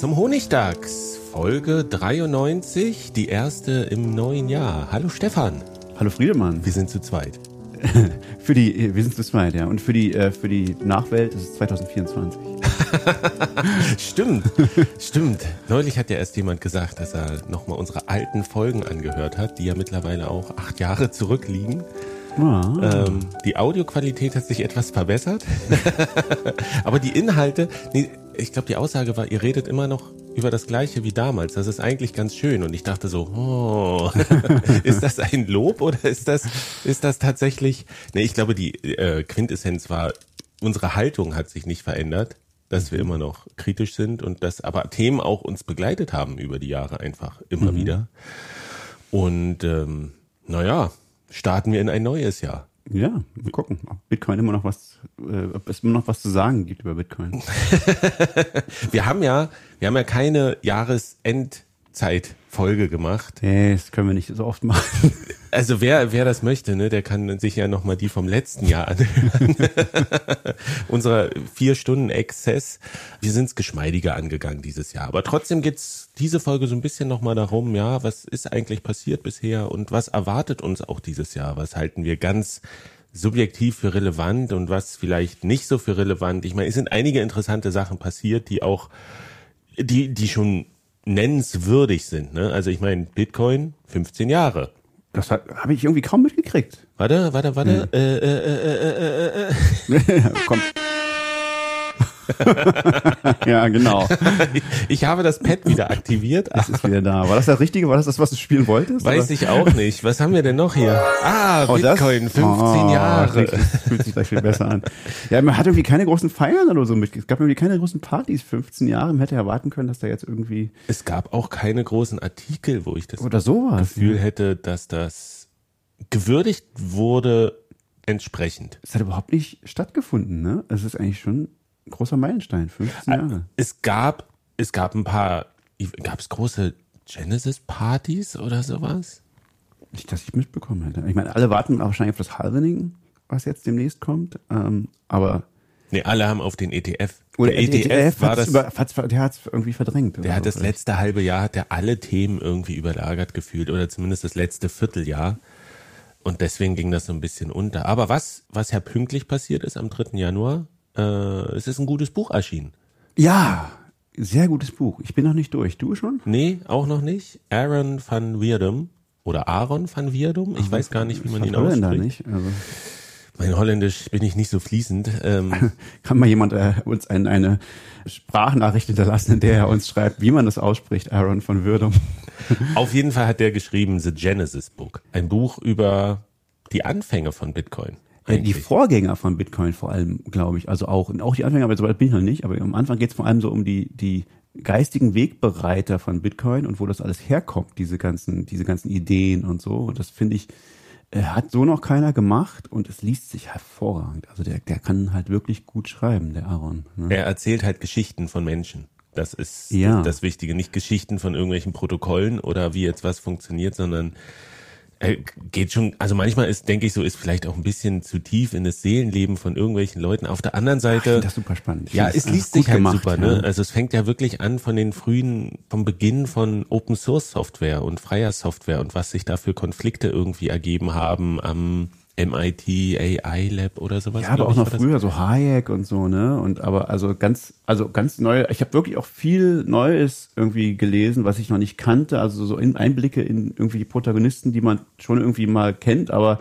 Zum Honigdachs, Folge 93, die erste im neuen Jahr. Hallo Stefan. Hallo Friedemann. Wir sind zu zweit. für die, wir sind zu zweit, ja. Und für die, äh, für die Nachwelt ist es 2024. stimmt, stimmt. Neulich hat ja erst jemand gesagt, dass er nochmal unsere alten Folgen angehört hat, die ja mittlerweile auch acht Jahre zurückliegen. Ah. Ähm, die Audioqualität hat sich etwas verbessert, aber die Inhalte, nee, ich glaube, die Aussage war, ihr redet immer noch über das Gleiche wie damals. Das ist eigentlich ganz schön. Und ich dachte so, oh, ist das ein Lob oder ist das, ist das tatsächlich? Nee, ich glaube, die äh, Quintessenz war, unsere Haltung hat sich nicht verändert, dass wir immer noch kritisch sind und dass aber Themen auch uns begleitet haben über die Jahre einfach immer mhm. wieder. Und ähm, naja, starten wir in ein neues Jahr. Ja, mal gucken, ob Bitcoin immer noch was, äh, ob es immer noch was zu sagen gibt über Bitcoin. wir haben ja, wir haben ja keine Jahresendzeitfolge gemacht. Nee, das können wir nicht so oft machen. Also wer, wer das möchte, ne, der kann sich ja nochmal die vom letzten Jahr anhören. Unser vier Stunden Exzess. Wir sind es geschmeidiger angegangen dieses Jahr. Aber trotzdem geht's diese Folge so ein bisschen nochmal darum, ja, was ist eigentlich passiert bisher und was erwartet uns auch dieses Jahr? Was halten wir ganz subjektiv für relevant und was vielleicht nicht so für relevant? Ich meine, es sind einige interessante Sachen passiert, die auch, die, die schon nennenswürdig sind. Ne? Also ich meine, Bitcoin 15 Jahre. Das habe ich irgendwie kaum mitgekriegt. Warte, warte, warte. Ja. Äh, äh, äh, Komm. ja, genau. Ich habe das Pad wieder aktiviert. Es ist wieder da. War das das Richtige? War das das, was du spielen wolltest? Weiß oder? ich auch nicht. Was haben wir denn noch hier? Ah, oh, Bitcoin, das? 15 oh, Jahre. Fühlt sich gleich viel besser an. Ja, man hat irgendwie keine großen Feiern oder so mit. Es gab irgendwie keine großen Partys. 15 Jahre. Man hätte erwarten können, dass da jetzt irgendwie. Es gab auch keine großen Artikel, wo ich das oder sowas, Gefühl ja. hätte, dass das gewürdigt wurde entsprechend. Es hat überhaupt nicht stattgefunden, ne? Es ist eigentlich schon großer Meilenstein, 15 Jahre. Es gab, es gab ein paar, gab es große Genesis-Partys oder sowas? Nicht, dass ich mitbekommen hätte. Ich meine, alle warten wahrscheinlich auf das Halvening, was jetzt demnächst kommt. Ähm, aber Nee, alle haben auf den ETF. Oder der ETF, ETF war das, über, der hat es irgendwie verdrängt. Der hat das letzte halbe Jahr, hat der alle Themen irgendwie überlagert gefühlt oder zumindest das letzte Vierteljahr. Und deswegen ging das so ein bisschen unter. Aber was, was ja pünktlich passiert ist am 3. Januar, äh, es ist ein gutes Buch erschienen. Ja, sehr gutes Buch. Ich bin noch nicht durch. Du schon? Nee, auch noch nicht. Aaron van Wierdum oder Aaron van Wierdum. Ich Ach, weiß gar nicht, wie man ihn ausspricht. Nicht, also. Mein Holländisch bin ich nicht so fließend. Ähm, Kann mal jemand äh, uns ein, eine Sprachnachricht hinterlassen, in der er uns schreibt, wie man das ausspricht, Aaron von Wirdum? Auf jeden Fall hat der geschrieben The Genesis Book. Ein Buch über die Anfänge von Bitcoin. Eigentlich. Die Vorgänger von Bitcoin vor allem, glaube ich. Also auch, auch die Anfänger, aber so weit bin ich noch nicht. Aber am Anfang geht es vor allem so um die, die geistigen Wegbereiter von Bitcoin und wo das alles herkommt, diese ganzen, diese ganzen Ideen und so. Und das finde ich, äh, hat so noch keiner gemacht und es liest sich hervorragend. Also der, der kann halt wirklich gut schreiben, der Aaron. Ne? Er erzählt halt Geschichten von Menschen. Das ist ja. das Wichtige. Nicht Geschichten von irgendwelchen Protokollen oder wie jetzt was funktioniert, sondern äh, geht schon, also manchmal ist, denke ich so, ist vielleicht auch ein bisschen zu tief in das Seelenleben von irgendwelchen Leuten. Auf der anderen Seite. Ach, das super spannend. ja, es liest sich halt gemacht, super, ne? ja. ne? Also es fängt ja wirklich an von den frühen, vom Beginn von Open Source Software und freier Software und was sich da für Konflikte irgendwie ergeben haben am MIT AI Lab oder sowas. Ja, aber auch noch früher so Hayek und so, ne? Und aber also ganz, also ganz neu. Ich habe wirklich auch viel Neues irgendwie gelesen, was ich noch nicht kannte. Also so Einblicke in irgendwie die Protagonisten, die man schon irgendwie mal kennt, aber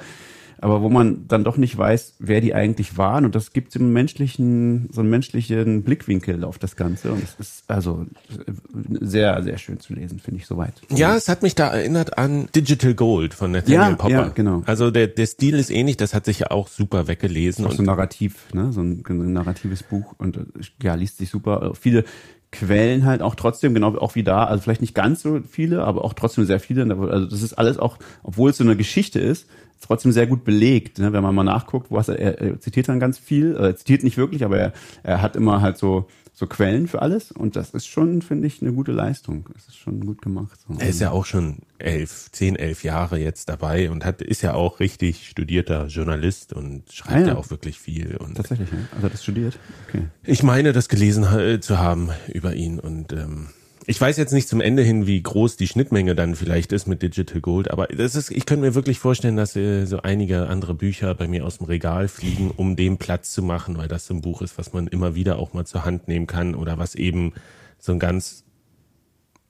aber wo man dann doch nicht weiß, wer die eigentlich waren. Und das gibt im menschlichen, so einen menschlichen Blickwinkel auf das Ganze. Und es ist also sehr, sehr schön zu lesen, finde ich soweit. Ja, es hat mich da erinnert an Digital Gold von Nathaniel ja, Popper. Ja, genau. Also der, der Stil ist ähnlich, das hat sich ja auch super weggelesen. Auch so ein Narrativ, ne? So ein, ein narratives Buch und ja, liest sich super. Viele Quellen halt auch trotzdem, genau auch wie da, also vielleicht nicht ganz so viele, aber auch trotzdem sehr viele. Also das ist alles auch, obwohl es so eine Geschichte ist, trotzdem sehr gut belegt, ne? wenn man mal nachguckt, was er, er, er zitiert dann ganz viel, er zitiert nicht wirklich, aber er, er hat immer halt so so Quellen für alles und das ist schon, finde ich, eine gute Leistung. Das ist schon gut gemacht. Er ist ja auch schon elf, zehn, elf Jahre jetzt dabei und hat ist ja auch richtig studierter Journalist und schreibt ah, ja. ja. auch wirklich viel. Und Tatsächlich, ja? also das studiert. Okay. Ich meine, das gelesen zu haben über ihn und ähm, ich weiß jetzt nicht zum Ende hin, wie groß die Schnittmenge dann vielleicht ist mit Digital Gold, aber das ist, ich könnte mir wirklich vorstellen, dass äh, so einige andere Bücher bei mir aus dem Regal fliegen, um dem Platz zu machen, weil das so ein Buch ist, was man immer wieder auch mal zur Hand nehmen kann oder was eben so einen ganz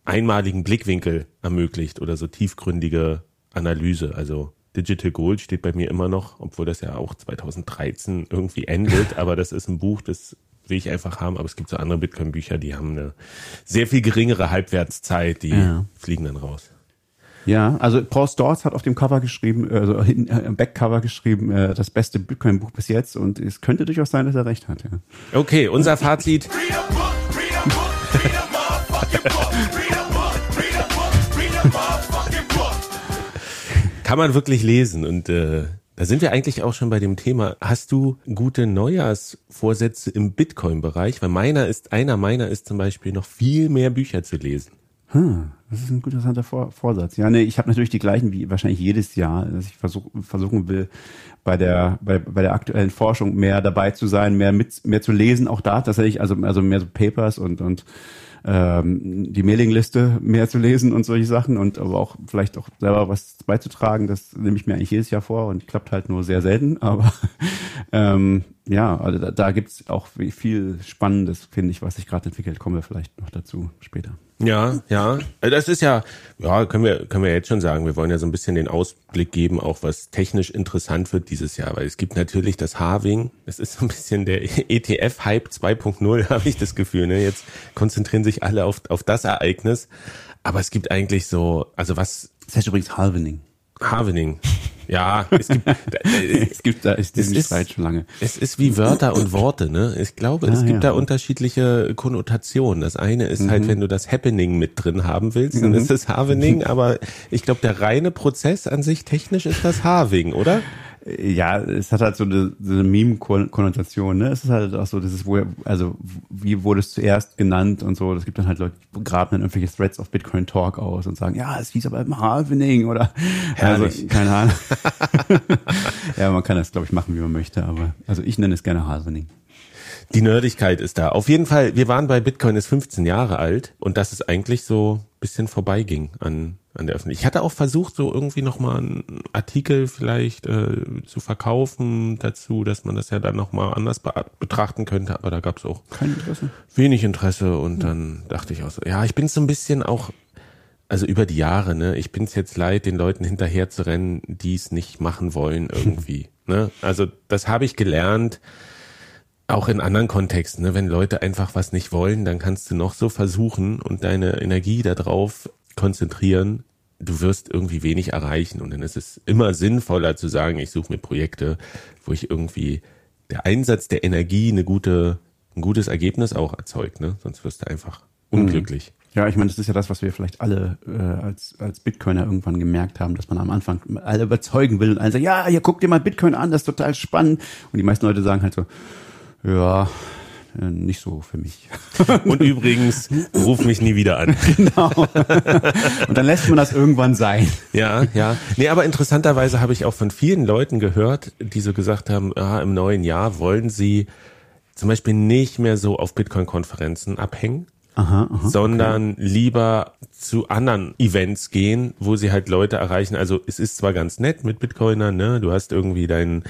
einmaligen Blickwinkel ermöglicht oder so tiefgründige Analyse. Also Digital Gold steht bei mir immer noch, obwohl das ja auch 2013 irgendwie endet, aber das ist ein Buch, das will ich einfach haben, aber es gibt so andere Bitcoin-Bücher, die haben eine sehr viel geringere Halbwertszeit, die ja. fliegen dann raus. Ja, also Paul Storz hat auf dem Cover geschrieben, also hinten äh, im Backcover geschrieben, äh, das beste Bitcoin-Buch bis jetzt und es könnte durchaus sein, dass er recht hat. Ja. Okay, unser Fazit. Kann man wirklich lesen und äh, da sind wir eigentlich auch schon bei dem Thema. Hast du gute Neujahrsvorsätze im Bitcoin-Bereich? Weil meiner ist, einer meiner ist zum Beispiel noch viel mehr Bücher zu lesen. Hm, das ist ein guter interessanter Vor Vorsatz. Ja, nee, ich habe natürlich die gleichen wie wahrscheinlich jedes Jahr, dass ich versuch, versuchen will, bei der bei, bei der aktuellen Forschung mehr dabei zu sein, mehr mit mehr zu lesen, auch da tatsächlich, also also mehr so Papers und und ähm, die Mailingliste mehr zu lesen und solche Sachen und aber auch vielleicht auch selber was beizutragen. Das nehme ich mir eigentlich jedes Jahr vor und klappt halt nur sehr selten. Aber ähm, ja, also da, da gibt es auch viel Spannendes, finde ich, was sich gerade entwickelt. Kommen wir vielleicht noch dazu später. Ja, ja. Also das ist ja, ja, können wir, können wir jetzt schon sagen. Wir wollen ja so ein bisschen den Ausblick geben, auch was technisch interessant wird dieses Jahr, weil es gibt natürlich das Halving. Es ist so ein bisschen der ETF-Hype 2.0, habe ich das Gefühl. Ne? Jetzt konzentrieren sich alle auf, auf das Ereignis. Aber es gibt eigentlich so, also was. Das heißt übrigens Halvening. Halvening. Ja, es gibt, äh, es gibt da ist diesen Streit schon lange. Es ist wie Wörter und Worte, ne? Ich glaube, es ah, gibt ja. da unterschiedliche Konnotationen. Das eine ist halt, mhm. halt, wenn du das Happening mit drin haben willst, mhm. dann ist es Happening, aber ich glaube, der reine Prozess an sich technisch ist das Having, oder? Ja, es hat halt so eine, so eine Meme-Konnotation, ne? Es ist halt auch so, das ist wo, also wie wurde es zuerst genannt und so. Es gibt dann halt Leute, die graben dann irgendwelche Threads auf Bitcoin Talk aus und sagen, ja, es hieß aber im Halvening oder Herrlich. also keine Ahnung. ja, man kann das, glaube ich, machen, wie man möchte, aber also ich nenne es gerne Halvening. Die Nerdigkeit ist da. Auf jeden Fall, wir waren bei Bitcoin ist 15 Jahre alt und dass es eigentlich so bisschen vorbeiging an, an der Öffentlichkeit. Ich hatte auch versucht, so irgendwie nochmal einen Artikel vielleicht äh, zu verkaufen dazu, dass man das ja dann nochmal anders be betrachten könnte, aber da gab es auch Kein Interesse. wenig Interesse und ja. dann dachte ich auch so, ja, ich bin so ein bisschen auch also über die Jahre, ne, ich bin es jetzt leid, den Leuten hinterher zu rennen, die es nicht machen wollen irgendwie. ne? Also das habe ich gelernt, auch in anderen Kontexten, ne? wenn Leute einfach was nicht wollen, dann kannst du noch so versuchen und deine Energie darauf konzentrieren. Du wirst irgendwie wenig erreichen und dann ist es immer sinnvoller zu sagen, ich suche mir Projekte, wo ich irgendwie der Einsatz der Energie eine gute, ein gutes Ergebnis auch erzeugt, ne? Sonst wirst du einfach unglücklich. Ja, ich meine, das ist ja das, was wir vielleicht alle äh, als, als Bitcoiner irgendwann gemerkt haben, dass man am Anfang alle überzeugen will und allen sagt, ja, hier guck dir mal Bitcoin an, das ist total spannend. Und die meisten Leute sagen halt so, ja, nicht so für mich. Und übrigens, ruf mich nie wieder an. Genau. Und dann lässt man das irgendwann sein. Ja, ja. Nee, aber interessanterweise habe ich auch von vielen Leuten gehört, die so gesagt haben, ah, im neuen Jahr wollen sie zum Beispiel nicht mehr so auf Bitcoin-Konferenzen abhängen, Aha, aha, sondern lieber zu anderen Events gehen, wo sie halt Leute erreichen. Also es ist zwar ganz nett mit Bitcoinern, ne? Du hast irgendwie dein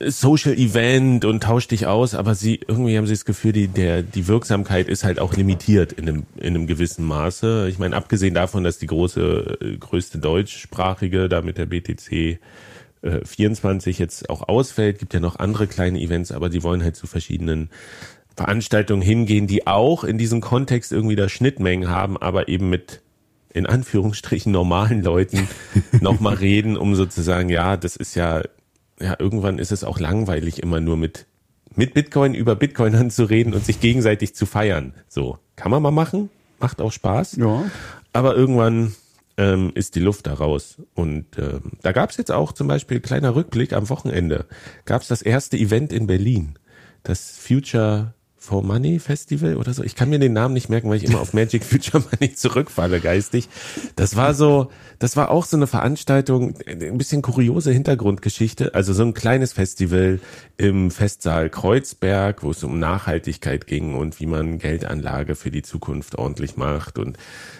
Social Event und tauscht dich aus, aber sie irgendwie haben sie das Gefühl, die der die Wirksamkeit ist halt auch limitiert in einem in einem gewissen Maße. Ich meine, abgesehen davon, dass die große äh, größte deutschsprachige da mit der BTC äh, 24 jetzt auch ausfällt, gibt ja noch andere kleine Events, aber die wollen halt zu verschiedenen Veranstaltungen hingehen, die auch in diesem Kontext irgendwie da Schnittmengen haben, aber eben mit in Anführungsstrichen normalen Leuten nochmal reden, um sozusagen, ja, das ist ja, ja, irgendwann ist es auch langweilig, immer nur mit, mit Bitcoin über Bitcoinern zu reden und sich gegenseitig zu feiern. So, kann man mal machen, macht auch Spaß. Ja. Aber irgendwann ähm, ist die Luft da raus. Und ähm, da gab es jetzt auch zum Beispiel kleiner Rückblick am Wochenende. Gab es das erste Event in Berlin, das Future for Money Festival oder so. Ich kann mir den Namen nicht merken, weil ich immer auf Magic Future Money zurückfalle geistig. Das war so, das war auch so eine Veranstaltung, ein bisschen kuriose Hintergrundgeschichte. Also so ein kleines Festival im Festsaal Kreuzberg, wo es um Nachhaltigkeit ging und wie man Geldanlage für die Zukunft ordentlich macht. Und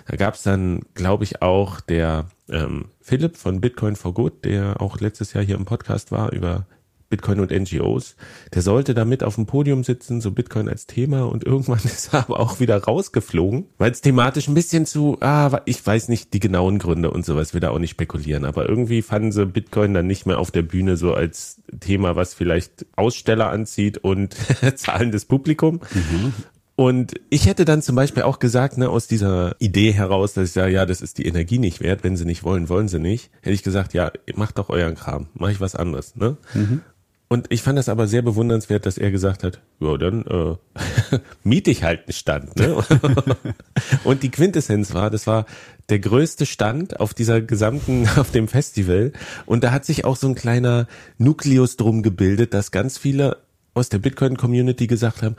da gab es dann, glaube ich, auch der ähm, Philipp von Bitcoin for Good, der auch letztes Jahr hier im Podcast war über Bitcoin und NGOs. Der sollte da mit auf dem Podium sitzen, so Bitcoin als Thema und irgendwann ist er aber auch wieder rausgeflogen, weil es thematisch ein bisschen zu, ah, ich weiß nicht die genauen Gründe und sowas, will da auch nicht spekulieren, aber irgendwie fanden sie Bitcoin dann nicht mehr auf der Bühne so als Thema, was vielleicht Aussteller anzieht und zahlendes Publikum. Und ich hätte dann zum Beispiel auch gesagt, ne, aus dieser Idee heraus, dass ich sage, ja, das ist die Energie nicht wert, wenn sie nicht wollen, wollen sie nicht, hätte ich gesagt, ja, macht doch euren Kram, mach ich was anderes, ne? Und ich fand das aber sehr bewundernswert, dass er gesagt hat, ja, dann äh, miete ich halt einen Stand. Ne? und die Quintessenz war, das war der größte Stand auf dieser gesamten, auf dem Festival. Und da hat sich auch so ein kleiner Nukleus drum gebildet, dass ganz viele aus der Bitcoin-Community gesagt haben,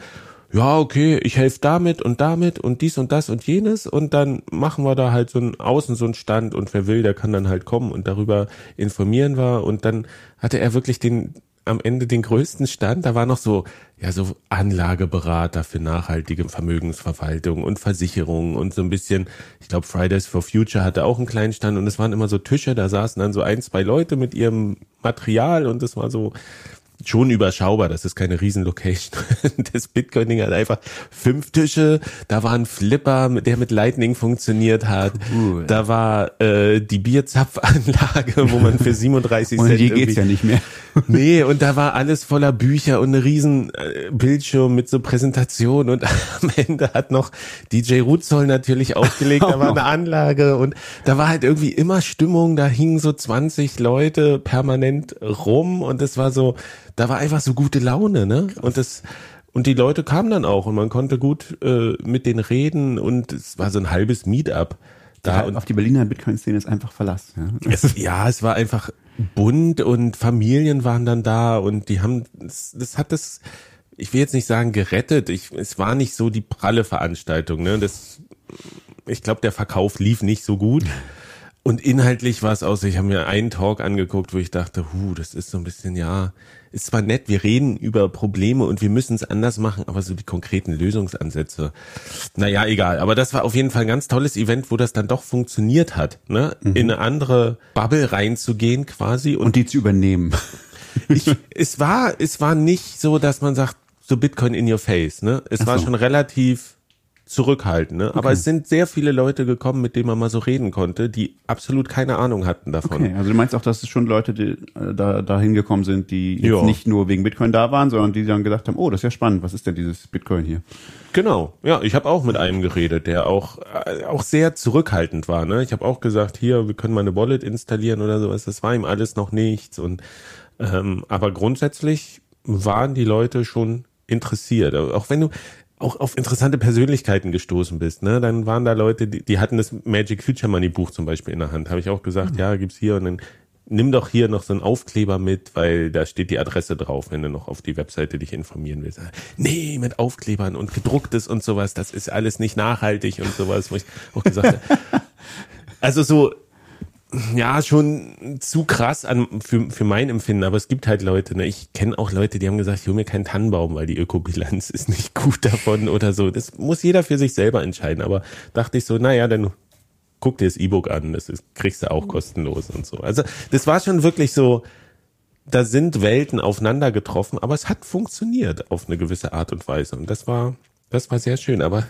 ja, okay, ich helfe damit und damit und dies und das und jenes und dann machen wir da halt so ein außen so einen Stand und wer will, der kann dann halt kommen und darüber informieren wir und dann hatte er wirklich den am Ende den größten Stand, da war noch so ja so Anlageberater für nachhaltige Vermögensverwaltung und Versicherungen und so ein bisschen, ich glaube Fridays for Future hatte auch einen kleinen Stand und es waren immer so Tische, da saßen dann so ein, zwei Leute mit ihrem Material und das war so schon überschaubar. Das ist keine Riesenlocation. Das Bitcoin-Ding hat einfach fünf Tische. Da war ein Flipper, der mit Lightning funktioniert hat. Cool. Da war äh, die Bierzapfanlage, wo man für 37 Und Cent hier geht's ja nicht mehr. Nee, und da war alles voller Bücher und eine riesen äh, Bildschirm mit so Präsentation und am Ende hat noch DJ Rutzoll natürlich aufgelegt, da war eine Anlage und da war halt irgendwie immer Stimmung, da hingen so 20 Leute permanent rum und es war so, da war einfach so gute Laune, ne? Und das und die Leute kamen dann auch und man konnte gut äh, mit denen reden und es war so ein halbes Meetup da und auf die Berliner Bitcoin-Szene ist einfach Verlass. Ja. es, ja, es war einfach bunt und Familien waren dann da und die haben, das, das hat das, ich will jetzt nicht sagen gerettet, ich, es war nicht so die pralle Veranstaltung, ne, das, ich glaube, der Verkauf lief nicht so gut. Und inhaltlich war es auch so, ich habe mir einen Talk angeguckt, wo ich dachte, hu, das ist so ein bisschen, ja, ist zwar nett, wir reden über Probleme und wir müssen es anders machen, aber so die konkreten Lösungsansätze, naja, egal. Aber das war auf jeden Fall ein ganz tolles Event, wo das dann doch funktioniert hat, ne? in eine andere Bubble reinzugehen quasi. Und Und die zu übernehmen. ich, es war, es war nicht so, dass man sagt, so Bitcoin in your face, ne? Es Ach war so. schon relativ zurückhaltend, ne? Aber es sind sehr viele Leute gekommen, mit denen man mal so reden konnte, die absolut keine Ahnung hatten davon. Okay, also du meinst auch, dass es schon Leute, die äh, da, da hingekommen sind, die jetzt nicht nur wegen Bitcoin da waren, sondern die dann gedacht haben, oh, das ist ja spannend, was ist denn dieses Bitcoin hier? Genau, ja, ich habe auch mit einem geredet, der auch äh, auch sehr zurückhaltend war. Ne? Ich habe auch gesagt, hier, wir können mal eine Wallet installieren oder sowas. Das war ihm alles noch nichts. Und ähm, aber grundsätzlich waren die Leute schon interessiert. Auch wenn du auch auf interessante Persönlichkeiten gestoßen bist, ne? Dann waren da Leute, die, die hatten das Magic Future Money Buch zum Beispiel in der Hand. Habe ich auch gesagt, ja, gibt's hier und dann nimm doch hier noch so einen Aufkleber mit, weil da steht die Adresse drauf, wenn du noch auf die Webseite dich informieren willst. Nee, mit Aufklebern und gedrucktes und sowas, das ist alles nicht nachhaltig und sowas, wo ich auch gesagt habe. Also so, ja, schon zu krass an, für, für mein Empfinden, aber es gibt halt Leute, ne, ich kenne auch Leute, die haben gesagt, ich hole mir keinen Tannenbaum, weil die Ökobilanz ist nicht gut davon oder so. Das muss jeder für sich selber entscheiden, aber dachte ich so, naja, dann guck dir das E-Book an, das ist, kriegst du auch kostenlos und so. Also das war schon wirklich so, da sind Welten aufeinander getroffen, aber es hat funktioniert auf eine gewisse Art und Weise und das war, das war sehr schön, aber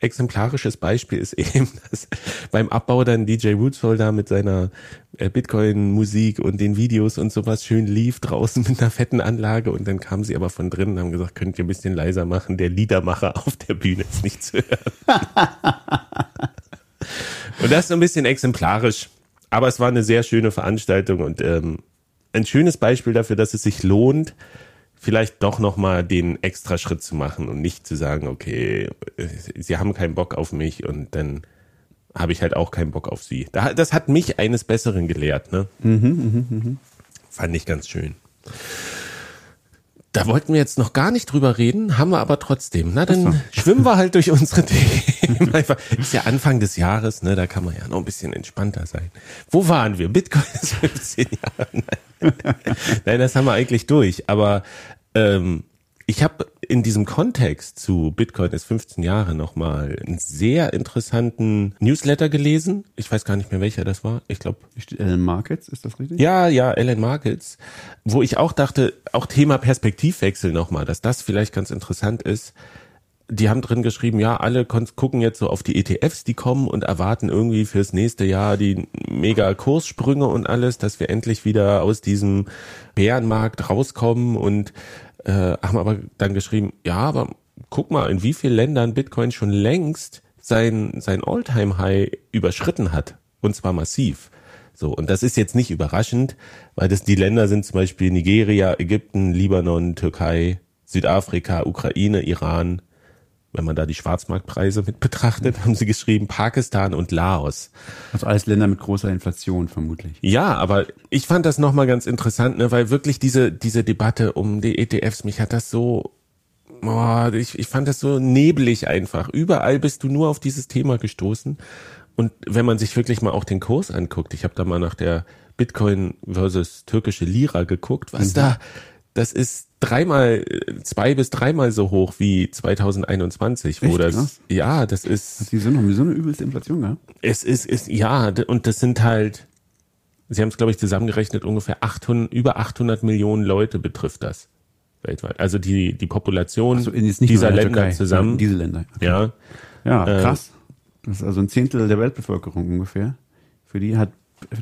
exemplarisches Beispiel ist eben, dass beim Abbau dann DJ Rootsol da mit seiner äh, Bitcoin-Musik und den Videos und sowas schön lief draußen mit einer fetten Anlage und dann kamen sie aber von drinnen und haben gesagt, könnt ihr ein bisschen leiser machen, der Liedermacher auf der Bühne ist nicht zu hören. und das ist so ein bisschen exemplarisch, aber es war eine sehr schöne Veranstaltung und ähm, ein schönes Beispiel dafür, dass es sich lohnt, vielleicht doch nochmal den extra Schritt zu machen und nicht zu sagen, okay, sie haben keinen Bock auf mich und dann habe ich halt auch keinen Bock auf sie. Das hat mich eines Besseren gelehrt, ne? Mhm, mh, mh. Fand ich ganz schön. Da wollten wir jetzt noch gar nicht drüber reden, haben wir aber trotzdem. Na, dann so. schwimmen wir halt durch unsere Themen. Einfach, ist ja Anfang des Jahres, ne, da kann man ja noch ein bisschen entspannter sein. Wo waren wir? Bitcoin ist 15 Jahre. Nein. Nein, das haben wir eigentlich durch. Aber ähm, ich habe in diesem Kontext zu Bitcoin ist 15 Jahre nochmal einen sehr interessanten Newsletter gelesen. Ich weiß gar nicht mehr, welcher das war. Ich glaube. Ellen Markets, ist das richtig? Ja, ja, Ellen Markets. Wo ich auch dachte, auch Thema Perspektivwechsel nochmal, dass das vielleicht ganz interessant ist. Die haben drin geschrieben, ja, alle gucken jetzt so auf die ETFs, die kommen und erwarten irgendwie fürs nächste Jahr die mega Kurssprünge und alles, dass wir endlich wieder aus diesem Bärenmarkt rauskommen und äh, haben aber dann geschrieben, ja, aber guck mal, in wie vielen Ländern Bitcoin schon längst sein, sein All-Time-High überschritten hat. Und zwar massiv. So, und das ist jetzt nicht überraschend, weil das die Länder sind zum Beispiel Nigeria, Ägypten, Libanon, Türkei, Südafrika, Ukraine, Iran, wenn man da die Schwarzmarktpreise mit betrachtet, haben sie geschrieben Pakistan und Laos. Also alles Länder mit großer Inflation vermutlich. Ja, aber ich fand das nochmal ganz interessant, ne, weil wirklich diese, diese Debatte um die ETFs, mich hat das so, oh, ich, ich fand das so neblig einfach. Überall bist du nur auf dieses Thema gestoßen. Und wenn man sich wirklich mal auch den Kurs anguckt, ich habe da mal nach der Bitcoin versus türkische Lira geguckt, was mhm. da, das ist dreimal, zwei bis dreimal so hoch wie 2021, wo Echt, das, krass? ja, das ist. Die sind noch so eine übelste Inflation, ja? Es ist, ist, ja, und das sind halt, Sie haben es, glaube ich, zusammengerechnet, ungefähr 800, über 800 Millionen Leute betrifft das weltweit. Also die, die Population so, dieser Länder Türkei, zusammen. Diese Länder. Okay. Ja. Ja, äh, krass. Das ist also ein Zehntel der Weltbevölkerung ungefähr. Für die hat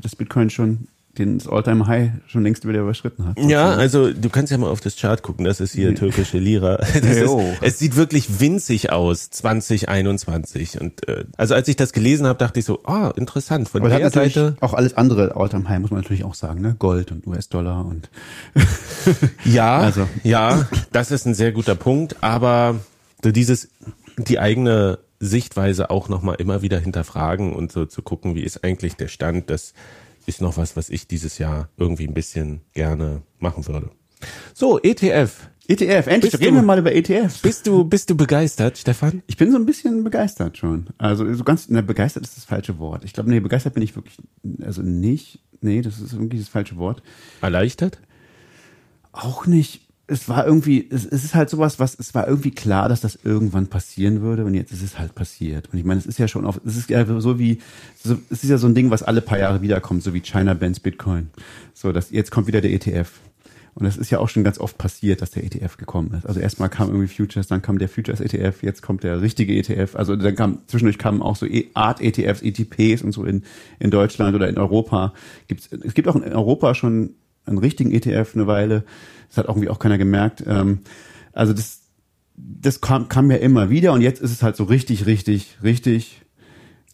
das Bitcoin schon den das Alltime High schon längst wieder überschritten hat. Ja, also du kannst ja mal auf das Chart gucken, das ist hier türkische Lira. Ist, es sieht wirklich winzig aus, 2021. Und äh, also als ich das gelesen habe, dachte ich so, ah, oh, interessant. Von aber der Seite auch alles andere Alltime High muss man natürlich auch sagen, ne? Gold und US-Dollar und ja, also. ja, das ist ein sehr guter Punkt. Aber so dieses die eigene Sichtweise auch nochmal immer wieder hinterfragen und so zu gucken, wie ist eigentlich der Stand, dass ist noch was, was ich dieses Jahr irgendwie ein bisschen gerne machen würde. So, ETF. ETF, endlich bist reden du, wir mal über ETF. Bist du, bist du begeistert, Stefan? Ich bin so ein bisschen begeistert schon. Also so ganz, ne, begeistert ist das falsche Wort. Ich glaube, nee, begeistert bin ich wirklich, also nicht. Nee, das ist irgendwie das falsche Wort. Erleichtert? Auch nicht es war irgendwie, es, es ist halt sowas, was, es war irgendwie klar, dass das irgendwann passieren würde und jetzt ist es halt passiert. Und ich meine, es ist ja schon auf, es ist ja so wie, so, es ist ja so ein Ding, was alle paar Jahre wiederkommt, so wie China Bands Bitcoin. So, dass jetzt kommt wieder der ETF. Und das ist ja auch schon ganz oft passiert, dass der ETF gekommen ist. Also erstmal kam irgendwie Futures, dann kam der Futures ETF, jetzt kommt der richtige ETF. Also dann kam, zwischendurch kamen auch so e, Art ETFs, ETPs und so in, in Deutschland oder in Europa. Gibt's, es gibt auch in Europa schon einen richtigen ETF eine Weile. Das hat irgendwie auch keiner gemerkt. Ähm, also das, das kam, kam ja immer wieder und jetzt ist es halt so richtig, richtig, richtig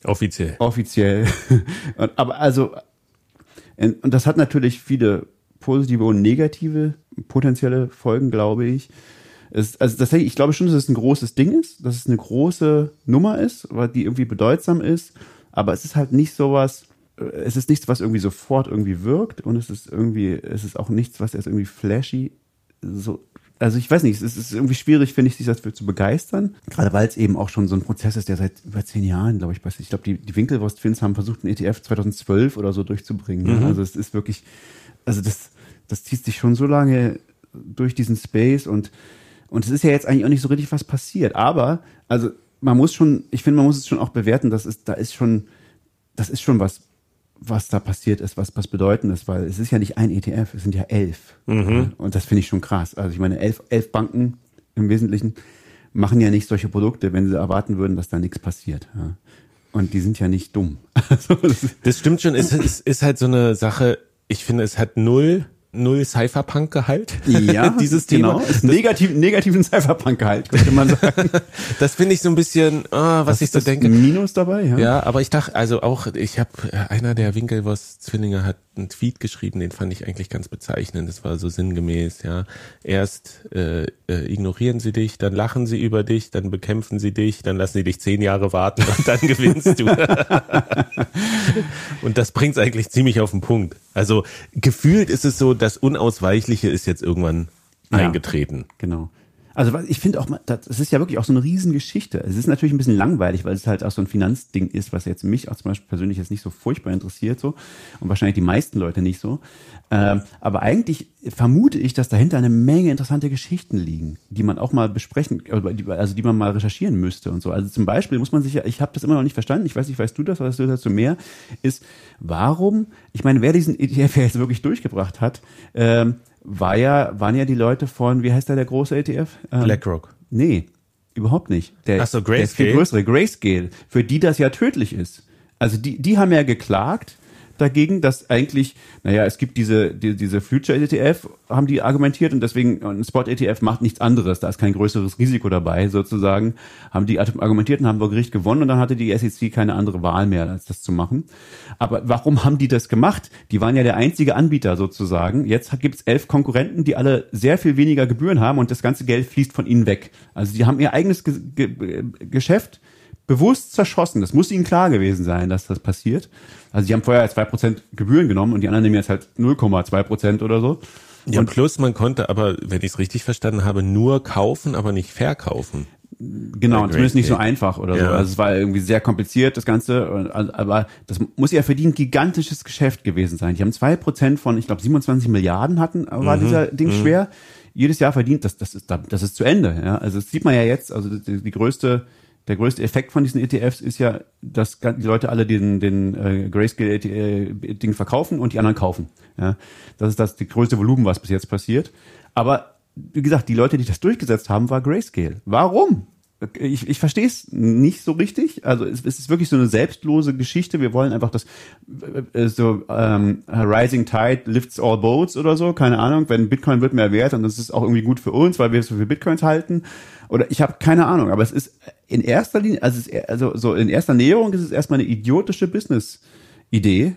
offiziell. Offiziell. Aber also und das hat natürlich viele positive und negative potenzielle Folgen, glaube ich. Es, also tatsächlich, ich glaube schon, dass es ein großes Ding ist, dass es eine große Nummer ist, weil die irgendwie bedeutsam ist. Aber es ist halt nicht sowas, es ist nichts, was irgendwie sofort irgendwie wirkt und es ist irgendwie, es ist auch nichts, was jetzt irgendwie flashy so also ich weiß nicht, es ist irgendwie schwierig, finde ich, sich dafür zu begeistern. Gerade weil es eben auch schon so ein Prozess ist, der seit über zehn Jahren, glaube ich, passiert. Ich glaube, die, die Winkelwurst-Fins haben versucht, einen ETF 2012 oder so durchzubringen. Mhm. Also es ist wirklich, also das, das zieht sich schon so lange durch diesen Space und, und es ist ja jetzt eigentlich auch nicht so richtig was passiert. Aber, also man muss schon, ich finde, man muss es schon auch bewerten, dass es, da ist schon, das ist schon was was da passiert ist, was, was bedeutend ist, weil es ist ja nicht ein ETF, es sind ja elf. Mhm. Und das finde ich schon krass. Also ich meine, elf, elf Banken im Wesentlichen machen ja nicht solche Produkte, wenn sie erwarten würden, dass da nichts passiert. Ja. Und die sind ja nicht dumm. Also das, das, stimmt schon, es ist, ist halt so eine Sache, ich finde, es hat null null Cypherpunk-Gehalt. Ja, dieses Thema. Genau. Negativ, negativen Cypherpunk-Gehalt, könnte man sagen. das finde ich so ein bisschen, oh, was, was ich so denke. Minus dabei, ja. Ja, aber ich dachte, also auch, ich habe, einer der Winkelwurst-Zwillinge hat einen Tweet geschrieben, den fand ich eigentlich ganz bezeichnend. Das war so sinngemäß, ja. Erst äh, äh, ignorieren sie dich, dann lachen sie über dich, dann bekämpfen sie dich, dann lassen sie dich zehn Jahre warten und dann gewinnst du. und das bringt's eigentlich ziemlich auf den Punkt. Also gefühlt ist es so, das Unausweichliche ist jetzt irgendwann ja, eingetreten. Genau. Also ich finde auch, das ist ja wirklich auch so eine Riesengeschichte. Es ist natürlich ein bisschen langweilig, weil es halt auch so ein Finanzding ist, was jetzt mich auch zum Beispiel persönlich jetzt nicht so furchtbar interessiert so und wahrscheinlich die meisten Leute nicht so. Ähm, aber eigentlich vermute ich, dass dahinter eine Menge interessante Geschichten liegen, die man auch mal besprechen, also die man mal recherchieren müsste und so. Also zum Beispiel muss man sich ja, ich habe das immer noch nicht verstanden, ich weiß nicht, weißt du das, weißt du dazu mehr, ist, warum, ich meine, wer diesen ETF jetzt wirklich durchgebracht hat, ähm, war ja, waren ja die Leute von, wie heißt da der große ETF? Ähm, BlackRock. Nee, überhaupt nicht. Der, Ach so, Grayscale. Der viel größere, Grayscale, für die das ja tödlich ist. Also die, die haben ja geklagt, dagegen, dass eigentlich, naja, es gibt diese, die, diese Future ETF, haben die argumentiert und deswegen ein Spot ETF macht nichts anderes, da ist kein größeres Risiko dabei, sozusagen, haben die argumentiert und haben vor Gericht gewonnen und dann hatte die SEC keine andere Wahl mehr, als das zu machen. Aber warum haben die das gemacht? Die waren ja der einzige Anbieter sozusagen. Jetzt gibt es elf Konkurrenten, die alle sehr viel weniger Gebühren haben und das ganze Geld fließt von ihnen weg. Also die haben ihr eigenes Ge Ge Geschäft bewusst zerschossen. Das muss ihnen klar gewesen sein, dass das passiert. Also die haben vorher zwei Prozent Gebühren genommen und die anderen nehmen jetzt halt 0,2 Prozent oder so. Ja, und plus man konnte aber, wenn ich es richtig verstanden habe, nur kaufen, aber nicht verkaufen. Genau, zumindest nicht so einfach oder ja. so. Also es war irgendwie sehr kompliziert, das Ganze. Aber das muss ja für die ein gigantisches Geschäft gewesen sein. Die haben zwei Prozent von, ich glaube, 27 Milliarden hatten, war mhm. dieser Ding mhm. schwer. Jedes Jahr verdient, das, das ist, das ist zu Ende. Ja? Also das sieht man ja jetzt, also die, die größte der größte Effekt von diesen ETFs ist ja, dass die Leute alle den, den äh, Grayscale-Ding äh, verkaufen und die anderen kaufen. Ja, das ist das die größte Volumen, was bis jetzt passiert. Aber wie gesagt, die Leute, die das durchgesetzt haben, war Grayscale. Warum? Ich, ich verstehe es nicht so richtig. Also es, es ist wirklich so eine selbstlose Geschichte. Wir wollen einfach das äh, so ähm, Rising Tide lifts all boats oder so. Keine Ahnung. Wenn Bitcoin wird mehr wert und das ist auch irgendwie gut für uns, weil wir so viel Bitcoins halten. Oder ich habe keine Ahnung. Aber es ist in erster Linie, also, es, also so in erster Näherung ist es erstmal eine idiotische Business-Idee,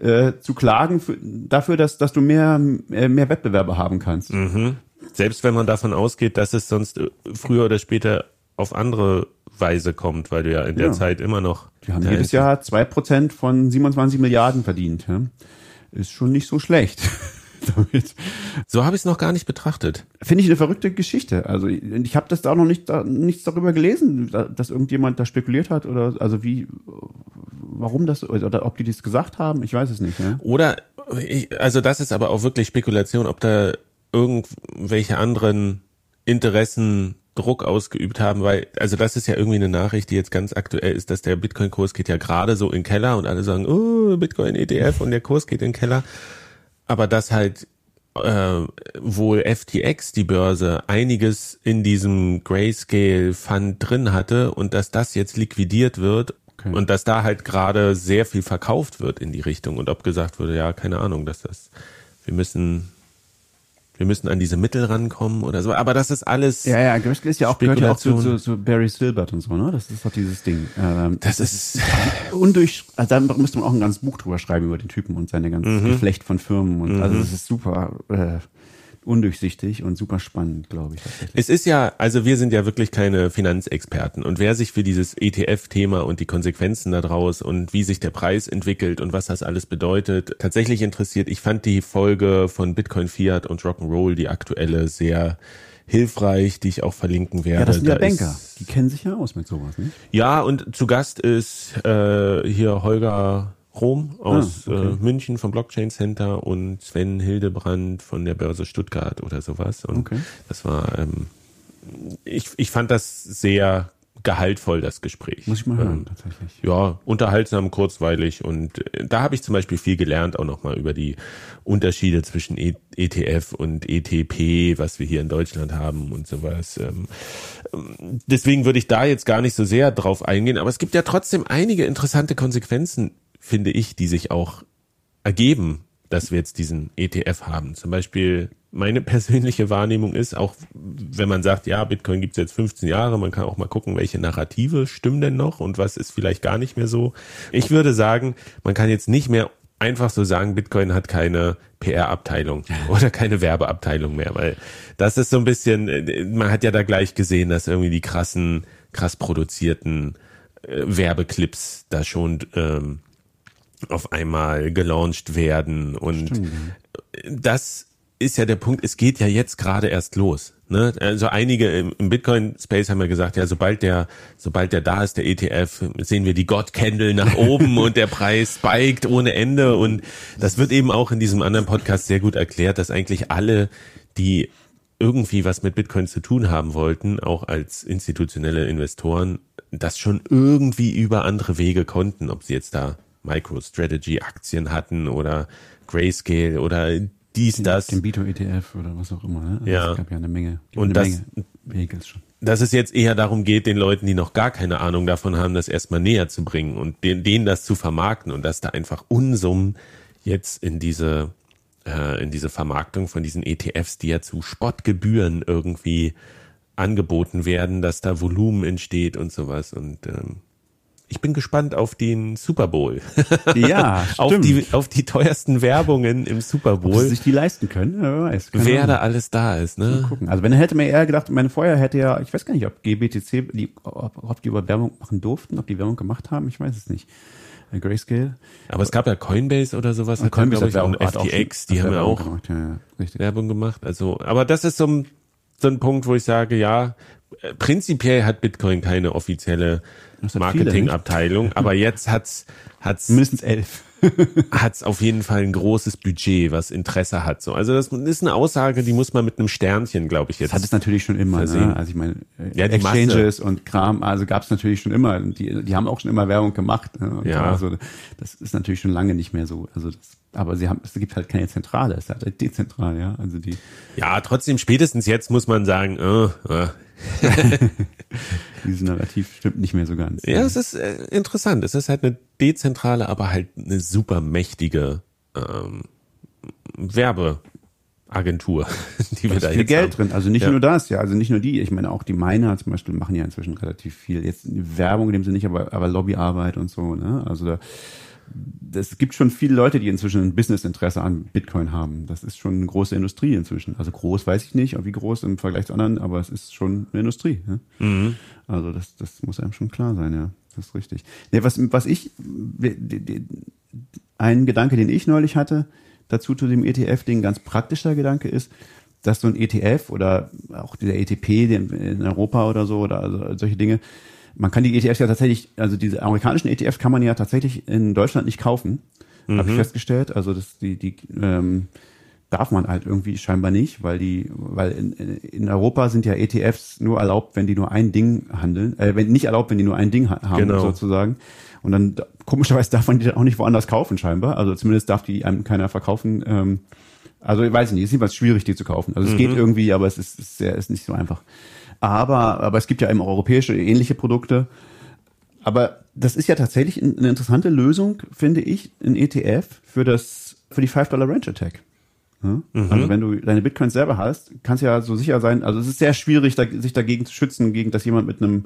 äh, zu klagen für, dafür, dass, dass du mehr, äh, mehr Wettbewerber haben kannst. Mhm. Selbst wenn man davon ausgeht, dass es sonst äh, früher oder später auf andere Weise kommt, weil du ja in der ja. Zeit immer noch. Wir haben jedes Jahr zwei Prozent von 27 Milliarden verdient. Ja? Ist schon nicht so schlecht. damit. So habe ich es noch gar nicht betrachtet. Finde ich eine verrückte Geschichte. Also ich habe das da auch noch nicht da, nichts darüber gelesen, dass irgendjemand da spekuliert hat oder also wie, warum das oder ob die das gesagt haben. Ich weiß es nicht. Ja? Oder also das ist aber auch wirklich Spekulation, ob da irgendwelche anderen Interessen Druck ausgeübt haben, weil, also das ist ja irgendwie eine Nachricht, die jetzt ganz aktuell ist, dass der Bitcoin-Kurs geht ja gerade so in den Keller und alle sagen, oh, Bitcoin-ETF und der Kurs geht in den Keller aber dass halt äh, wohl FTX, die Börse, einiges in diesem Grayscale Fund drin hatte und dass das jetzt liquidiert wird okay. und dass da halt gerade sehr viel verkauft wird in die Richtung und ob gesagt wurde, ja, keine Ahnung, dass das, wir müssen wir müssen an diese Mittel rankommen oder so. Aber das ist alles. Ja, ja, Grayscale ist ja auch gehört ja auch zu, zu, zu Barry Silbert und so, ne? Das ist doch dieses Ding. Ähm, das, das ist undurch. Also da müsste man auch ein ganzes Buch drüber schreiben über den Typen und seine ganze mhm. Geflecht von Firmen und mhm. also das ist super. Äh, undurchsichtig und super spannend, glaube ich. Es ist ja, also wir sind ja wirklich keine Finanzexperten und wer sich für dieses ETF-Thema und die Konsequenzen daraus und wie sich der Preis entwickelt und was das alles bedeutet, tatsächlich interessiert. Ich fand die Folge von Bitcoin Fiat und Rock'n'Roll, die aktuelle, sehr hilfreich, die ich auch verlinken werde. Ja, das sind ja da Banker. Die kennen sich ja aus mit sowas, ne? Ja, und zu Gast ist äh, hier Holger Rom aus ah, okay. äh, München vom Blockchain Center und Sven Hildebrand von der Börse Stuttgart oder sowas. Und okay. das war, ähm, ich, ich fand das sehr gehaltvoll, das Gespräch. Muss ich mal hören, ähm, tatsächlich. Ja, unterhaltsam, kurzweilig und äh, da habe ich zum Beispiel viel gelernt, auch nochmal über die Unterschiede zwischen e ETF und ETP, was wir hier in Deutschland haben und sowas. Ähm, ähm, deswegen würde ich da jetzt gar nicht so sehr drauf eingehen, aber es gibt ja trotzdem einige interessante Konsequenzen finde ich, die sich auch ergeben, dass wir jetzt diesen ETF haben. Zum Beispiel meine persönliche Wahrnehmung ist, auch wenn man sagt, ja, Bitcoin gibt es jetzt 15 Jahre, man kann auch mal gucken, welche Narrative stimmen denn noch und was ist vielleicht gar nicht mehr so. Ich würde sagen, man kann jetzt nicht mehr einfach so sagen, Bitcoin hat keine PR-Abteilung oder keine Werbeabteilung mehr, weil das ist so ein bisschen, man hat ja da gleich gesehen, dass irgendwie die krassen, krass produzierten äh, Werbeclips da schon ähm, auf einmal gelauncht werden. Und Stimmt. das ist ja der Punkt, es geht ja jetzt gerade erst los. Ne? Also einige im, Bitcoin-Space haben ja gesagt, ja, sobald der, sobald der da ist, der ETF, sehen wir die God-Candle nach oben und der Preis spiked ohne Ende. Und das wird eben auch in diesem anderen Podcast sehr gut erklärt, dass eigentlich alle, die irgendwie was mit Bitcoin zu tun haben wollten, auch als institutionelle Investoren, das schon irgendwie über andere Wege konnten, ob sie jetzt da MicroStrategy-Aktien hatten oder Grayscale oder dies, den, das. Den Bito ETF oder was auch immer. Ne? Also ja. Es gab ja eine Menge. Und eine das, Menge Vehicles schon. Dass es jetzt eher darum geht, den Leuten, die noch gar keine Ahnung davon haben, das erstmal näher zu bringen und denen, denen das zu vermarkten und dass da einfach Unsummen jetzt in diese, äh, in diese Vermarktung von diesen ETFs, die ja zu Spottgebühren irgendwie angeboten werden, dass da Volumen entsteht und sowas und ähm, ich bin gespannt auf den Super Bowl. Ja, auf die auf die teuersten Werbungen im Super Bowl. Ob sie sich die leisten können, wer weiß. Wer da alles da ist, ne? Mal gucken. Also wenn er hätte mir eher gedacht, meine vorher hätte ja, ich weiß gar nicht, ob GBTC, die, ob, ob die über Werbung machen durften, ob die Werbung gemacht haben, ich weiß es nicht. Äh, Grayscale. Aber es gab ja Coinbase oder sowas. Hat Coinbase hat, auch, FTX, auch, die haben ja auch gemacht, ja, Werbung gemacht. Also, aber das ist so ein, so ein Punkt, wo ich sage, ja, prinzipiell hat Bitcoin keine offizielle Marketingabteilung, aber jetzt hat's hat's mindestens elf. hat's auf jeden Fall ein großes Budget, was Interesse hat. So, also das ist eine Aussage, die muss man mit einem Sternchen, glaube ich jetzt. Das hat es natürlich schon immer. Ne? Also ich meine, ja, Exchanges Masse. und Kram, also gab es natürlich schon immer. Die, die haben auch schon immer Werbung gemacht. Ne? ja. Also das ist natürlich schon lange nicht mehr so. Also das, aber sie haben, es gibt halt keine Zentrale, es ist halt dezentral, ja. Also die. Ja, trotzdem spätestens jetzt muss man sagen, oh, oh Dieses Narrativ stimmt nicht mehr so ganz. Ja, es ist äh, interessant. Es ist halt eine dezentrale, aber halt eine super mächtige ähm, Werbeagentur, die wir da viel jetzt Geld haben. drin. Also nicht ja. nur das, ja, also nicht nur die. Ich meine auch die Miner zum Beispiel machen ja inzwischen relativ viel. Jetzt Werbung in dem Sinne nicht, aber, aber Lobbyarbeit und so. Ne? Also da es gibt schon viele Leute, die inzwischen ein Businessinteresse an Bitcoin haben. Das ist schon eine große Industrie inzwischen. Also groß weiß ich nicht, wie groß im Vergleich zu anderen, aber es ist schon eine Industrie. Ne? Mhm. Also das, das muss einem schon klar sein, ja. Das ist richtig. Nee, was, was ich, ein Gedanke, den ich neulich hatte, dazu zu dem ETF-Ding, ganz praktischer Gedanke ist, dass so ein ETF oder auch der ETP in Europa oder so oder solche Dinge, man kann die ETFs ja tatsächlich, also diese amerikanischen ETFs kann man ja tatsächlich in Deutschland nicht kaufen, mhm. habe ich festgestellt. Also das, die, die ähm, darf man halt irgendwie scheinbar nicht, weil die, weil in, in Europa sind ja ETFs nur erlaubt, wenn die nur ein Ding handeln, äh, wenn nicht erlaubt, wenn die nur ein Ding haben genau. sozusagen. Und dann komischerweise darf man die dann auch nicht woanders kaufen scheinbar. Also zumindest darf die einem keiner verkaufen. Ähm, also ich weiß nicht, es ist jedenfalls schwierig, die zu kaufen. Also es mhm. geht irgendwie, aber es ist, ist sehr, ist nicht so einfach. Aber, aber es gibt ja eben europäische ähnliche Produkte. Aber das ist ja tatsächlich eine interessante Lösung, finde ich, ein ETF für das, für die 5-Dollar Range Attack. Ja? Mhm. Also wenn du deine Bitcoins selber hast, kannst ja so sicher sein, also es ist sehr schwierig, da, sich dagegen zu schützen, gegen dass jemand mit einem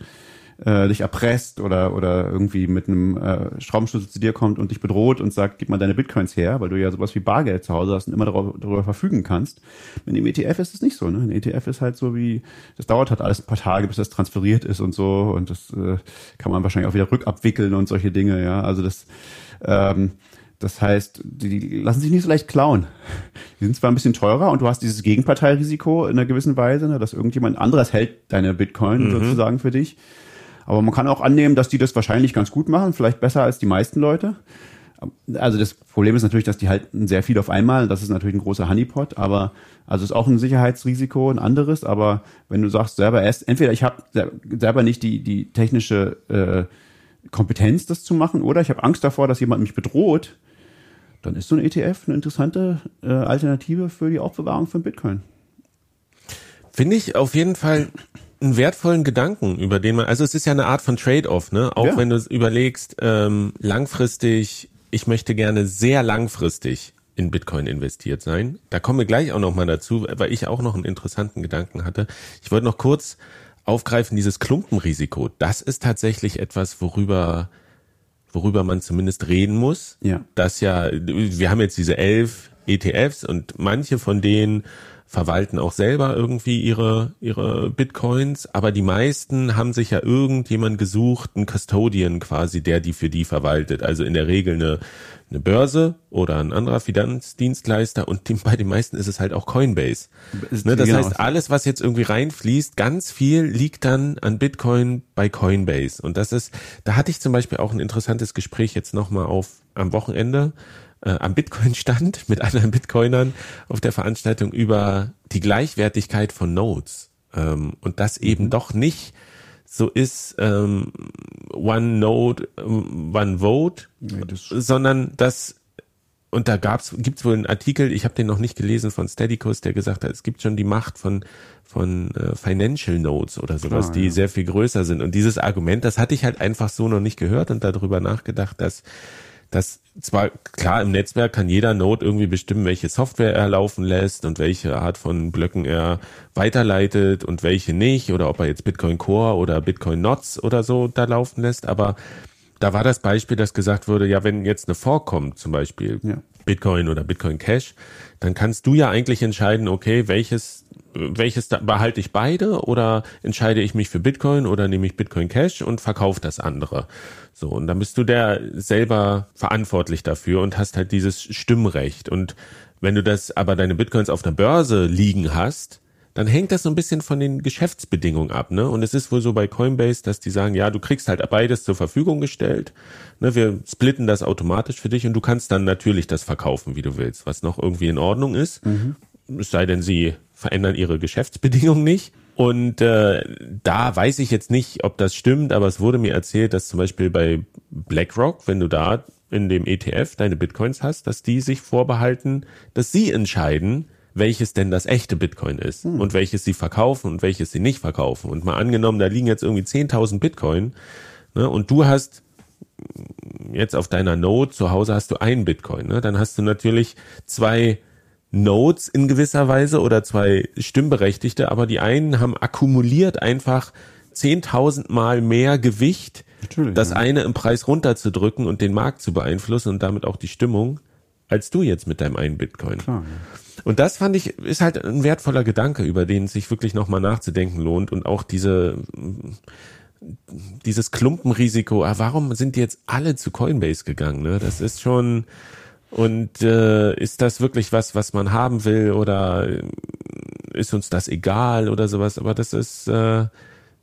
äh, dich erpresst oder oder irgendwie mit einem äh, Schraubenschlüssel zu dir kommt und dich bedroht und sagt, gib mal deine Bitcoins her, weil du ja sowas wie Bargeld zu Hause hast und immer darüber, darüber verfügen kannst. Mit dem ETF ist es nicht so. Ne? Ein ETF ist halt so wie, das dauert halt alles ein paar Tage, bis das transferiert ist und so und das äh, kann man wahrscheinlich auch wieder rückabwickeln und solche Dinge. Ja, also das ähm, das heißt, die, die lassen sich nicht so leicht klauen. Die sind zwar ein bisschen teurer und du hast dieses Gegenparteirisiko in einer gewissen Weise, ne, dass irgendjemand anderes hält deine Bitcoin mhm. sozusagen für dich. Aber man kann auch annehmen, dass die das wahrscheinlich ganz gut machen, vielleicht besser als die meisten Leute. Also das Problem ist natürlich, dass die halten sehr viel auf einmal. Das ist natürlich ein großer Honeypot, aber also ist auch ein Sicherheitsrisiko, ein anderes. Aber wenn du sagst selber erst, entweder ich habe selber nicht die die technische äh, Kompetenz, das zu machen, oder ich habe Angst davor, dass jemand mich bedroht, dann ist so ein ETF eine interessante äh, Alternative für die Aufbewahrung von Bitcoin. Finde ich auf jeden Fall einen wertvollen Gedanken, über den man, also es ist ja eine Art von Trade-off, ne? Auch ja. wenn du überlegst, ähm, langfristig, ich möchte gerne sehr langfristig in Bitcoin investiert sein. Da kommen wir gleich auch nochmal dazu, weil ich auch noch einen interessanten Gedanken hatte. Ich wollte noch kurz aufgreifen, dieses Klumpenrisiko. Das ist tatsächlich etwas, worüber worüber man zumindest reden muss. Ja. Das ja, wir haben jetzt diese elf ETFs und manche von denen verwalten auch selber irgendwie ihre, ihre Bitcoins, aber die meisten haben sich ja irgendjemand gesucht, einen Custodian quasi, der die für die verwaltet. Also in der Regel eine, eine Börse oder ein anderer Finanzdienstleister und die, bei den meisten ist es halt auch Coinbase. Ne, das genau. heißt, alles, was jetzt irgendwie reinfließt, ganz viel liegt dann an Bitcoin bei Coinbase. Und das ist, da hatte ich zum Beispiel auch ein interessantes Gespräch jetzt nochmal auf am Wochenende äh, am Bitcoin-Stand mit anderen Bitcoinern auf der Veranstaltung über die Gleichwertigkeit von Nodes. Ähm, und das eben mhm. doch nicht so ist ähm, One Node, ähm, One Vote, nee, das sondern das und da gab's gibt's wohl einen Artikel, ich habe den noch nicht gelesen von Steadicus, der gesagt hat, es gibt schon die Macht von von äh, Financial Nodes oder sowas, Klar, die ja. sehr viel größer sind. Und dieses Argument, das hatte ich halt einfach so noch nicht gehört und darüber nachgedacht, dass dass zwar klar im Netzwerk kann jeder Node irgendwie bestimmen, welche Software er laufen lässt und welche Art von Blöcken er weiterleitet und welche nicht oder ob er jetzt Bitcoin Core oder Bitcoin Nots oder so da laufen lässt, aber da war das Beispiel, dass gesagt wurde, ja, wenn jetzt eine Fork kommt, zum Beispiel ja. Bitcoin oder Bitcoin Cash, dann kannst du ja eigentlich entscheiden, okay, welches welches da, behalte ich beide oder entscheide ich mich für Bitcoin oder nehme ich Bitcoin Cash und verkaufe das andere. So, und dann bist du der selber verantwortlich dafür und hast halt dieses Stimmrecht. Und wenn du das aber deine Bitcoins auf der Börse liegen hast, dann hängt das so ein bisschen von den Geschäftsbedingungen ab, ne? Und es ist wohl so bei Coinbase, dass die sagen, ja, du kriegst halt beides zur Verfügung gestellt, ne? Wir splitten das automatisch für dich und du kannst dann natürlich das verkaufen, wie du willst, was noch irgendwie in Ordnung ist. Mhm. Es sei denn, sie verändern ihre Geschäftsbedingungen nicht. Und äh, da weiß ich jetzt nicht, ob das stimmt, aber es wurde mir erzählt, dass zum Beispiel bei BlackRock, wenn du da in dem ETF deine Bitcoins hast, dass die sich vorbehalten, dass sie entscheiden, welches denn das echte Bitcoin ist hm. und welches sie verkaufen und welches sie nicht verkaufen. Und mal angenommen, da liegen jetzt irgendwie 10.000 Bitcoin ne, und du hast jetzt auf deiner Node zu Hause hast du ein Bitcoin, ne, dann hast du natürlich zwei Nodes in gewisser Weise oder zwei Stimmberechtigte, aber die einen haben akkumuliert einfach 10.000 Mal mehr Gewicht, Natürlich, das ja. eine im Preis runterzudrücken und den Markt zu beeinflussen und damit auch die Stimmung, als du jetzt mit deinem einen Bitcoin. Klar, ja. Und das fand ich, ist halt ein wertvoller Gedanke, über den es sich wirklich nochmal nachzudenken lohnt und auch diese, dieses Klumpenrisiko, ah, warum sind die jetzt alle zu Coinbase gegangen? Ne? Das ist schon, und äh, ist das wirklich was, was man haben will oder ist uns das egal oder sowas? Aber das ist, äh,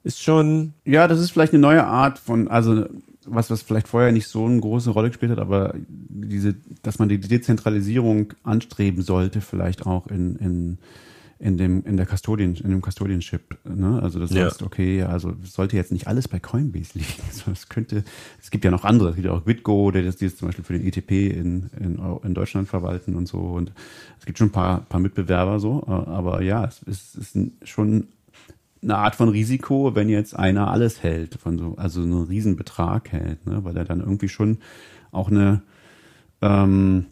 ist schon. Ja, das ist vielleicht eine neue Art von, also was, was vielleicht vorher nicht so eine große Rolle gespielt hat, aber diese, dass man die Dezentralisierung anstreben sollte, vielleicht auch in, in in dem in der Custodian in dem Custodianship ne? Also das ja. heißt okay also sollte jetzt nicht alles bei Coinbase liegen. Also es könnte es gibt ja noch andere. Es gibt ja auch Bitgo der das dieses zum Beispiel für den ETP in, in in Deutschland verwalten und so. Und es gibt schon ein paar paar Mitbewerber so aber ja es ist, es ist schon eine Art von Risiko wenn jetzt einer alles hält von so also einen Riesenbetrag hält ne? Weil er dann irgendwie schon auch eine ähm,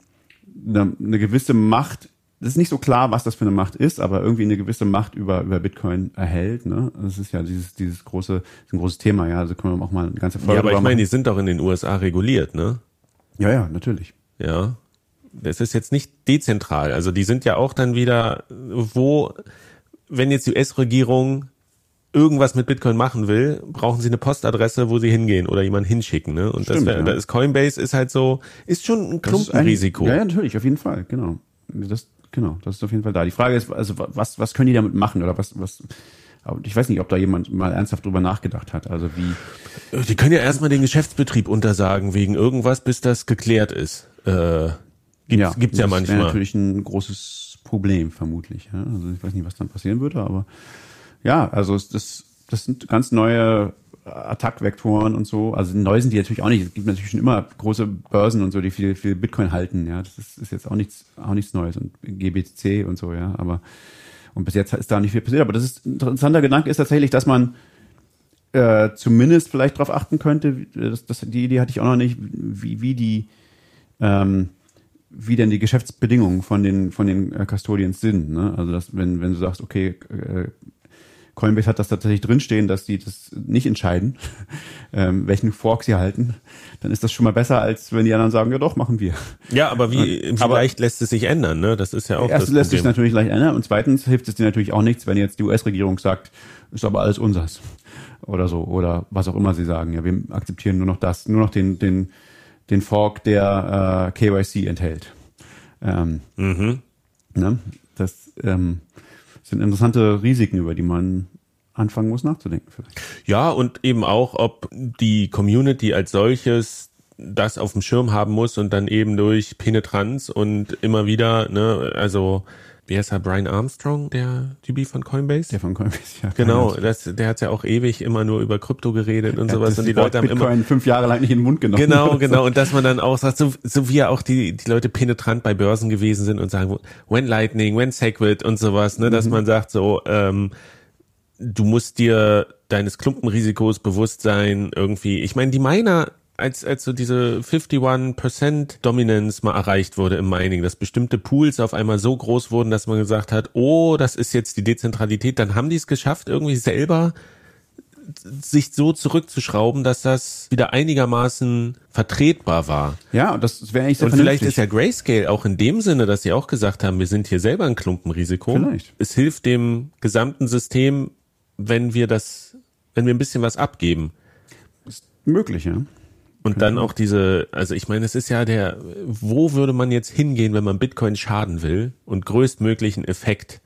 eine, eine gewisse Macht das ist nicht so klar, was das für eine Macht ist, aber irgendwie eine gewisse Macht über, über Bitcoin erhält. Ne? Das ist ja dieses, dieses große, ein großes Thema, ja. Also können wir auch mal eine ganze Folge Ja, aber ich meine, die sind doch in den USA reguliert, ne? Ja, ja, natürlich. Ja. Das ist jetzt nicht dezentral. Also die sind ja auch dann wieder, wo, wenn jetzt die US-Regierung irgendwas mit Bitcoin machen will, brauchen sie eine Postadresse, wo sie hingehen oder jemanden hinschicken. Ne? Und Stimmt, das, ja. das Coinbase ist halt so, ist schon ein Klumpenrisiko. Ja, ja, natürlich, auf jeden Fall, genau. Das, genau, das ist auf jeden Fall da. Die Frage ist, also was, was können die damit machen oder was, was, ich weiß nicht, ob da jemand mal ernsthaft drüber nachgedacht hat. Also wie. Die können ja erstmal den Geschäftsbetrieb untersagen wegen irgendwas, bis das geklärt ist. Äh, gibt's, ja, gibt's ja manchmal. Das wäre natürlich ein großes Problem, vermutlich. Ja? Also ich weiß nicht, was dann passieren würde, aber ja, also das, das sind ganz neue Attack-Vektoren und so. Also neu sind die natürlich auch nicht. Es gibt natürlich schon immer große Börsen und so, die viel, viel Bitcoin halten. Ja, das ist, ist jetzt auch nichts, auch nichts Neues und GBC und so. Ja, aber und bis jetzt ist da nicht viel passiert. Aber das ist ein interessanter Gedanke ist tatsächlich, dass man äh, zumindest vielleicht darauf achten könnte. Das, das, die Idee hatte ich auch noch nicht, wie, wie die ähm, wie denn die Geschäftsbedingungen von den von den äh, Custodians sind. Ne? Also dass, wenn wenn du sagst, okay, äh, Coinbase hat das tatsächlich drinstehen, dass die das nicht entscheiden, ähm, welchen Fork sie halten, dann ist das schon mal besser, als wenn die anderen sagen, ja doch, machen wir. Ja, aber wie, wie aber, leicht lässt es sich ändern, ne? Das ist ja auch Erstens lässt sich natürlich leicht ändern und zweitens hilft es dir natürlich auch nichts, wenn jetzt die US-Regierung sagt, ist aber alles unsers oder so oder was auch immer sie sagen. Ja, wir akzeptieren nur noch das, nur noch den den den Fork, der äh, KYC enthält. Ähm, mhm. ne? Das ähm, sind interessante Risiken, über die man anfangen muss nachzudenken vielleicht. Ja, und eben auch, ob die Community als solches das auf dem Schirm haben muss und dann eben durch Penetranz und immer wieder, ne, also wie heißt er, Brian Armstrong, der Typi von Coinbase? Der von Coinbase, ja. Genau, das, der hat ja auch ewig immer nur über Krypto geredet und ja, sowas. Und die Leute haben Bitcoin immer fünf Jahre lang nicht in den Mund genommen. Genau, genau. Und dass man dann auch sagt, so, so wie ja auch die, die Leute penetrant bei Börsen gewesen sind und sagen, when Lightning, when Segwit und sowas, ne, dass mhm. man sagt so, ähm, du musst dir deines Klumpenrisikos bewusst sein, irgendwie. Ich meine, die Miner als, als so diese 51% Dominance mal erreicht wurde im Mining, dass bestimmte Pools auf einmal so groß wurden, dass man gesagt hat, oh, das ist jetzt die Dezentralität, dann haben die es geschafft, irgendwie selber sich so zurückzuschrauben, dass das wieder einigermaßen vertretbar war. Ja, und das wäre eigentlich sehr Und vielleicht ist ja Grayscale auch in dem Sinne, dass sie auch gesagt haben, wir sind hier selber ein Klumpenrisiko. Vielleicht. Es hilft dem gesamten System, wenn wir das, wenn wir ein bisschen was abgeben. Ist möglich, ja. Und dann auch diese, also ich meine, es ist ja der, wo würde man jetzt hingehen, wenn man Bitcoin schaden will und größtmöglichen Effekt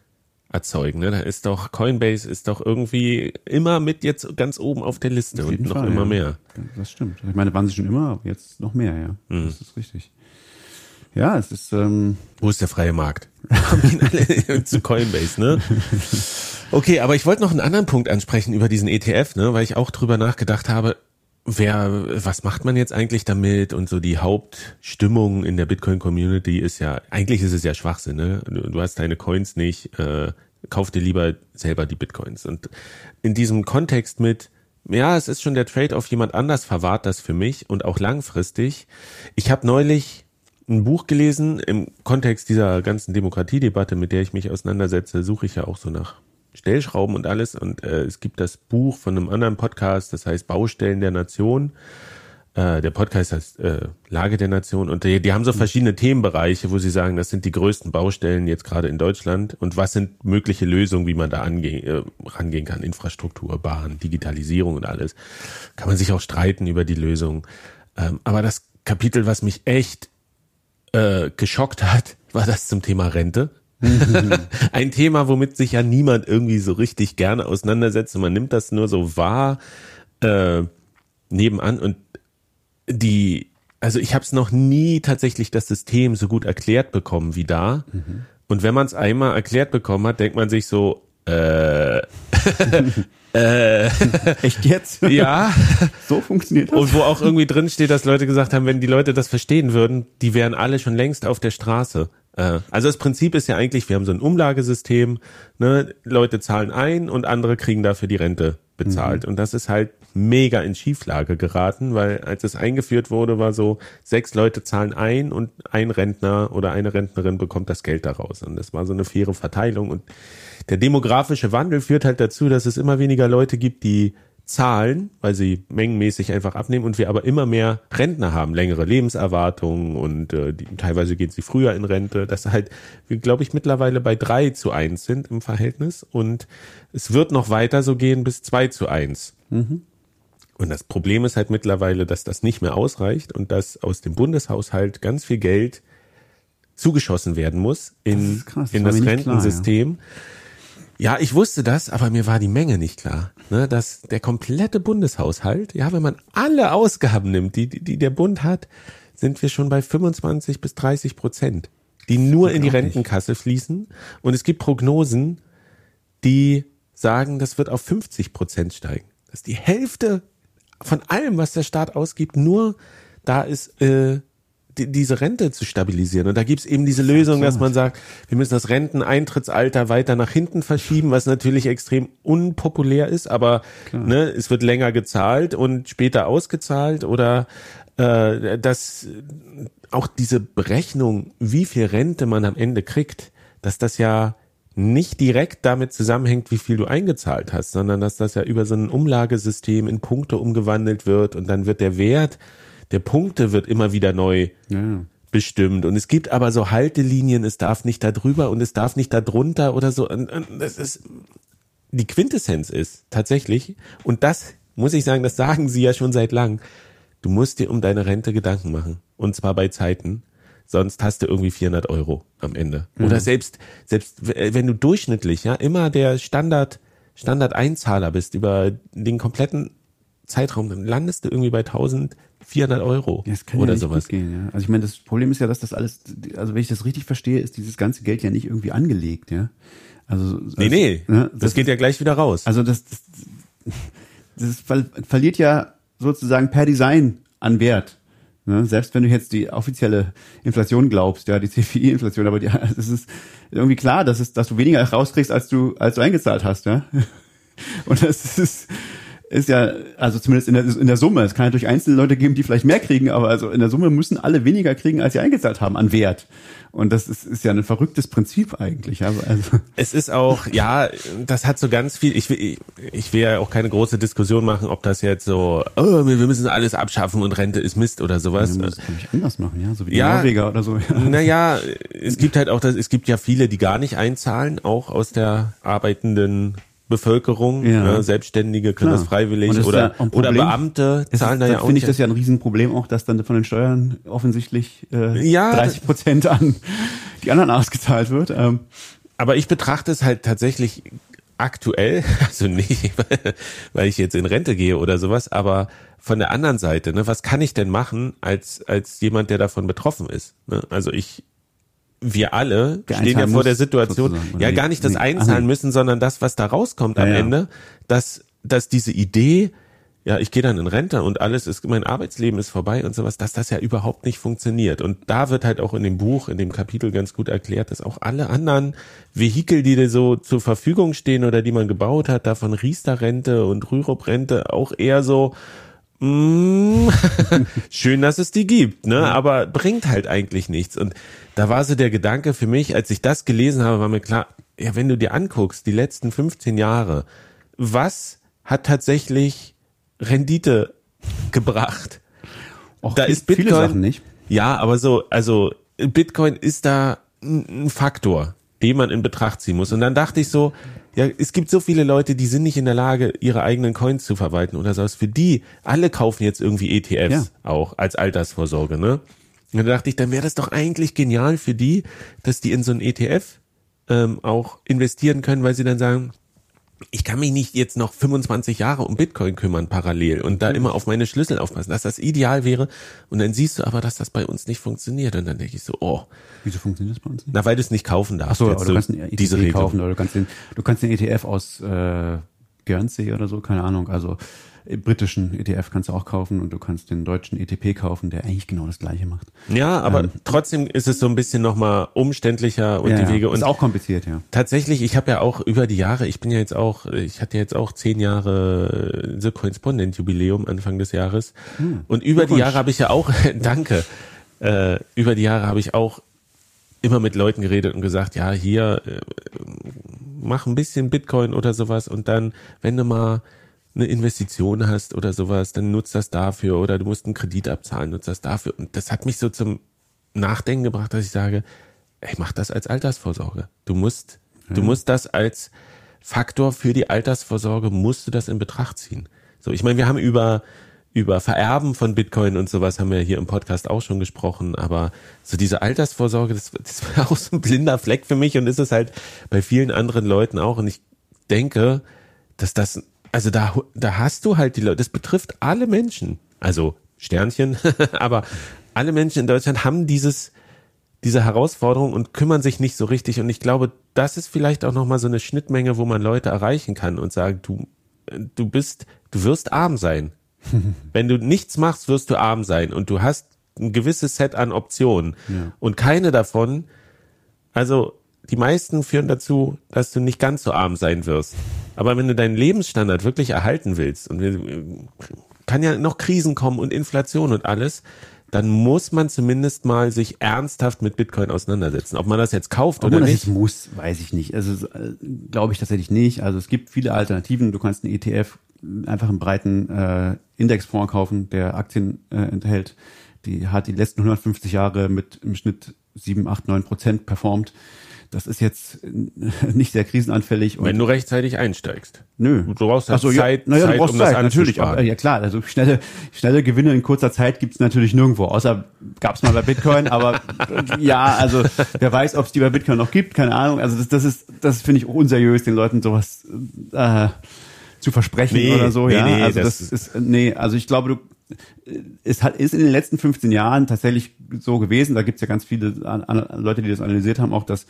erzeugen? Ne? Da ist doch Coinbase ist doch irgendwie immer mit jetzt ganz oben auf der Liste auf und noch Fall, immer ja. mehr. Das stimmt. Ich meine, waren sie schon immer, jetzt noch mehr, ja. Mhm. Das ist richtig. Ja, es ist. Ähm Wo ist der freie Markt? Haben ihn alle zu Coinbase, ne? Okay, aber ich wollte noch einen anderen Punkt ansprechen über diesen ETF, ne, weil ich auch drüber nachgedacht habe wer, was macht man jetzt eigentlich damit? Und so die Hauptstimmung in der Bitcoin-Community ist ja, eigentlich ist es ja Schwachsinn, ne? Du, hast deine Coins nicht, äh, kauf dir lieber selber die Bitcoins. Und in diesem Kontext mit, ja, es ist schon der Trade-off, jemand anders verwahrt das für mich und auch langfristig. Ich habe neulich ein Buch gelesen im Kontext dieser ganzen Demokratiedebatte, mit der ich mich auseinandersetze, suche ich ja auch so nach Stellschrauben und alles. Und äh, es gibt das Buch von einem anderen Podcast, das heißt Baustellen der Nation. Äh, der Podcast heißt äh, Lage der Nation. Und die, die haben so verschiedene Themenbereiche, wo sie sagen, das sind die größten Baustellen jetzt gerade in Deutschland. Und was sind mögliche Lösungen, wie man da angehen, äh, rangehen kann? Infrastruktur, Bahn, Digitalisierung und alles. Kann man sich auch streiten über die Lösung. Ähm, aber das Kapitel, was mich echt äh, geschockt hat, war das zum Thema Rente. ein Thema, womit sich ja niemand irgendwie so richtig gerne auseinandersetzt man nimmt das nur so wahr äh, nebenan und die, also ich habe es noch nie tatsächlich das System so gut erklärt bekommen wie da. Mhm. Und wenn man es einmal erklärt bekommen hat, denkt man sich so, äh, äh, Echt jetzt? Ja. so funktioniert das. Und wo auch irgendwie drin steht, dass Leute gesagt haben, wenn die Leute das verstehen würden, die wären alle schon längst auf der Straße. Äh, also das Prinzip ist ja eigentlich, wir haben so ein Umlagesystem, ne? Leute zahlen ein und andere kriegen dafür die Rente bezahlt. Mhm. Und das ist halt mega in Schieflage geraten, weil als es eingeführt wurde, war so, sechs Leute zahlen ein und ein Rentner oder eine Rentnerin bekommt das Geld daraus. Und das war so eine faire Verteilung. Und der demografische Wandel führt halt dazu, dass es immer weniger Leute gibt, die zahlen, weil sie mengenmäßig einfach abnehmen und wir aber immer mehr Rentner haben, längere Lebenserwartungen und äh, die, teilweise gehen sie früher in Rente, dass halt wir glaube ich mittlerweile bei drei zu eins sind im Verhältnis und es wird noch weiter so gehen bis zwei zu eins. Mhm. Und das Problem ist halt mittlerweile, dass das nicht mehr ausreicht und dass aus dem Bundeshaushalt ganz viel Geld zugeschossen werden muss in das, krass, das in das Rentensystem. Klar, ja ja, ich wusste das, aber mir war die Menge nicht klar. Ne, dass der komplette Bundeshaushalt, ja, wenn man alle Ausgaben nimmt, die, die der Bund hat, sind wir schon bei 25 bis 30 Prozent, die nur in die Rentenkasse fließen. Und es gibt Prognosen, die sagen, das wird auf 50 Prozent steigen. Dass die Hälfte von allem, was der Staat ausgibt, nur da ist, äh, die, diese Rente zu stabilisieren. Und da gibt's eben diese Lösung, dass man sagt, wir müssen das Renteneintrittsalter weiter nach hinten verschieben, was natürlich extrem unpopulär ist, aber ne, es wird länger gezahlt und später ausgezahlt oder äh, dass auch diese Berechnung, wie viel Rente man am Ende kriegt, dass das ja nicht direkt damit zusammenhängt, wie viel du eingezahlt hast, sondern dass das ja über so ein Umlagesystem in Punkte umgewandelt wird und dann wird der Wert der Punkte wird immer wieder neu ja. bestimmt. Und es gibt aber so Haltelinien, es darf nicht da drüber und es darf nicht da drunter oder so. Und, und das ist, die Quintessenz ist tatsächlich, und das muss ich sagen, das sagen sie ja schon seit lang, du musst dir um deine Rente Gedanken machen. Und zwar bei Zeiten, sonst hast du irgendwie 400 Euro am Ende. Mhm. Oder selbst, selbst wenn du durchschnittlich, ja, immer der Standard, Standard-Einzahler bist über den kompletten Zeitraum, dann landest du irgendwie bei 1400 Euro ja, das kann oder ja sowas. Gehen, ja. Also ich meine, das Problem ist ja, dass das alles, also wenn ich das richtig verstehe, ist dieses ganze Geld ja nicht irgendwie angelegt, ja. Also, also nee, nee, ne, das, das, geht ja gleich wieder raus. Also das, das, das verliert ja sozusagen per Design an Wert. Ne? Selbst wenn du jetzt die offizielle Inflation glaubst, ja, die CPI-Inflation, aber die, es ist irgendwie klar, dass, es, dass du weniger rauskriegst, als du, als du eingezahlt hast, ja. Und das ist, ist ja, also zumindest in der, in der Summe, es kann natürlich einzelne Leute geben, die vielleicht mehr kriegen, aber also in der Summe müssen alle weniger kriegen, als sie eingezahlt haben an Wert. Und das ist, ist ja ein verrücktes Prinzip eigentlich. Also, also. Es ist auch, ja, das hat so ganz viel, ich will, ich will ja auch keine große Diskussion machen, ob das jetzt so, oh, wir müssen alles abschaffen und Rente ist Mist oder sowas. Ja, das kann ich anders machen, ja, so wie die ja, Norweger oder so. Ja. Naja, es gibt halt auch das, es gibt ja viele, die gar nicht einzahlen, auch aus der arbeitenden Bevölkerung, ja. ne, Selbstständige können Klar. das freiwillig das oder, ja oder Beamte zahlen ist, da ja auch. Finde ich das ja ein Riesenproblem auch, dass dann von den Steuern offensichtlich äh, ja, 30 Prozent an die anderen ausgezahlt wird. Ähm. Aber ich betrachte es halt tatsächlich aktuell, also nicht, weil ich jetzt in Rente gehe oder sowas, aber von der anderen Seite, ne, was kann ich denn machen als als jemand, der davon betroffen ist? Ne? Also ich wir alle stehen ja vor der Situation, ja gar nicht das nee, einzahlen müssen, sondern das, was da rauskommt ja, am ja. Ende, dass, dass diese Idee, ja, ich gehe dann in Rente und alles ist, mein Arbeitsleben ist vorbei und sowas, dass das ja überhaupt nicht funktioniert. Und da wird halt auch in dem Buch, in dem Kapitel ganz gut erklärt, dass auch alle anderen Vehikel, die da so zur Verfügung stehen oder die man gebaut hat, davon Riester-Rente und Rürup-Rente auch eher so, schön, dass es die gibt, ne? Aber bringt halt eigentlich nichts. Und da war so der Gedanke für mich, als ich das gelesen habe, war mir klar, ja, wenn du dir anguckst, die letzten 15 Jahre, was hat tatsächlich Rendite gebracht? Och, da ist Bitcoin, viele Sachen nicht. Ja, aber so, also Bitcoin ist da ein Faktor, den man in Betracht ziehen muss. Und dann dachte ich so, ja, es gibt so viele Leute, die sind nicht in der Lage, ihre eigenen Coins zu verwalten oder sowas. Für die, alle kaufen jetzt irgendwie ETFs ja. auch als Altersvorsorge, ne? Und da dachte ich, dann wäre das doch eigentlich genial für die, dass die in so ein ETF ähm, auch investieren können, weil sie dann sagen, ich kann mich nicht jetzt noch 25 Jahre um Bitcoin kümmern parallel und da mhm. immer auf meine Schlüssel aufpassen, dass das ideal wäre. Und dann siehst du aber, dass das bei uns nicht funktioniert. Und dann denke ich so, oh. Wieso funktioniert das bei uns nicht? Na, weil du es nicht kaufen darfst. Ach so, aber du kannst einen ETF kaufen oder du kannst den, du kannst den ETF aus äh, Guernsey oder so, keine Ahnung. Also britischen ETF kannst du auch kaufen und du kannst den deutschen ETP kaufen, der eigentlich genau das gleiche macht. Ja, aber ähm, trotzdem ist es so ein bisschen nochmal umständlicher und ja, die Wege. Und ist auch kompliziert, ja. Tatsächlich, ich habe ja auch über die Jahre, ich bin ja jetzt auch, ich hatte jetzt auch zehn Jahre The Correspondent Jubiläum Anfang des Jahres. Hm, und über die Jahre habe ich ja auch, danke, äh, über die Jahre habe ich auch immer mit Leuten geredet und gesagt, ja, hier, äh, mach ein bisschen Bitcoin oder sowas und dann, wenn du mal eine Investition hast oder sowas, dann nutzt das dafür oder du musst einen Kredit abzahlen, nutzt das dafür. Und das hat mich so zum Nachdenken gebracht, dass ich sage, ich mach das als Altersvorsorge. Du musst, ja. du musst das als Faktor für die Altersvorsorge, musst du das in Betracht ziehen. So, ich meine, wir haben über über Vererben von Bitcoin und sowas haben wir hier im Podcast auch schon gesprochen, aber so diese Altersvorsorge, das, das war auch so ein blinder Fleck für mich und ist es halt bei vielen anderen Leuten auch. Und ich denke, dass das, also da, da hast du halt die Leute, das betrifft alle Menschen, also Sternchen, aber alle Menschen in Deutschland haben dieses, diese Herausforderung und kümmern sich nicht so richtig. Und ich glaube, das ist vielleicht auch nochmal so eine Schnittmenge, wo man Leute erreichen kann und sagen, du, du bist, du wirst arm sein Wenn du nichts machst, wirst du arm sein und du hast ein gewisses Set an Optionen ja. und keine davon, also die meisten führen dazu, dass du nicht ganz so arm sein wirst. Aber wenn du deinen Lebensstandard wirklich erhalten willst und kann ja noch Krisen kommen und Inflation und alles, dann muss man zumindest mal sich ernsthaft mit Bitcoin auseinandersetzen. Ob man das jetzt kauft Ob oder nicht. muss, weiß ich nicht. Also äh, glaube ich tatsächlich nicht. Also es gibt viele Alternativen. Du kannst einen ETF einfach einen breiten äh, Indexfonds kaufen, der Aktien äh, enthält. Die hat die letzten 150 Jahre mit im Schnitt 7, 8, 9 Prozent performt. Das ist jetzt nicht sehr krisenanfällig. Wenn du rechtzeitig einsteigst. Nö. Du brauchst halt so, Zeit, ja, naja, Zeit, du brauchst um Zeit, das natürlich. Aber, ja klar, also schnelle, schnelle Gewinne in kurzer Zeit gibt's natürlich nirgendwo. Außer gab's mal bei Bitcoin, aber ja, also wer weiß, ob es die bei Bitcoin noch gibt, keine Ahnung. Also das, das ist, das finde ich unseriös, den Leuten sowas äh, zu versprechen nee, oder so. Nee, ja, nee, also das, das ist nee, also ich glaube, du es hat, ist in den letzten 15 Jahren tatsächlich so gewesen, da gibt es ja ganz viele Leute, die das analysiert haben, auch dass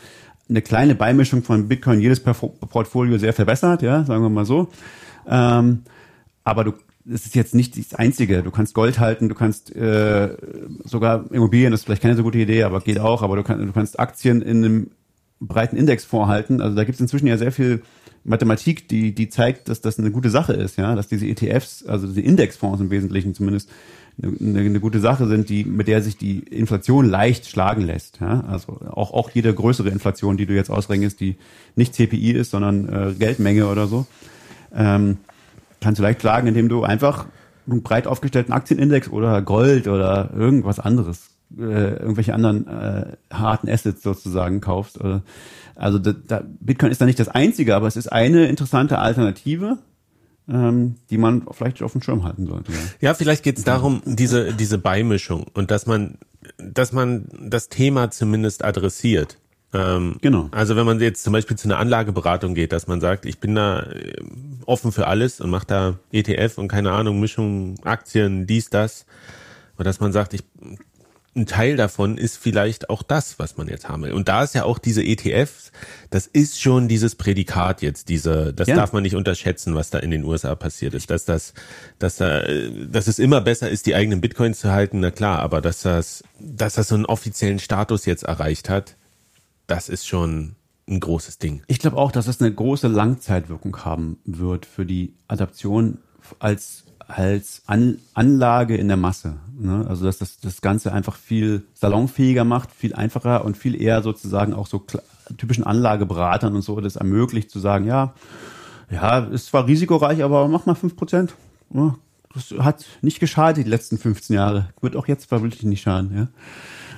eine kleine Beimischung von Bitcoin jedes Portfolio sehr verbessert, ja, sagen wir mal so. Ähm, aber du, es ist jetzt nicht das Einzige. Du kannst Gold halten, du kannst äh, sogar Immobilien, das ist vielleicht keine so gute Idee, aber geht auch, aber du, kann, du kannst Aktien in einem breiten Index vorhalten. Also da gibt es inzwischen ja sehr viel Mathematik, die, die zeigt, dass das eine gute Sache ist, ja, dass diese ETFs, also diese Indexfonds im Wesentlichen zumindest, eine, eine gute Sache sind, die, mit der sich die Inflation leicht schlagen lässt. Ja? Also auch, auch jede größere Inflation, die du jetzt ausrechnest, die nicht CPI ist, sondern äh, Geldmenge oder so, ähm, kannst du leicht schlagen, indem du einfach einen breit aufgestellten Aktienindex oder Gold oder irgendwas anderes, äh, irgendwelche anderen äh, harten Assets sozusagen kaufst. Oder, also da, da, Bitcoin ist da nicht das einzige, aber es ist eine interessante Alternative, ähm, die man vielleicht auf dem Schirm halten sollte. Ja, vielleicht geht es darum, diese, diese Beimischung und dass man, dass man das Thema zumindest adressiert. Ähm, genau. Also wenn man jetzt zum Beispiel zu einer Anlageberatung geht, dass man sagt, ich bin da äh, offen für alles und mache da ETF und keine Ahnung, Mischung, Aktien, dies, das. Oder dass man sagt, ich ein Teil davon ist vielleicht auch das, was man jetzt haben will. Und da ist ja auch diese ETFs, das ist schon dieses Prädikat jetzt, diese, das ja. darf man nicht unterschätzen, was da in den USA passiert ist. Dass das, dass da, dass es immer besser ist, die eigenen Bitcoins zu halten, na klar, aber dass das, dass das so einen offiziellen Status jetzt erreicht hat, das ist schon ein großes Ding. Ich glaube auch, dass es eine große Langzeitwirkung haben wird für die Adaption als als An Anlage in der Masse. Ne? Also dass das das Ganze einfach viel salonfähiger macht, viel einfacher und viel eher sozusagen auch so typischen Anlageberatern und so das ermöglicht zu sagen, ja, ja, ist zwar risikoreich, aber mach mal fünf Prozent. Ja, das hat nicht geschadet die letzten 15 Jahre. Wird auch jetzt vermutlich nicht schaden. Ja.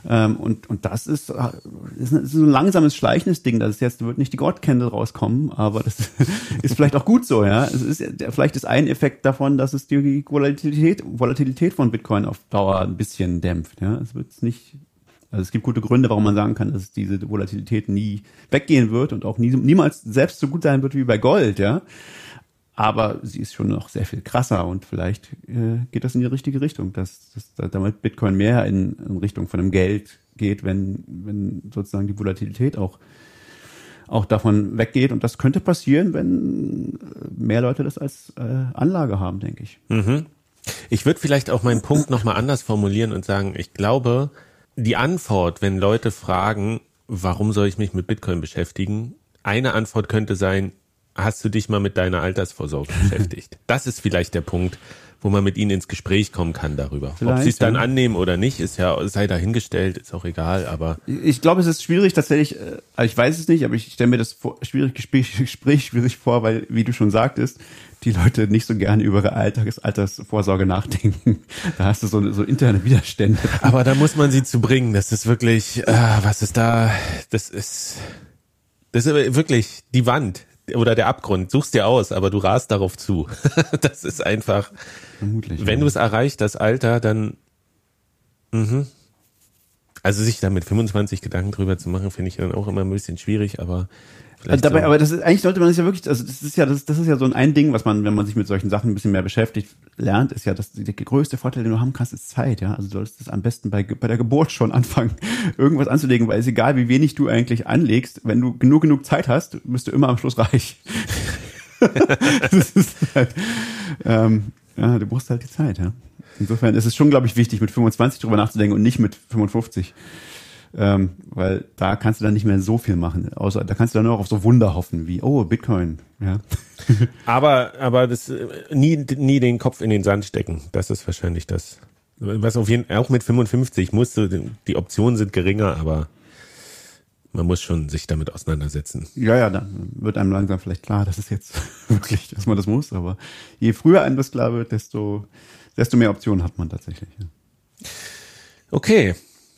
Ähm, und, und das ist, äh, ist, so ein langsames, schleichendes Ding. Das ist jetzt wird nicht die God-Candle rauskommen, aber das ist vielleicht auch gut so, ja. Es ist, vielleicht ist ein Effekt davon, dass es die Volatilität, Volatilität von Bitcoin auf Dauer ein bisschen dämpft, ja. Es wird nicht, also es gibt gute Gründe, warum man sagen kann, dass diese Volatilität nie weggehen wird und auch nie, niemals selbst so gut sein wird wie bei Gold, ja aber sie ist schon noch sehr viel krasser und vielleicht äh, geht das in die richtige Richtung, dass, dass damit Bitcoin mehr in, in Richtung von einem Geld geht, wenn, wenn sozusagen die Volatilität auch auch davon weggeht. Und das könnte passieren, wenn mehr Leute das als äh, Anlage haben, denke ich. Mhm. Ich würde vielleicht auch meinen Punkt nochmal anders formulieren und sagen, ich glaube, die Antwort, wenn Leute fragen, warum soll ich mich mit Bitcoin beschäftigen? Eine Antwort könnte sein, hast du dich mal mit deiner Altersvorsorge beschäftigt? Das ist vielleicht der Punkt, wo man mit ihnen ins Gespräch kommen kann darüber. Vielleicht, Ob sie es dann annehmen oder nicht, ist ja, sei dahingestellt, ist auch egal, aber. Ich glaube, es ist schwierig tatsächlich, äh, also ich weiß es nicht, aber ich stelle mir das vor, schwierig, Gespräch, Gespräch schwierig vor, weil, wie du schon sagtest, die Leute nicht so gerne über ihre Alltags Altersvorsorge nachdenken. Da hast du so, so interne Widerstände. Aber da muss man sie zu bringen. Das ist wirklich, äh, was ist da? Das ist, das ist wirklich die Wand oder der Abgrund. Suchst dir aus, aber du rast darauf zu. das ist einfach. Vermutlich. Wenn ja. du es erreicht, das Alter, dann. Mhm. Also sich da mit 25 Gedanken drüber zu machen, finde ich dann auch immer ein bisschen schwierig, aber also dabei, so. aber das ist, eigentlich sollte man sich ja wirklich, also das ist ja, das, das ist ja so ein Ding, was man, wenn man sich mit solchen Sachen ein bisschen mehr beschäftigt, lernt, ist ja, dass der größte Vorteil, den du haben kannst, ist Zeit, ja. Also du solltest das am besten bei, bei der Geburt schon anfangen, irgendwas anzulegen, weil es egal, wie wenig du eigentlich anlegst, wenn du genug genug Zeit hast, bist du immer am Schluss reich. das ist halt, ähm, ja, du brauchst halt die Zeit, ja. Insofern ist es schon, glaube ich, wichtig, mit 25 drüber nachzudenken und nicht mit 55 ähm, weil da kannst du dann nicht mehr so viel machen. Außer da kannst du dann nur auf so Wunder hoffen wie oh Bitcoin. Ja. aber aber das äh, nie nie den Kopf in den Sand stecken. Das ist wahrscheinlich das. Was auf jeden auch mit 55 musst du die Optionen sind geringer, aber man muss schon sich damit auseinandersetzen. Ja, ja, dann wird einem langsam vielleicht klar, dass es jetzt wirklich, dass man das muss. Aber je früher einem das klar wird, desto, desto mehr Optionen hat man tatsächlich. Ja. Okay,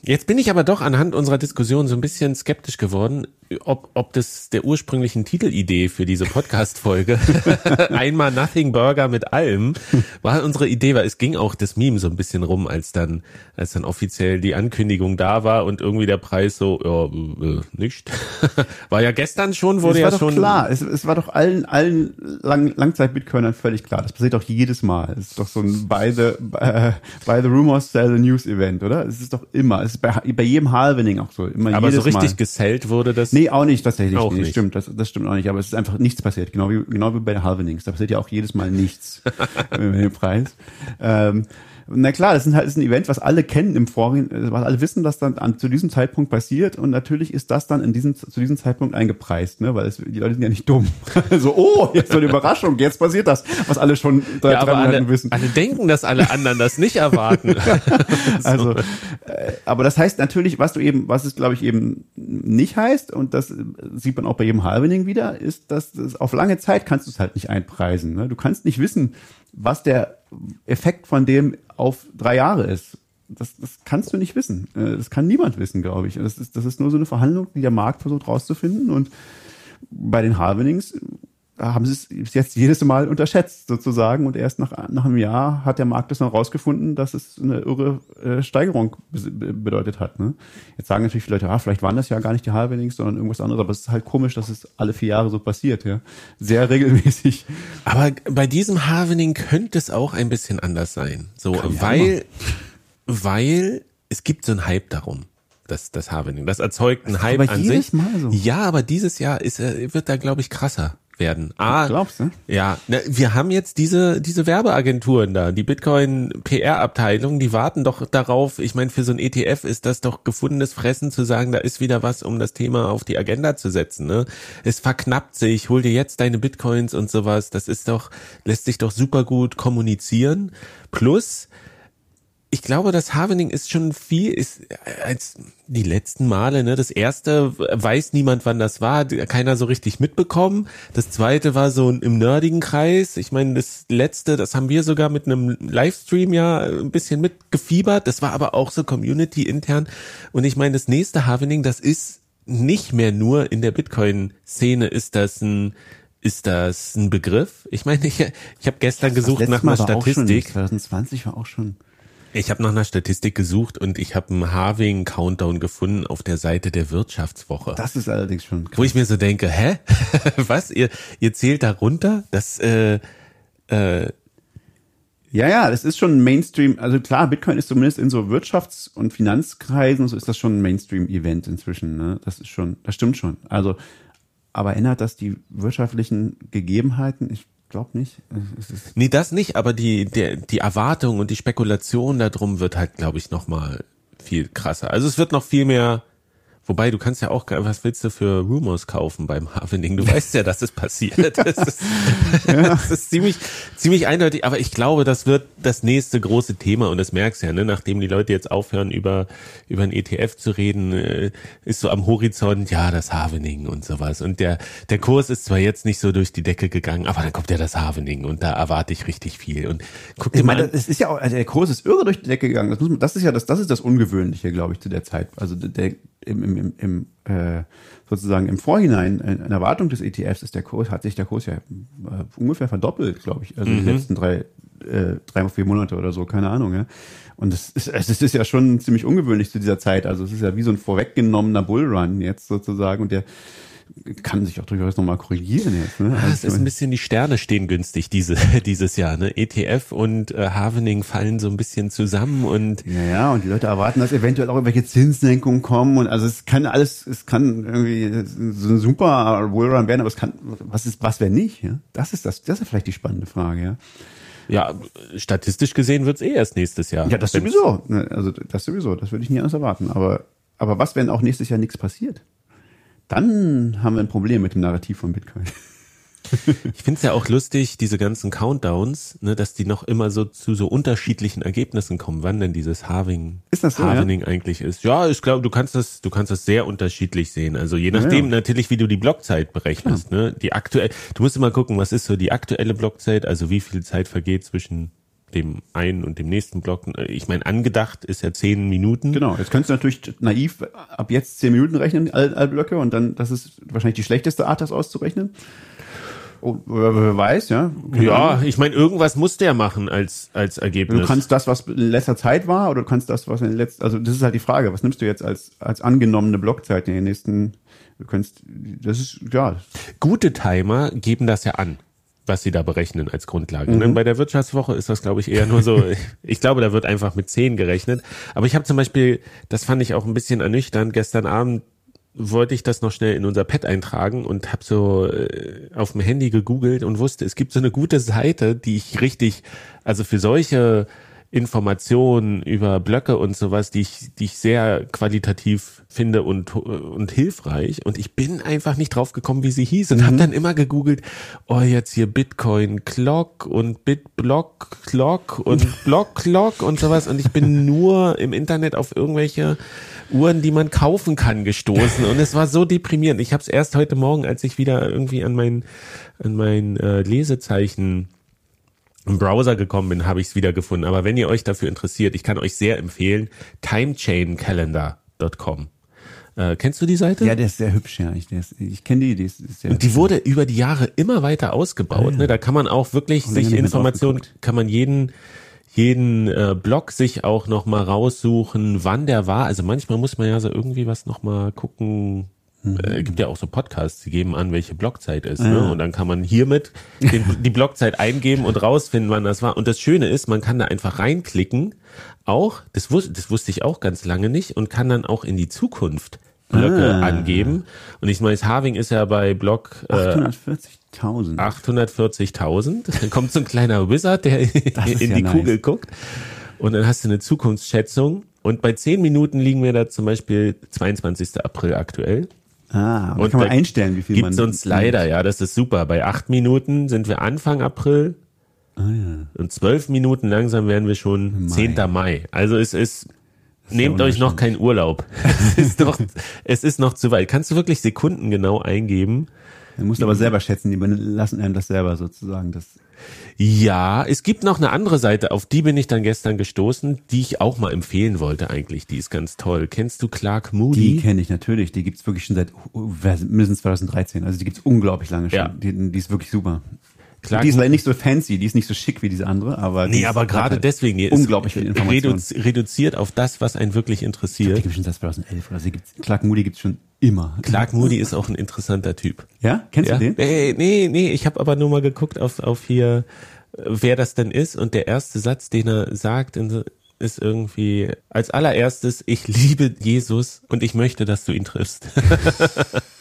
Jetzt bin ich aber doch anhand unserer Diskussion so ein bisschen skeptisch geworden, ob, ob das der ursprünglichen Titelidee für diese Podcast-Folge, einmal Nothing Burger mit allem, war unsere Idee, weil es ging auch das Meme so ein bisschen rum, als dann, als dann offiziell die Ankündigung da war und irgendwie der Preis so, ja, äh, nicht. war ja gestern schon, wurde ja schon. Es war doch klar, es, es war doch allen, allen Lang Langzeit-Bitcoinern völlig klar. Das passiert doch jedes Mal. Es ist doch so ein by the, äh, by the rumors sell the news Event, oder? Es ist doch immer, es ist bei, bei jedem Halvening auch so. Immer aber so richtig Mal. gesellt wurde das? Nee, auch nicht tatsächlich. Auch nee, nicht. Stimmt, das, das stimmt auch nicht. Aber es ist einfach nichts passiert. Genau wie, genau wie bei den Halvenings. Da passiert ja auch jedes Mal nichts mit dem Preis. Ähm, na klar, das ist halt ist ein Event, was alle kennen im Vorhinein, äh, was alle wissen, was dann an, zu diesem Zeitpunkt passiert und natürlich ist das dann in diesem, zu diesem Zeitpunkt eingepreist, ne, weil es, die Leute sind ja nicht dumm. so, oh, jetzt so eine Überraschung, jetzt passiert das, was alle schon drei, ja, drei alle, wissen. Alle denken, dass alle anderen das nicht erwarten. also, äh, aber das heißt natürlich, was du eben, was es glaube ich eben nicht heißt und das sieht man auch bei jedem Halvening wieder, ist, dass das auf lange Zeit kannst du es halt nicht einpreisen. Ne? Du kannst nicht wissen, was der Effekt von dem auf drei Jahre ist. Das, das kannst du nicht wissen. Äh, das kann niemand wissen, glaube ich. Das ist, das ist nur so eine Verhandlung, die der Markt versucht rauszufinden. Und bei den Halvenings haben sie es jetzt jedes Mal unterschätzt sozusagen und erst nach, nach einem Jahr hat der Markt das noch rausgefunden, dass es eine irre äh, Steigerung bedeutet hat. Ne? Jetzt sagen natürlich viele Leute, ah, vielleicht waren das ja gar nicht die Halvenings, sondern irgendwas anderes, aber es ist halt komisch, dass es alle vier Jahre so passiert, ja. Sehr regelmäßig. Aber bei diesem Halvening könnte es auch ein bisschen anders sein. So, Kann weil, weil es gibt so einen Hype darum das, das Havening. Das erzeugt einen Hype an sich. Mal so. Ja, aber dieses Jahr ist, äh, wird da, glaube ich, krasser werden. Ah, glaubst du? Ja, ne, wir haben jetzt diese diese Werbeagenturen da, die Bitcoin PR Abteilung, die warten doch darauf. Ich meine, für so ein ETF ist das doch gefundenes Fressen zu sagen, da ist wieder was, um das Thema auf die Agenda zu setzen. Ne? Es verknappt sich, hol dir jetzt deine Bitcoins und sowas. Das ist doch lässt sich doch super gut kommunizieren. Plus ich glaube, das Havening ist schon viel, ist äh, als die letzten Male, ne? Das erste weiß niemand, wann das war, keiner so richtig mitbekommen. Das zweite war so im nerdigen Kreis. Ich meine, das letzte, das haben wir sogar mit einem Livestream ja ein bisschen mitgefiebert. Das war aber auch so Community intern. Und ich meine, das nächste Havening, das ist nicht mehr nur in der Bitcoin-Szene ist das ein ist das ein Begriff? Ich meine, ich, ich habe gestern gesucht nach einer Statistik. Schon, 2020 war auch schon. Ich habe nach einer Statistik gesucht und ich habe einen Harving Countdown gefunden auf der Seite der Wirtschaftswoche. Das ist allerdings schon krass. Wo ich mir so denke, hä? Was? Ihr, ihr zählt da runter? Das, äh, äh, ja, ja, das ist schon ein Mainstream. Also klar, Bitcoin ist zumindest in so Wirtschafts- und Finanzkreisen, so ist das schon ein Mainstream-Event inzwischen. Ne? Das ist schon, das stimmt schon. Also aber ändert das die wirtschaftlichen Gegebenheiten? Ich glaube nicht. nee, das nicht, aber die, der, die Erwartung und die Spekulation darum wird halt, glaube ich, nochmal viel krasser. Also es wird noch viel mehr Wobei, du kannst ja auch, was willst du für Rumors kaufen beim Havening? Du weißt ja, dass es passiert. Das ist, das ist ziemlich, ziemlich eindeutig. Aber ich glaube, das wird das nächste große Thema. Und das merkst du ja, ne? nachdem die Leute jetzt aufhören, über, über ein ETF zu reden, äh, ist so am Horizont, ja, das Havening und sowas. Und der, der Kurs ist zwar jetzt nicht so durch die Decke gegangen, aber dann kommt ja das Havening und da erwarte ich richtig viel. Und guck dir ich meine, mal. Es ist ja auch, also der Kurs ist irre durch die Decke gegangen. Das, muss man, das ist ja das, das ist das Ungewöhnliche, glaube ich, zu der Zeit. Also der, im, im, im, im äh, sozusagen im Vorhinein in Erwartung des ETFs ist der Kurs, hat sich der Kurs ja äh, ungefähr verdoppelt, glaube ich. Also mhm. die letzten drei, äh, drei, vier Monate oder so, keine Ahnung, ja. Und das ist, es ist ja schon ziemlich ungewöhnlich zu dieser Zeit. Also es ist ja wie so ein vorweggenommener Bullrun jetzt sozusagen. Und der kann sich auch durchaus nochmal korrigieren jetzt. Ne? Also es ist ein bisschen, die Sterne stehen günstig diese, dieses Jahr. Ne? ETF und äh, Havening fallen so ein bisschen zusammen und ja, ja, und die Leute erwarten, dass eventuell auch irgendwelche Zinssenkungen kommen und also es kann alles, es kann irgendwie so ein super Bullrun werden, aber es kann, was ist, was wäre nicht? Ja? Das ist das, das ist vielleicht die spannende Frage, ja. Ja, statistisch gesehen wird's eh erst nächstes Jahr. Ja, das sowieso. Ne, also das sowieso, das würde ich nie anders erwarten. Aber, aber was, wenn auch nächstes Jahr nichts passiert? Dann haben wir ein Problem mit dem Narrativ von Bitcoin. Ich finde es ja auch lustig, diese ganzen Countdowns, ne, dass die noch immer so zu so unterschiedlichen Ergebnissen kommen, wann denn dieses Halving, ist das so, Halvening ja? eigentlich ist. Ja, ich glaube, du kannst das, du kannst das sehr unterschiedlich sehen. Also je nachdem ja, ja. natürlich, wie du die Blockzeit berechnest. Ne, die aktuell, du musst immer gucken, was ist so die aktuelle Blockzeit, also wie viel Zeit vergeht zwischen dem einen und dem nächsten Block. Ich meine, angedacht ist ja zehn Minuten. Genau, jetzt könntest du natürlich naiv ab jetzt zehn Minuten rechnen, alle, alle Blöcke, und dann, das ist wahrscheinlich die schlechteste Art, das auszurechnen. Oh, wer weiß, ja. ja, ich meine, irgendwas muss der machen als, als Ergebnis. Du kannst das, was in letzter Zeit war, oder du kannst das, was in letzter, also das ist halt die Frage, was nimmst du jetzt als, als angenommene Blockzeit in den nächsten, du kannst, das ist, ja. Gute Timer geben das ja an was sie da berechnen als Grundlage. Mhm. Bei der Wirtschaftswoche ist das, glaube ich, eher nur so, ich glaube, da wird einfach mit zehn gerechnet. Aber ich habe zum Beispiel, das fand ich auch ein bisschen ernüchternd, gestern Abend wollte ich das noch schnell in unser Pad eintragen und habe so äh, auf dem Handy gegoogelt und wusste, es gibt so eine gute Seite, die ich richtig, also für solche Informationen über Blöcke und sowas, die ich, die ich sehr qualitativ finde und, und hilfreich. Und ich bin einfach nicht drauf gekommen, wie sie hieß und mhm. habe dann immer gegoogelt, oh, jetzt hier Bitcoin Clock und Bitblock Clock und Block Clock und sowas. Und ich bin nur im Internet auf irgendwelche Uhren, die man kaufen kann, gestoßen. Und es war so deprimierend. Ich habe es erst heute Morgen, als ich wieder irgendwie an mein, an mein äh, Lesezeichen im Browser gekommen bin, habe ich es wieder gefunden. Aber wenn ihr euch dafür interessiert, ich kann euch sehr empfehlen, timechaincalendar.com. Äh, kennst du die Seite? Ja, der ist sehr hübsch, ja. Ich, ich kenne die, die ist, ist sehr Und die wurde über die Jahre immer weiter ausgebaut. Ah, ja. ne? Da kann man auch wirklich sich Informationen, kann man jeden jeden äh, Blog sich auch noch mal raussuchen, wann der war. Also manchmal muss man ja so irgendwie was noch mal gucken, Mhm. Äh, gibt ja auch so Podcasts, die geben an, welche Blockzeit ist. Ne? Ja. Ne? Und dann kann man hiermit den, die Blockzeit eingeben und rausfinden, wann das war. Und das Schöne ist, man kann da einfach reinklicken. Auch, das, wus das wusste ich auch ganz lange nicht und kann dann auch in die Zukunft Blöcke ah. angeben. Und ich meine, Harving ist ja bei Block äh, 840.000. 840.000. Dann kommt so ein kleiner Wizard, der in die nice. Kugel guckt. Und dann hast du eine Zukunftsschätzung. Und bei 10 Minuten liegen wir da zum Beispiel 22. April aktuell. Ah, und kann man einstellen, wie viel gibt's man. Gibt's uns leider, ja, das ist super. Bei acht Minuten sind wir Anfang April. Ah, ja. Und zwölf Minuten langsam werden wir schon Mai. 10. Mai. Also es ist, nehmt euch noch keinen Urlaub. es ist noch, es ist noch zu weit. Kannst du wirklich Sekunden genau eingeben? Du musst aber selber schätzen, die lassen einem das selber sozusagen. Das ja, es gibt noch eine andere Seite, auf die bin ich dann gestern gestoßen, die ich auch mal empfehlen wollte eigentlich. Die ist ganz toll. Kennst du Clark Moody? Die kenne ich natürlich. Die gibt's wirklich schon seit mindestens 2013. Also die gibt's unglaublich lange schon. Ja. Die, die ist wirklich super. Clark die ist leider nicht so fancy, die ist nicht so schick wie diese andere, aber nee, aber gerade halt deswegen die unglaublich viel Information. Redu reduziert auf das, was einen wirklich interessiert. Ich glaub, die gibt's schon seit 2011 oder sie gibt's. Clark Moody gibt's schon immer. Clark Moody ist auch ein interessanter Typ. Ja, kennst ja? du den? Nee, nee, nee, ich habe aber nur mal geguckt auf auf hier, wer das denn ist und der erste Satz, den er sagt, ist irgendwie als allererstes: Ich liebe Jesus und ich möchte, dass du ihn triffst.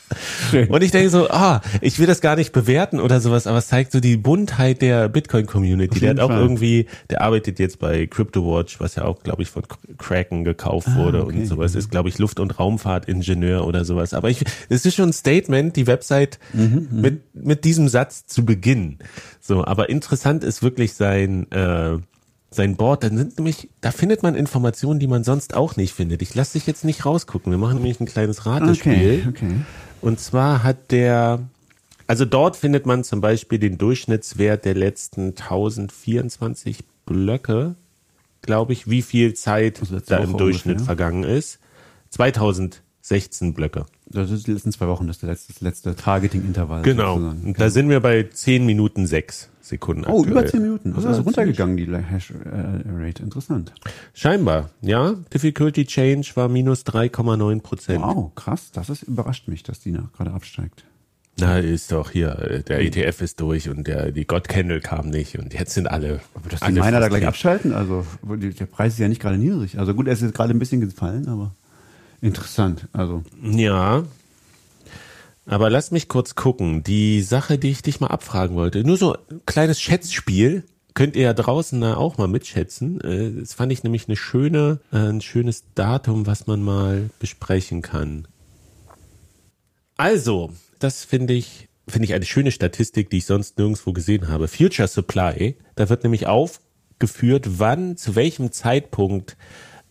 Schön. Und ich denke so, ah, ich will das gar nicht bewerten oder sowas, aber es zeigt so die Buntheit der Bitcoin-Community. Der hat auch Fall. irgendwie, der arbeitet jetzt bei CryptoWatch, was ja auch, glaube ich, von Kraken gekauft ah, wurde okay. und sowas. Ist, glaube ich, Luft- und Raumfahrtingenieur oder sowas. Aber ich, es ist schon ein Statement, die Website mhm, mhm, mit, mit diesem Satz zu beginnen. So, aber interessant ist wirklich sein, äh, sein Board, dann sind nämlich, da findet man Informationen, die man sonst auch nicht findet. Ich lasse dich jetzt nicht rausgucken. Wir machen nämlich ein kleines Ratespiel. Okay, okay. Und zwar hat der, also dort findet man zum Beispiel den Durchschnittswert der letzten 1024 Blöcke, glaube ich, wie viel Zeit da im Durchschnitt ungefähr. vergangen ist. 2016 Blöcke. Das ist die letzten zwei Wochen, das ist letzte, das letzte Targeting-Intervall. Genau. Okay. Da sind wir bei 10 Minuten 6 Sekunden. Oh, aktuell. über 10 Minuten. Also, also runtergegangen, die Hash-Rate. Interessant. Scheinbar, ja. Difficulty Change war minus 3,9 Prozent. Wow, krass. Das ist, überrascht mich, dass die noch gerade absteigt. Na, ist doch hier, der ETF ist durch und der, die God Candle kam nicht und jetzt sind alle. Aber dass die Miner da gleich abschalten, also der Preis ist ja nicht gerade niedrig. Also gut, er ist jetzt gerade ein bisschen gefallen, aber interessant. Also. Ja, aber lass mich kurz gucken. Die Sache, die ich dich mal abfragen wollte, nur so ein kleines Schätzspiel. Könnt ihr ja draußen da auch mal mitschätzen. Äh, das fand ich nämlich eine schöne, äh, ein schönes Datum, was man mal besprechen kann. Also, das finde ich, finde ich eine schöne Statistik, die ich sonst nirgendwo gesehen habe. Future Supply, da wird nämlich aufgeführt, wann, zu welchem Zeitpunkt,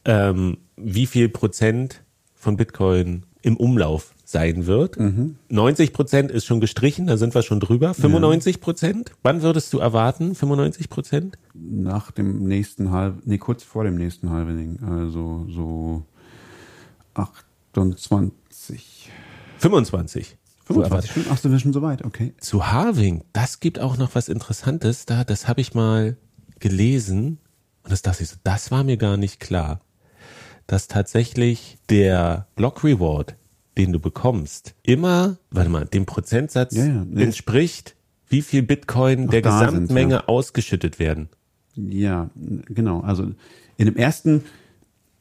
ähm, wie viel Prozent von Bitcoin im Umlauf sein wird. Mhm. 90 Prozent ist schon gestrichen, da sind wir schon drüber. 95 Prozent? Ja. Wann würdest du erwarten? 95 Prozent? Nach dem nächsten Halb, nee, kurz vor dem nächsten Halving, also so 28. 25. 25. Ach, sind wir schon so weit, okay. Zu Halving, das gibt auch noch was Interessantes. Da, das habe ich mal gelesen und das dachte ich so, das war mir gar nicht klar, dass tatsächlich der Block Reward den du bekommst, immer, warte mal, dem Prozentsatz ja, ja, nee. entspricht, wie viel Bitcoin Noch der Gesamtmenge sind, ja. ausgeschüttet werden. Ja, genau. Also in dem ersten,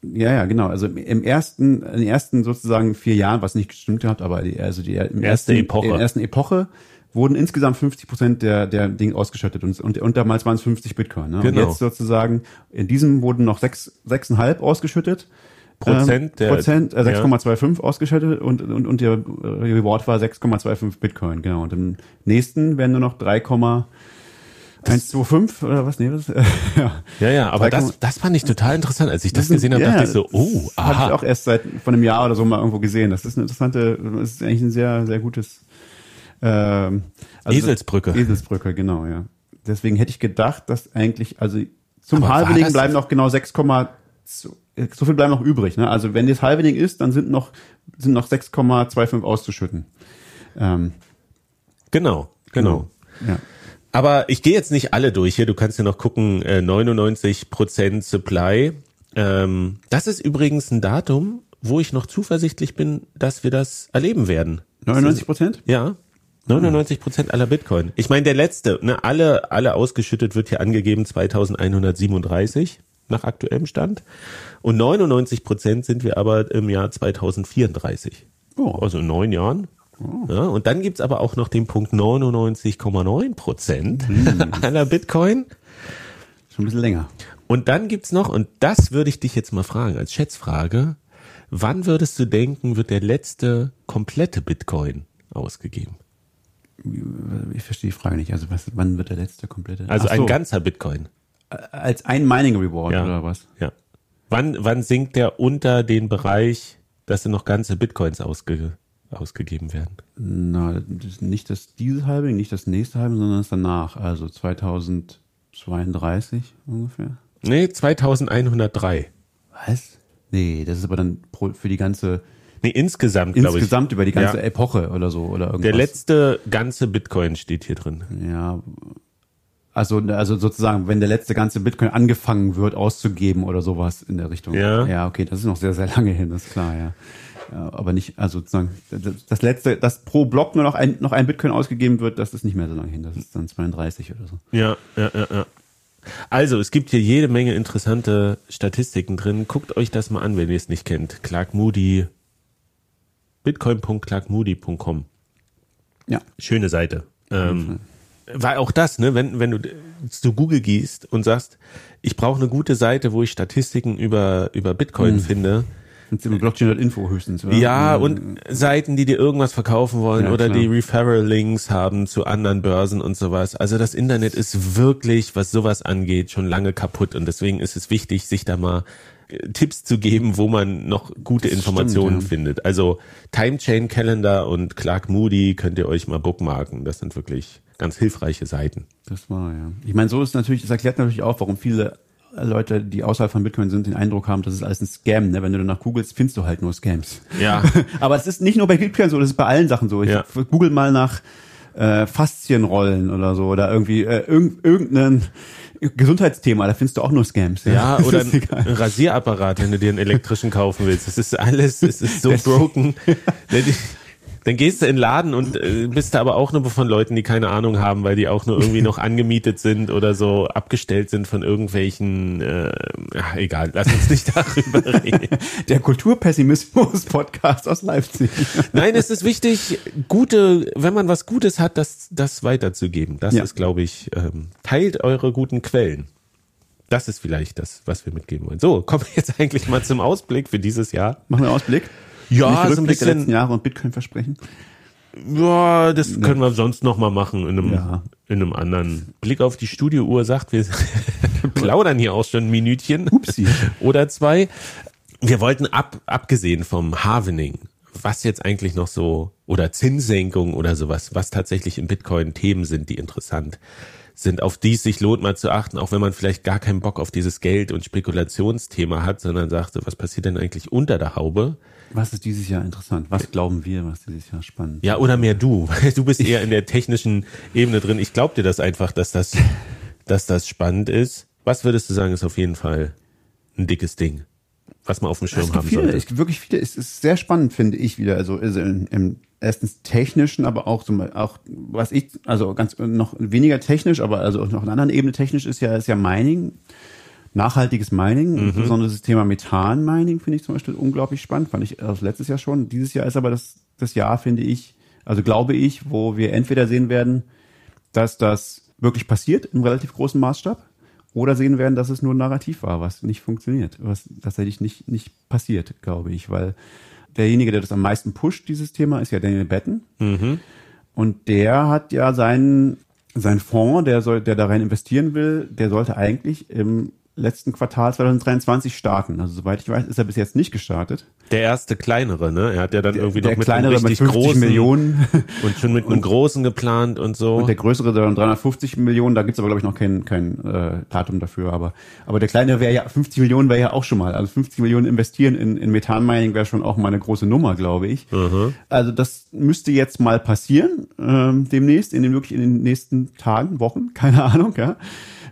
ja, ja, genau. Also im ersten, in den ersten sozusagen vier Jahren, was nicht gestimmt hat, aber die, also die im erste ersten, Epoche. In der ersten Epoche wurden insgesamt 50 Prozent der, der Dinge ausgeschüttet und, und, und damals waren es 50 Bitcoin. Ne? Genau. Und jetzt sozusagen, in diesem wurden noch sechs, sechseinhalb ausgeschüttet Prozent, der, Prozent äh, 6,25 ja. ausgeschaltet und, und, und der Reward war 6,25 Bitcoin, genau. Und im nächsten werden nur noch 3,125 oder was? Nee, das, ja. ja, ja, aber das, das fand ich total interessant. Als ich das gesehen habe, ja, dachte ich so, oh, aha. Habe ich auch erst seit von einem Jahr oder so mal irgendwo gesehen. Das ist eine interessante, das ist eigentlich ein sehr, sehr gutes ähm, also Eselsbrücke. Eselsbrücke, genau, ja. Deswegen hätte ich gedacht, dass eigentlich, also zum Halbelegen bleiben noch genau 6,2 so viel bleiben noch übrig. Ne? Also wenn das Halvening ist, dann sind noch, sind noch 6,25 auszuschütten. Ähm, genau, genau. Ja. Aber ich gehe jetzt nicht alle durch hier. Du kannst ja noch gucken, äh, 99% Supply. Ähm, das ist übrigens ein Datum, wo ich noch zuversichtlich bin, dass wir das erleben werden. 99 Prozent? Ja. 99 Prozent aller Bitcoin. Ich meine, der letzte, ne, alle, alle ausgeschüttet wird hier angegeben 2137 nach aktuellem Stand. Und 99 Prozent sind wir aber im Jahr 2034. Oh. Also in neun Jahren. Oh. Ja, und dann gibt's aber auch noch den Punkt 99,9 Prozent hm. aller Bitcoin. Schon ein bisschen länger. Und dann gibt's noch, und das würde ich dich jetzt mal fragen, als Schätzfrage, wann würdest du denken, wird der letzte komplette Bitcoin ausgegeben? Ich verstehe die Frage nicht. Also was, wann wird der letzte komplette? Also ein ganzer Bitcoin als ein Mining Reward ja. oder was? Ja. Wann, wann sinkt der unter den Bereich, dass noch ganze Bitcoins ausge, ausgegeben werden? Na, das nicht das diese Halbing, nicht das nächste Halbing, sondern das danach, also 2032 ungefähr. Nee, 2103. Was? Nee, das ist aber dann für die ganze Nee, insgesamt, glaube ich. Insgesamt über die ganze ja. Epoche oder so oder irgendwas. Der letzte ganze Bitcoin steht hier drin. Ja, also, also sozusagen, wenn der letzte ganze Bitcoin angefangen wird auszugeben oder sowas in der Richtung. Ja. Ja, okay, das ist noch sehr, sehr lange hin, das ist klar, ja. ja aber nicht, also sozusagen, das letzte, dass pro Block nur noch ein, noch ein Bitcoin ausgegeben wird, das ist nicht mehr so lange hin. Das ist dann 32 oder so. Ja, ja, ja, ja. Also, es gibt hier jede Menge interessante Statistiken drin. Guckt euch das mal an, wenn ihr es nicht kennt. Clark Moody bitcoin.clarkmoody.com. Ja. Schöne Seite. Ähm, weil auch das, ne, wenn, wenn du zu Google gehst und sagst, ich brauche eine gute Seite, wo ich Statistiken über, über Bitcoin Mhm. finde. Blockchain.info höchstens, oder? Ja, Mhm. und Seiten, die dir irgendwas verkaufen wollen Ja, oder klar. die Referral-Links haben zu anderen Börsen und sowas. Also das Internet ist wirklich, was sowas angeht, schon lange kaputt und deswegen ist es wichtig, sich da mal Tipps zu geben, wo man noch gute Das Informationen stimmt, ja. findet. Also Time Chain Calendar und Clark Moody könnt ihr euch mal bookmarken. Das sind wirklich ganz hilfreiche Seiten. Das war, ja. Ich meine, so ist natürlich, das erklärt natürlich auch, warum viele Leute, die außerhalb von Bitcoin sind, den Eindruck haben, das ist alles ein Scam. Ne? Wenn du danach googelst, findest du halt nur Scams. Ja. Aber es ist nicht nur bei Bitcoin so, das ist bei allen Sachen so. Ich Ja. google mal nach äh, Faszienrollen oder so oder irgendwie äh, irgend, irgendein Gesundheitsthema, da findest du auch nur Scams. Ja, Das oder ein egal. Rasierapparat, wenn du dir einen elektrischen kaufen willst. Das ist alles, es ist so broken. Dann gehst du in den Laden und äh, bist da aber auch nur von Leuten, die keine Ahnung haben, weil die auch nur irgendwie noch angemietet sind oder so abgestellt sind von irgendwelchen, äh, ja, egal, lass uns nicht darüber reden. Der Kulturpessimismus-Podcast aus Leipzig. Nein, es ist wichtig, gute, wenn man was Gutes hat, das, das weiterzugeben. Das Ja. ist, glaube ich, ähm, teilt eure guten Quellen. Das ist vielleicht das, was wir mitgeben wollen. So, kommen wir jetzt eigentlich mal zum Ausblick für dieses Jahr. Machen wir einen Ausblick. Ja, so ein Rückblick der letzten bisschen. Jahre und Bitcoin versprechen. Ja, das können wir sonst noch mal machen in einem, Ja. in einem anderen. Blick auf die Studiouhr sagt, wir plaudern hier auch schon ein Minütchen Upsi. oder zwei. Wir wollten ab, abgesehen vom Havening, was jetzt eigentlich noch so, oder Zinssenkung oder sowas, was tatsächlich im Bitcoin Themen sind, die interessant sind, auf die es sich lohnt mal zu achten, auch wenn man vielleicht gar keinen Bock auf dieses Geld- und Spekulationsthema hat, sondern sagt, so, was passiert denn eigentlich unter der Haube? Was ist dieses Jahr interessant? Was glauben wir, was dieses Jahr spannend Ja, oder mehr du, du bist eher in der technischen Ebene drin. Ich glaube dir das einfach, dass das, dass das spannend ist. Was würdest du sagen, ist auf jeden Fall ein dickes Ding, was man auf dem Schirm haben viele, sollte? es gibt wirklich viele. Es ist sehr spannend, finde ich wieder. Also, also im, im erstens technischen, aber auch so auch was ich also ganz noch weniger technisch, aber also noch auf einer anderen Ebene technisch ist ja ist ja Mining, nachhaltiges Mining, Mhm. besonders das Thema Methan-Mining finde ich zum Beispiel unglaublich spannend. Fand ich also letztes Jahr schon. Dieses Jahr ist aber das das Jahr finde ich, also glaube ich, wo wir entweder sehen werden, dass das wirklich passiert im relativ großen Maßstab oder sehen werden, dass es nur ein Narrativ war, was nicht funktioniert, was tatsächlich nicht, nicht passiert, glaube ich, weil derjenige, der das am meisten pusht, dieses Thema, ist ja Daniel Batten. Und der hat ja seinen, sein Fonds, der soll, der da rein investieren will, der sollte eigentlich im letzten Quartal 2023 starten. Also soweit ich weiß, ist er bis jetzt nicht gestartet. Der erste kleinere, ne? Er hat ja dann irgendwie der noch mit kleinere einem mit richtig 50 großen Millionen und schon mit einem großen geplant und so. Und der größere dann 350 Millionen, da gibt's aber, glaube ich, noch kein, kein äh, Datum dafür. Aber, aber der kleine wäre ja, 50 Millionen wäre ja auch schon mal. Also 50 Millionen investieren in, in Methanmining wäre schon auch mal eine große Nummer, glaube ich. Also das müsste jetzt mal passieren, ähm, demnächst, in den wirklich in den nächsten Tagen, Wochen, keine Ahnung, ja.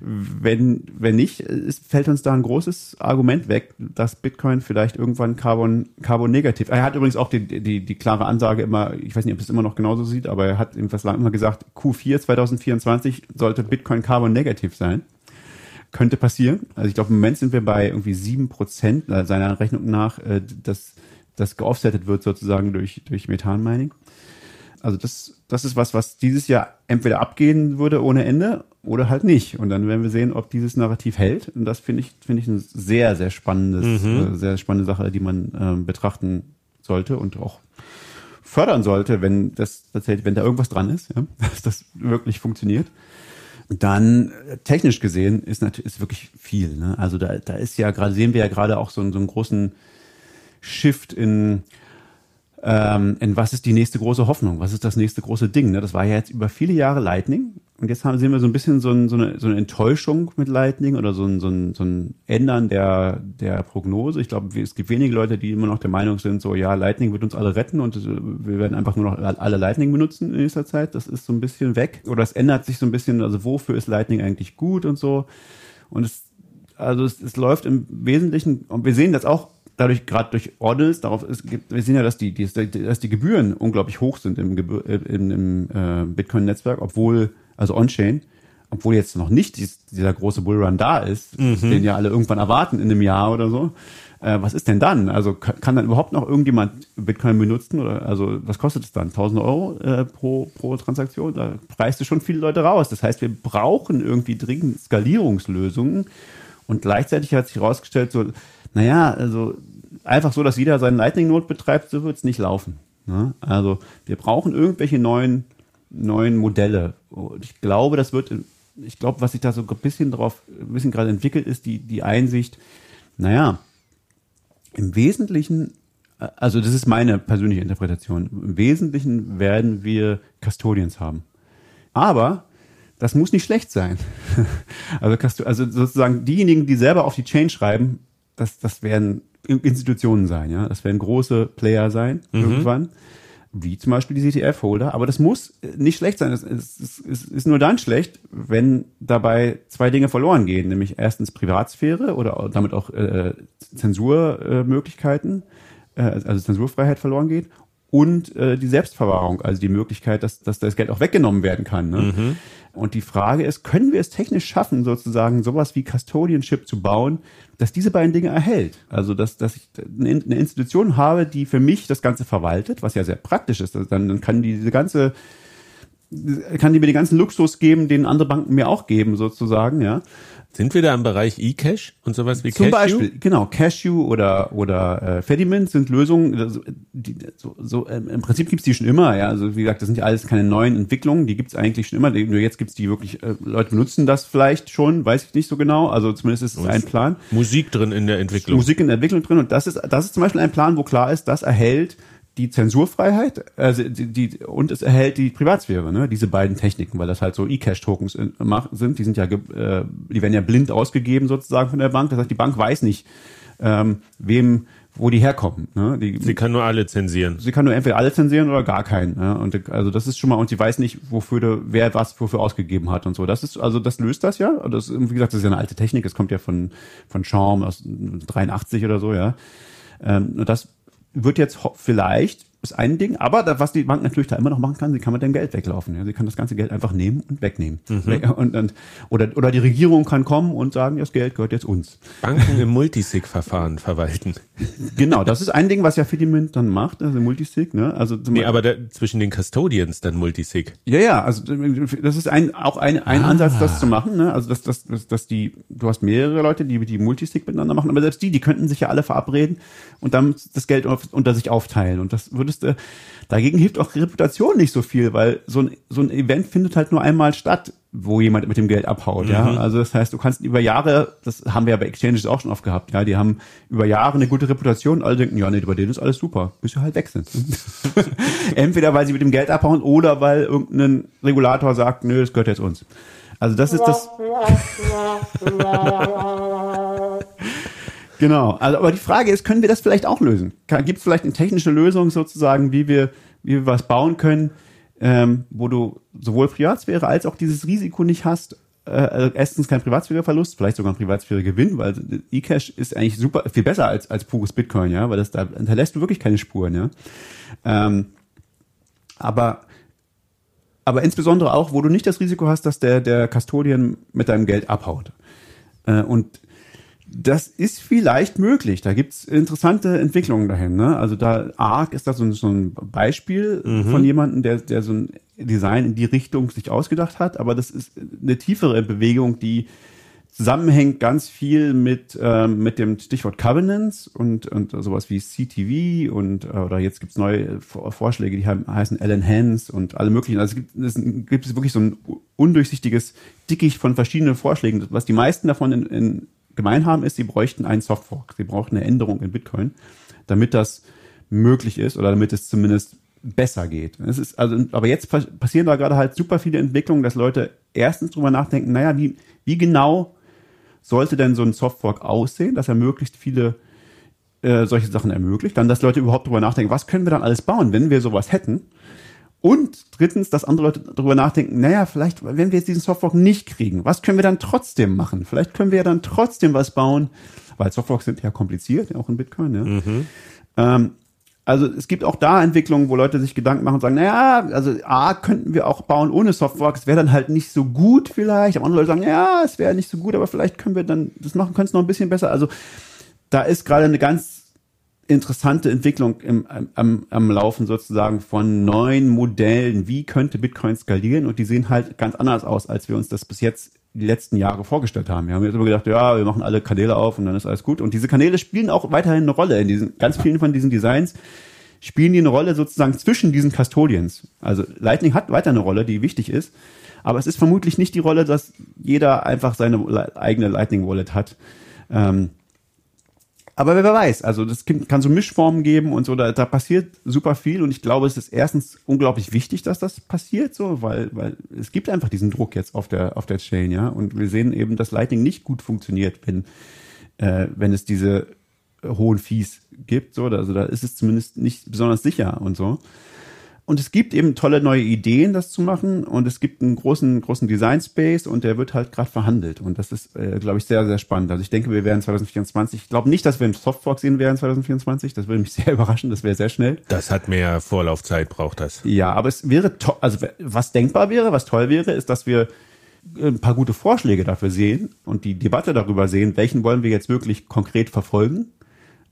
Wenn, wenn nicht, fällt uns da ein großes Argument weg, dass Bitcoin vielleicht irgendwann Carbon, Carbon negativ. Er hat übrigens auch die, die, die klare Ansage immer, ich weiß nicht, ob es immer noch genauso sieht, aber er hat irgendwas lang immer gesagt, Q4 2024 sollte Bitcoin Carbon negativ sein. Könnte passieren. Also ich glaube, im Moment sind wir bei irgendwie sieben Prozent äh, seiner Rechnung nach, äh, dass das geoffsettet wird sozusagen durch, durch Methanmining. Also das, das ist was, was dieses Jahr entweder abgehen würde ohne Ende oder halt nicht. Und dann werden wir sehen, ob dieses Narrativ hält. Und das finde ich, finde ich eine sehr, sehr spannendes, äh, sehr spannende Sache, die man ähm, betrachten sollte und auch fördern sollte, wenn das tatsächlich, wenn da irgendwas dran ist, ja, dass das wirklich funktioniert. Dann äh, technisch gesehen ist natürlich ist wirklich viel. Ne? Also da, da ist ja gerade sehen wir ja gerade auch so, einen- so einen großen Shift in ähm, in was ist die nächste große Hoffnung? Was ist das nächste große Ding? Ne? Das war ja jetzt über viele Jahre Lightning und jetzt haben, sehen wir so ein bisschen so, ein, so, eine, so eine Enttäuschung mit Lightning oder so ein, so ein, so ein Ändern der, der Prognose. Ich glaube, es gibt wenige Leute, die immer noch der Meinung sind, so ja, Lightning wird uns alle retten und äh, wir werden einfach nur noch alle Lightning benutzen in nächster Zeit. Das ist so ein bisschen weg oder es ändert sich so ein bisschen, also wofür ist Lightning eigentlich gut und so. Und es, also es, es läuft im Wesentlichen, und wir sehen das auch dadurch, gerade durch Ordnals, darauf ist, wir sehen ja, dass die, die, dass die Gebühren unglaublich hoch sind im, äh, im, im äh, Bitcoin-Netzwerk, obwohl, also On-Chain, obwohl jetzt noch nicht dies, dieser große Bullrun da ist, den ja alle irgendwann erwarten in einem Jahr oder so. Äh, was ist denn dann? Also kann, kann, dann überhaupt noch irgendjemand Bitcoin benutzen? Oder also was kostet es dann? 1000 Euro äh, pro, pro Transaktion? Da preist du schon viele Leute raus. Das heißt, wir brauchen irgendwie dringend Skalierungslösungen. Und gleichzeitig hat sich herausgestellt, so, naja, also einfach so, dass jeder seinen Lightning-Node betreibt, so wird es nicht laufen. Ne? Also wir brauchen irgendwelche neuen, neuen Modelle. Und ich glaube, das wird, ich glaube, was sich da so ein bisschen drauf, ein bisschen gerade entwickelt, ist die, die Einsicht, naja, im Wesentlichen, also das ist meine persönliche Interpretation, im Wesentlichen werden wir Custodians haben. Aber das muss nicht schlecht sein. Also, also sozusagen diejenigen, die selber auf die Chain schreiben, das, das werden Institutionen sein, ja. Das werden große Player sein, mhm. irgendwann. Wie zum Beispiel die CTF-Holder. Aber das muss nicht schlecht sein. Es ist nur dann schlecht, wenn dabei zwei Dinge verloren gehen. Nämlich erstens Privatsphäre oder damit auch äh, Zensurmöglichkeiten, äh, also Zensurfreiheit verloren geht und äh, die Selbstverwahrung, also die Möglichkeit, dass, dass das Geld auch weggenommen werden kann. Ne? Mhm. Und die Frage ist, können wir es technisch schaffen, sozusagen sowas wie Custodianship zu bauen, dass diese beiden Dinge erhält? Also, dass, dass ich eine Institution habe, die für mich das Ganze verwaltet, was ja sehr praktisch ist. Also dann, dann kann diese ganze kann die mir den ganzen Luxus geben, den andere Banken mir auch geben, sozusagen, ja. Sind wir da im Bereich eCash und sowas wie Zum Cashew? Beispiel, genau, Cashew oder oder äh, Fedimint sind Lösungen, also, die, so, so ähm, im Prinzip gibt's die schon immer, ja. Also wie gesagt, das sind ja alles keine neuen Entwicklungen, die gibt's eigentlich schon immer. Nur jetzt gibt's die wirklich, äh, Leute benutzen das vielleicht schon, weiß ich nicht so genau. Also zumindest ist es ein Plan. Musik drin in der Entwicklung. Musik in der Entwicklung drin und das ist das ist zum Beispiel ein Plan, wo klar ist, das erhält die Zensurfreiheit also die, die, und es erhält die Privatsphäre, ne? diese beiden Techniken, weil das halt so E-Cash-Tokens sind, die sind ja, äh, die werden ja blind ausgegeben sozusagen von der Bank. Das heißt, die Bank weiß nicht, ähm, wem, wo die herkommen. Ne? Die, sie kann nur alle zensieren. Sie kann nur entweder alle zensieren oder gar keinen. Ne? Und also das ist schon mal und sie weiß nicht, wofür de, wer was wofür ausgegeben hat und so. Das ist also das löst das ja. Das wie gesagt, das ist ja eine alte Technik. Das kommt ja von von Schaum aus 83 oder so ja. Ähm, und das wird jetzt vielleicht ist ein Ding, aber da, was die Bank natürlich da immer noch machen kann, sie kann mit dem Geld weglaufen. Ja. Sie kann das ganze Geld einfach nehmen und wegnehmen. Mhm. Und, und, oder, oder die Regierung kann kommen und sagen, das Geld gehört jetzt uns. Banken im Multisig-Verfahren verwalten. Genau, das ist ein Ding, was ja Fidimint dann macht, also Multisig. Ne? Also nee, aber da, zwischen den Custodians dann Multisig. Ja, ja, also das ist ein, auch ein, ein ah. Ansatz, das zu machen. Ne? Also dass, dass, dass, dass die, du hast mehrere Leute, die die Multisig miteinander machen, aber selbst die, die könnten sich ja alle verabreden und dann das Geld unter sich aufteilen. Und das würde würdest du, dagegen hilft auch Reputation nicht so viel, weil so ein, so ein Event findet halt nur einmal statt, wo jemand mit dem Geld abhaut, mhm. ja. Also das heißt, du kannst über Jahre, das haben wir ja bei Exchanges auch schon oft gehabt, ja, die haben über Jahre eine gute Reputation, alle denken, ja, nee, bei denen ist alles super, bis sie halt weg sind. Entweder weil sie mit dem Geld abhauen oder weil irgendein Regulator sagt, nö, das gehört jetzt uns. Also das ist das. Genau. Also, aber die Frage ist, können wir das vielleicht auch lösen? Gibt es vielleicht eine technische Lösung sozusagen, wie wir, wie wir was bauen können, ähm, wo du sowohl Privatsphäre als auch dieses Risiko nicht hast? Äh, also erstens kein Privatsphäreverlust, vielleicht sogar ein Privatsphäregewinn, weil eCash ist eigentlich super viel besser als als pures Bitcoin, ja, weil das da hinterlässt du wirklich keine Spuren, ja. Ähm, aber aber insbesondere auch, wo du nicht das Risiko hast, dass der der Custodian mit deinem Geld abhaut. Äh, und das ist vielleicht möglich. Da gibt's interessante Entwicklungen dahin. Ne? Also da ARC ist da so, so ein Beispiel mhm. von jemandem, der, der so ein Design in die Richtung sich ausgedacht hat. Aber das ist eine tiefere Bewegung, die zusammenhängt ganz viel mit ähm, mit dem Stichwort Covenants und und sowas wie CTV und äh, oder jetzt gibt's neue Vorschläge, die haben, heißen Alan Hans und alle möglichen. Also es gibt, es gibt wirklich so ein undurchsichtiges Dickicht von verschiedenen Vorschlägen, was die meisten davon in, in gemein haben, ist, sie bräuchten einen Softfork. Sie brauchen eine Änderung in Bitcoin, damit das möglich ist oder damit es zumindest besser geht. Es ist also, aber jetzt passieren da gerade halt super viele Entwicklungen, dass Leute erstens drüber nachdenken, naja, wie, wie genau sollte denn so ein Softfork aussehen, dass er möglichst viele äh, solche Sachen ermöglicht. Dann, dass Leute überhaupt drüber nachdenken, was können wir dann alles bauen, wenn wir sowas hätten. Und drittens, dass andere Leute darüber nachdenken, naja, vielleicht, wenn wir jetzt diesen Softfork nicht kriegen, was können wir dann trotzdem machen? Vielleicht können wir ja dann trotzdem was bauen, weil Softforks sind ja kompliziert, auch in Bitcoin, ja. Mhm. Ähm, also es gibt auch da Entwicklungen, wo Leute sich Gedanken machen und sagen, naja, also A, könnten wir auch bauen ohne Softfork, es wäre dann halt nicht so gut vielleicht. Aber andere Leute sagen, ja, es wäre nicht so gut, aber vielleicht können wir dann das machen, können es noch ein bisschen besser. Also da ist gerade eine ganz interessante Entwicklung im, am, am Laufen sozusagen von neuen Modellen. Wie könnte Bitcoin skalieren? Und die sehen halt ganz anders aus, als wir uns das bis jetzt die letzten Jahre vorgestellt haben. Wir haben jetzt immer gedacht, ja, wir machen alle Kanäle auf und dann ist alles gut. Und diese Kanäle spielen auch weiterhin eine Rolle in diesen, ganz vielen von diesen Designs spielen die eine Rolle sozusagen zwischen diesen Custodians. Also Lightning hat weiter eine Rolle, die wichtig ist. Aber es ist vermutlich nicht die Rolle, dass jeder einfach seine eigene Lightning Wallet hat. Ähm, aber wer weiß, also das kann so Mischformen geben und so, da, da passiert super viel und ich glaube, es ist erstens unglaublich wichtig, dass das passiert, so, weil, weil es gibt einfach diesen Druck jetzt auf der, auf der Chain, ja, und wir sehen eben, dass Lightning nicht gut funktioniert, wenn, äh, wenn es diese hohen Fees gibt, so, also da ist es zumindest nicht besonders sicher und so. Und es gibt eben tolle neue Ideen, das zu machen. Und es gibt einen großen, großen Design Space und der wird halt gerade verhandelt. Und das ist, äh, glaube ich, sehr, sehr spannend. Also ich denke, wir werden 2024, ich glaube nicht, dass wir einen Softfork sehen werden 2024. Das würde mich sehr überraschen. Das wäre sehr schnell. Das hat mehr Vorlaufzeit, braucht das. Ja, aber es wäre toll, also was denkbar wäre, was toll wäre, ist, dass wir ein paar gute Vorschläge dafür sehen und die Debatte darüber sehen, welchen wollen wir jetzt wirklich konkret verfolgen.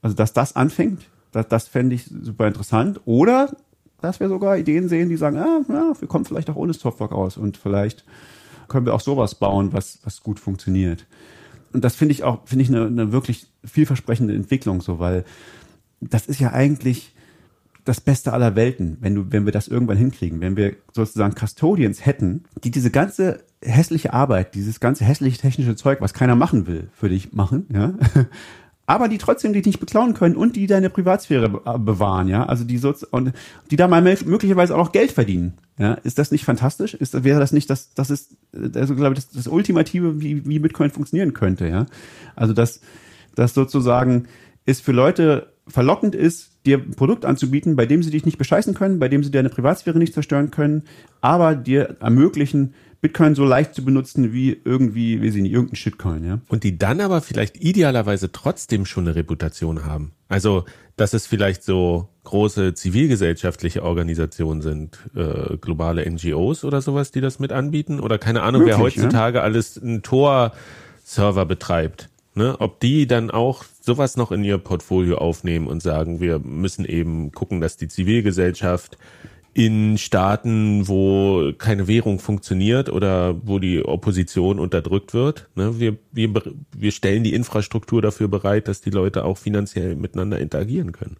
Also, dass das anfängt, das, das fände ich super interessant. Oder dass wir sogar Ideen sehen, die sagen, ah, ja, wir kommen vielleicht auch ohne Software aus und vielleicht können wir auch sowas bauen, was, was gut funktioniert. Und das finde ich auch, finde ich eine, eine wirklich vielversprechende Entwicklung so, weil das ist ja eigentlich das Beste aller Welten, wenn du, wenn wir das irgendwann hinkriegen, wenn wir sozusagen Custodians hätten, die diese ganze hässliche Arbeit, dieses ganze hässliche technische Zeug, was keiner machen will, für dich machen, ja, aber die trotzdem dich nicht beklauen können und die deine Privatsphäre äh, bewahren, ja, also die so und die da mal möglicherweise auch noch Geld verdienen, ja, ist das nicht fantastisch? Ist wäre das nicht das das ist also glaube ich das, das ultimative wie wie Bitcoin funktionieren könnte, ja? Also dass das sozusagen ist für Leute verlockend ist, dir ein Produkt anzubieten, bei dem sie dich nicht bescheißen können, bei dem sie deine Privatsphäre nicht zerstören können, aber dir ermöglichen, Bitcoin so leicht zu benutzen wie irgendwie, wie sie nicht, irgendein Shitcoin, ja. Und die dann aber vielleicht idealerweise trotzdem schon eine Reputation haben. Also, dass es vielleicht so große zivilgesellschaftliche Organisationen sind, äh, globale NGOs oder sowas, die das mit anbieten. Oder keine Ahnung, Möglich, wer heutzutage ja? alles einen Tor-Server betreibt. Ne? Ob die dann auch sowas noch in ihr Portfolio aufnehmen und sagen, wir müssen eben gucken, dass die Zivilgesellschaft in Staaten, wo keine Währung funktioniert oder wo die Opposition unterdrückt wird. Ne? Wir, wir, wir stellen die Infrastruktur dafür bereit, dass die Leute auch finanziell miteinander interagieren können.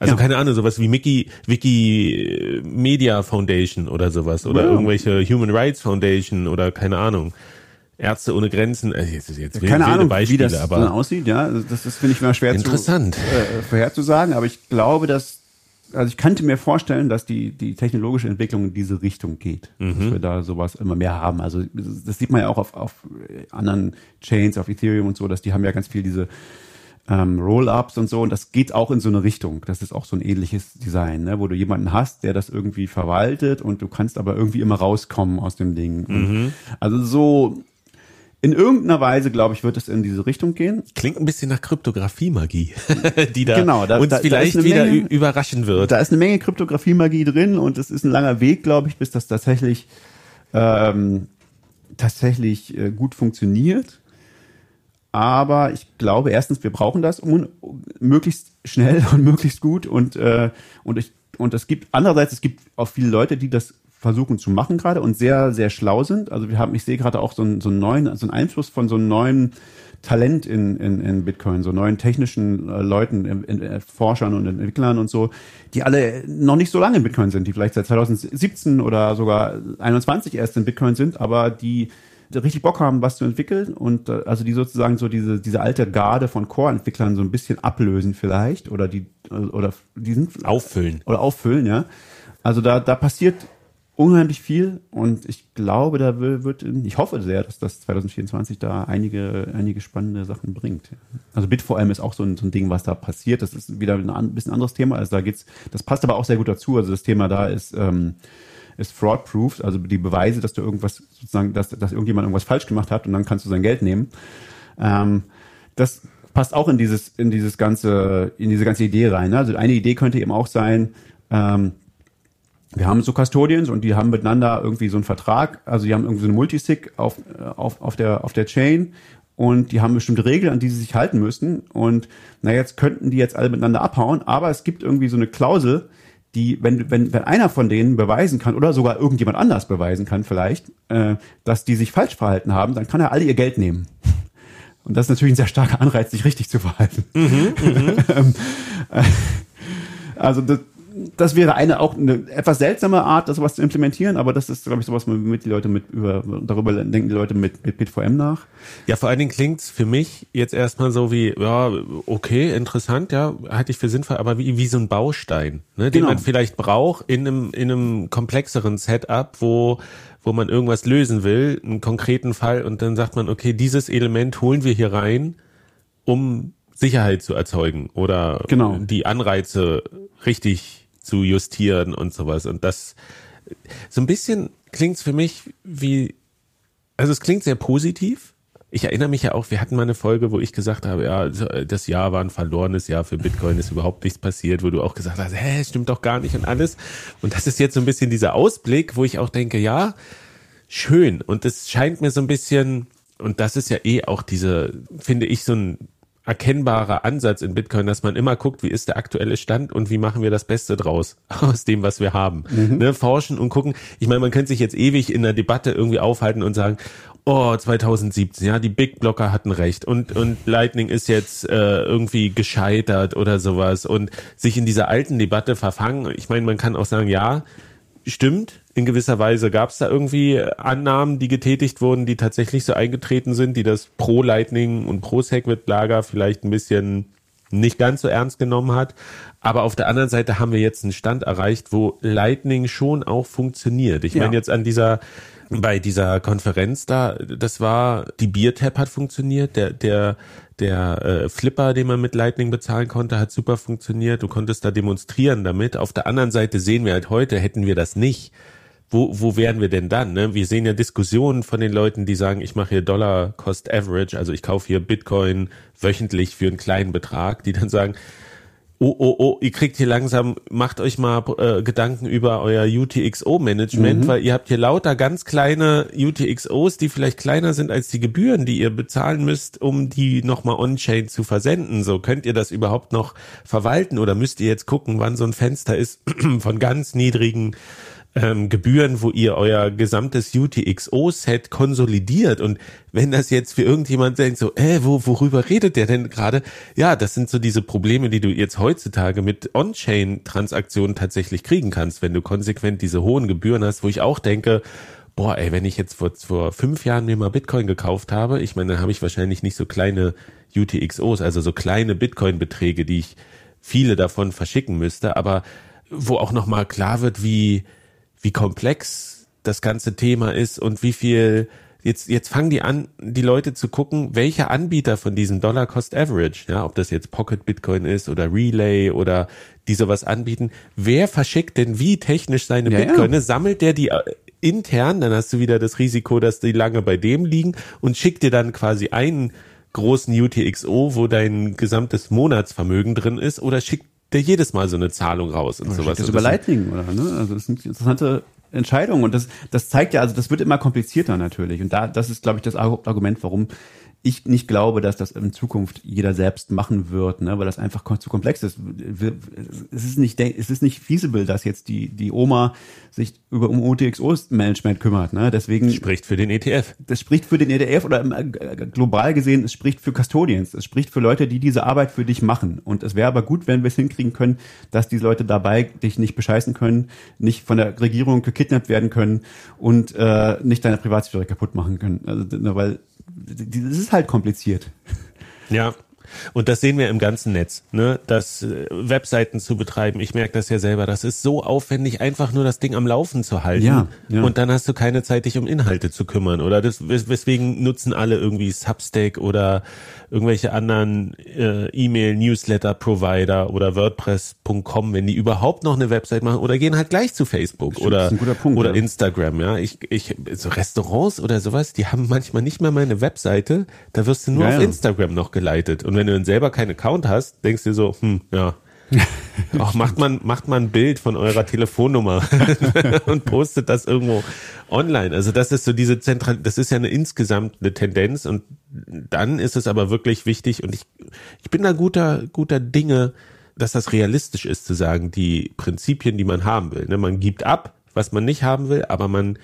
Also ja. keine Ahnung, sowas wie Mickey, Wiki Media Foundation oder sowas oder ja. irgendwelche Human Rights Foundation oder keine Ahnung. Ärzte ohne Grenzen, äh, jetzt, jetzt keine Ahnung, Beispiele, wie das aber dann aussieht, ja, das, das finde ich mal schwer interessant. zu äh, vorherzusagen, aber ich glaube, dass also ich könnte mir vorstellen, dass die, die technologische Entwicklung in diese Richtung geht. Mhm. Dass wir da sowas immer mehr haben. Also das sieht man ja auch auf, auf anderen Chains, auf Ethereum und so, dass die haben ja ganz viel diese ähm, Roll-ups und so. Und das geht auch in so eine Richtung. Das ist auch so ein ähnliches Design, ne? wo du jemanden hast, der das irgendwie verwaltet und du kannst aber irgendwie immer rauskommen aus dem Ding. Mhm. Also so in irgendeiner Weise, glaube ich, wird es in diese Richtung gehen. Klingt ein bisschen nach Kryptographie-Magie, die da, genau, da uns da, vielleicht da wieder Menge, überraschen wird. Da ist eine Menge Kryptographie-Magie drin und es ist ein langer Weg, glaube ich, bis das tatsächlich ähm, tatsächlich äh, gut funktioniert. Aber ich glaube, erstens, wir brauchen das um, möglichst schnell und möglichst gut und äh, und ich und es gibt andererseits es gibt auch viele Leute, die das versuchen zu machen gerade und sehr, sehr schlau sind. Also wir haben, ich sehe gerade auch so einen, so einen neuen, so einen Einfluss von so einem neuen Talent in, in, in Bitcoin, so neuen technischen äh, Leuten, in, in, äh, Forschern und Entwicklern und so, die alle noch nicht so lange in Bitcoin sind, die vielleicht seit 2017 oder sogar 21 erst in Bitcoin sind, aber die richtig Bock haben, was zu entwickeln und äh, also die sozusagen so diese diese alte Garde von Core-Entwicklern so ein bisschen ablösen vielleicht oder die oder die sind auffüllen oder auffüllen, ja. Also da da passiert unheimlich viel und ich glaube, da wird, ich hoffe sehr, dass das 2024 da einige, einige spannende Sachen bringt. Also Bit vor allem ist auch so ein, so ein Ding, was da passiert. Das ist wieder ein bisschen anderes Thema. Also da geht's, das passt aber auch sehr gut dazu. Also das Thema da ist, ähm, ist fraud-proof, also die Beweise, dass du irgendwas sozusagen, dass, dass irgendjemand irgendwas falsch gemacht hat und dann kannst du sein Geld nehmen. Ähm, das passt auch in dieses, in dieses ganze, in diese ganze Idee rein. Ne? Also eine Idee könnte eben auch sein, ähm, wir haben so Custodians und die haben miteinander irgendwie so einen Vertrag, also die haben irgendwie so eine Multisig auf, auf, auf, der, auf der Chain und die haben bestimmte Regeln, an die sie sich halten müssen. Und na jetzt könnten die jetzt alle miteinander abhauen, aber es gibt irgendwie so eine Klausel, die, wenn, wenn, wenn einer von denen beweisen kann oder sogar irgendjemand anders beweisen kann vielleicht, äh, dass die sich falsch verhalten haben, dann kann er alle ihr Geld nehmen. Und das ist natürlich ein sehr starker Anreiz, sich richtig zu verhalten. Mhm, mhm. also das, das wäre eine auch eine etwas seltsame Art, das sowas zu implementieren, aber das ist, glaube ich, sowas, womit die Leute mit über darüber denken die Leute mit, mit BitVM nach. Ja, vor allen Dingen klingt's für mich jetzt erstmal so wie, ja, okay, interessant, ja, halte ich für sinnvoll, aber wie, wie so ein Baustein, ne, den genau. man vielleicht braucht in einem, in einem komplexeren Setup, wo wo man irgendwas lösen will, einen konkreten Fall, und dann sagt man, okay, dieses Element holen wir hier rein, um Sicherheit zu erzeugen oder genau. die Anreize richtig zu justieren und sowas. Und das so ein bisschen klingt es für mich wie, also es klingt sehr positiv. Ich erinnere mich ja auch, wir hatten mal eine Folge, wo ich gesagt habe, ja, das Jahr war ein verlorenes Jahr für Bitcoin, ist überhaupt nichts passiert, wo du auch gesagt hast, hä, stimmt doch gar nicht und alles. Und das ist jetzt so ein bisschen dieser Ausblick, wo ich auch denke, ja, schön. Und es scheint mir so ein bisschen, und das ist ja eh auch diese, finde ich, so ein erkennbarer Ansatz in Bitcoin, dass man immer guckt, wie ist der aktuelle Stand und wie machen wir das Beste draus aus dem, was wir haben. Mhm. Ne, forschen und gucken. Ich meine, man könnte sich jetzt ewig in der Debatte irgendwie aufhalten und sagen, oh, 2017, ja, die Big Blocker hatten recht und, und Lightning ist jetzt äh, irgendwie gescheitert oder sowas und sich in dieser alten Debatte verfangen. Ich meine, man kann auch sagen, ja, stimmt, in gewisser Weise gab es da irgendwie Annahmen, die getätigt wurden, die tatsächlich so eingetreten sind, die das pro Lightning und pro Segwit Lager vielleicht ein bisschen nicht ganz so ernst genommen hat. Aber auf der anderen Seite haben wir jetzt einen Stand erreicht, wo Lightning schon auch funktioniert. Ich ja. meine jetzt an dieser bei dieser Konferenz da, das war, die Biertap hat funktioniert, der, der, der äh, Flipper, den man mit Lightning bezahlen konnte, hat super funktioniert. Du konntest da demonstrieren damit. Auf der anderen Seite sehen wir halt heute, hätten wir das nicht, wo, wo wären wir denn dann? Ne? Wir sehen ja Diskussionen von den Leuten, die sagen, ich mache hier Dollar Cost Average, also ich kaufe hier Bitcoin wöchentlich für einen kleinen Betrag, die dann sagen, oh, oh, oh, ihr kriegt hier langsam, macht euch mal äh, Gedanken über euer UTXO-Management, mhm. weil ihr habt hier lauter ganz kleine UTXOs, die vielleicht kleiner sind als die Gebühren, die ihr bezahlen müsst, um die nochmal on-chain zu versenden. So, könnt ihr das überhaupt noch verwalten oder müsst ihr jetzt gucken, wann so ein Fenster ist von ganz niedrigen ähm, Gebühren, wo ihr euer gesamtes UTXO-Set konsolidiert. Und wenn das jetzt für irgendjemand denkt, so, äh, wo, worüber redet der denn gerade? Ja, das sind so diese Probleme, die du jetzt heutzutage mit On-Chain-Transaktionen tatsächlich kriegen kannst, wenn du konsequent diese hohen Gebühren hast, wo ich auch denke, boah, ey, wenn ich jetzt vor, vor fünf Jahren mir mal Bitcoin gekauft habe, ich meine, dann habe ich wahrscheinlich nicht so kleine UTXOs, also so kleine Bitcoin-Beträge, die ich viele davon verschicken müsste, aber wo auch nochmal klar wird, wie, wie komplex das ganze Thema ist und wie viel jetzt jetzt fangen die an, die Leute zu gucken, welcher Anbieter von diesem Dollar Cost Average, ja, ob das jetzt Pocket Bitcoin ist oder Relay oder die sowas anbieten, wer verschickt denn wie technisch seine ja, Bitcoin? Ja. Sammelt der die äh, intern, dann hast du wieder das Risiko, dass die lange bei dem liegen und schickt dir dann quasi einen großen UTXO, wo dein gesamtes Monatsvermögen drin ist, oder schickt der jedes Mal so eine Zahlung raus und sowas. Das über Lightning, oder? Ne? Also das sind interessante Entscheidungen und das, das zeigt ja, also das wird immer komplizierter natürlich und da, das ist, glaube ich, das Argument, warum ich nicht glaube, dass das in Zukunft jeder selbst machen wird, ne, weil das einfach zu komplex ist. Es ist nicht, es ist nicht feasible, dass jetzt die, die Oma sich über um OTXO-Management kümmert, ne, deswegen. Das spricht für den ETF. Das spricht für den ETF oder äh, global gesehen, es spricht für Custodians. Es spricht für Leute, die diese Arbeit für dich machen. Und es wäre aber gut, wenn wir es hinkriegen können, dass diese Leute dabei dich nicht bescheißen können, nicht von der Regierung gekidnappt werden können und äh, nicht deine Privatsphäre kaputt machen können. Also, weil das ist halt kompliziert. Ja, und das sehen wir im ganzen Netz, ne? Das äh, Webseiten zu betreiben, ich merke das ja selber, das ist so aufwendig, einfach nur das Ding am Laufen zu halten. Ja, ja. Und dann hast du keine Zeit, dich um Inhalte zu kümmern. Oder das, weswegen nutzen alle irgendwie Substack oder irgendwelche anderen äh, E-Mail-Newsletter-Provider oder WordPress.com, wenn die überhaupt noch eine Website machen oder gehen halt gleich zu Facebook Stimmt, oder, Punkt, oder ja. Instagram, ja. Ich, ich, so Restaurants oder sowas, die haben manchmal nicht mehr meine Webseite, da wirst du nur ja, auf Instagram noch geleitet. Und wenn du dann selber keinen Account hast, denkst du dir so, hm, ja, Ach, macht man, macht man ein Bild von eurer Telefonnummer und postet das irgendwo online. Also das ist so diese zentral, das ist ja eine insgesamt eine Tendenz und dann ist es aber wirklich wichtig und ich, ich bin da guter, guter Dinge, dass das realistisch ist zu sagen, die Prinzipien, die man haben will. Ne? Man gibt ab, was man nicht haben will, aber man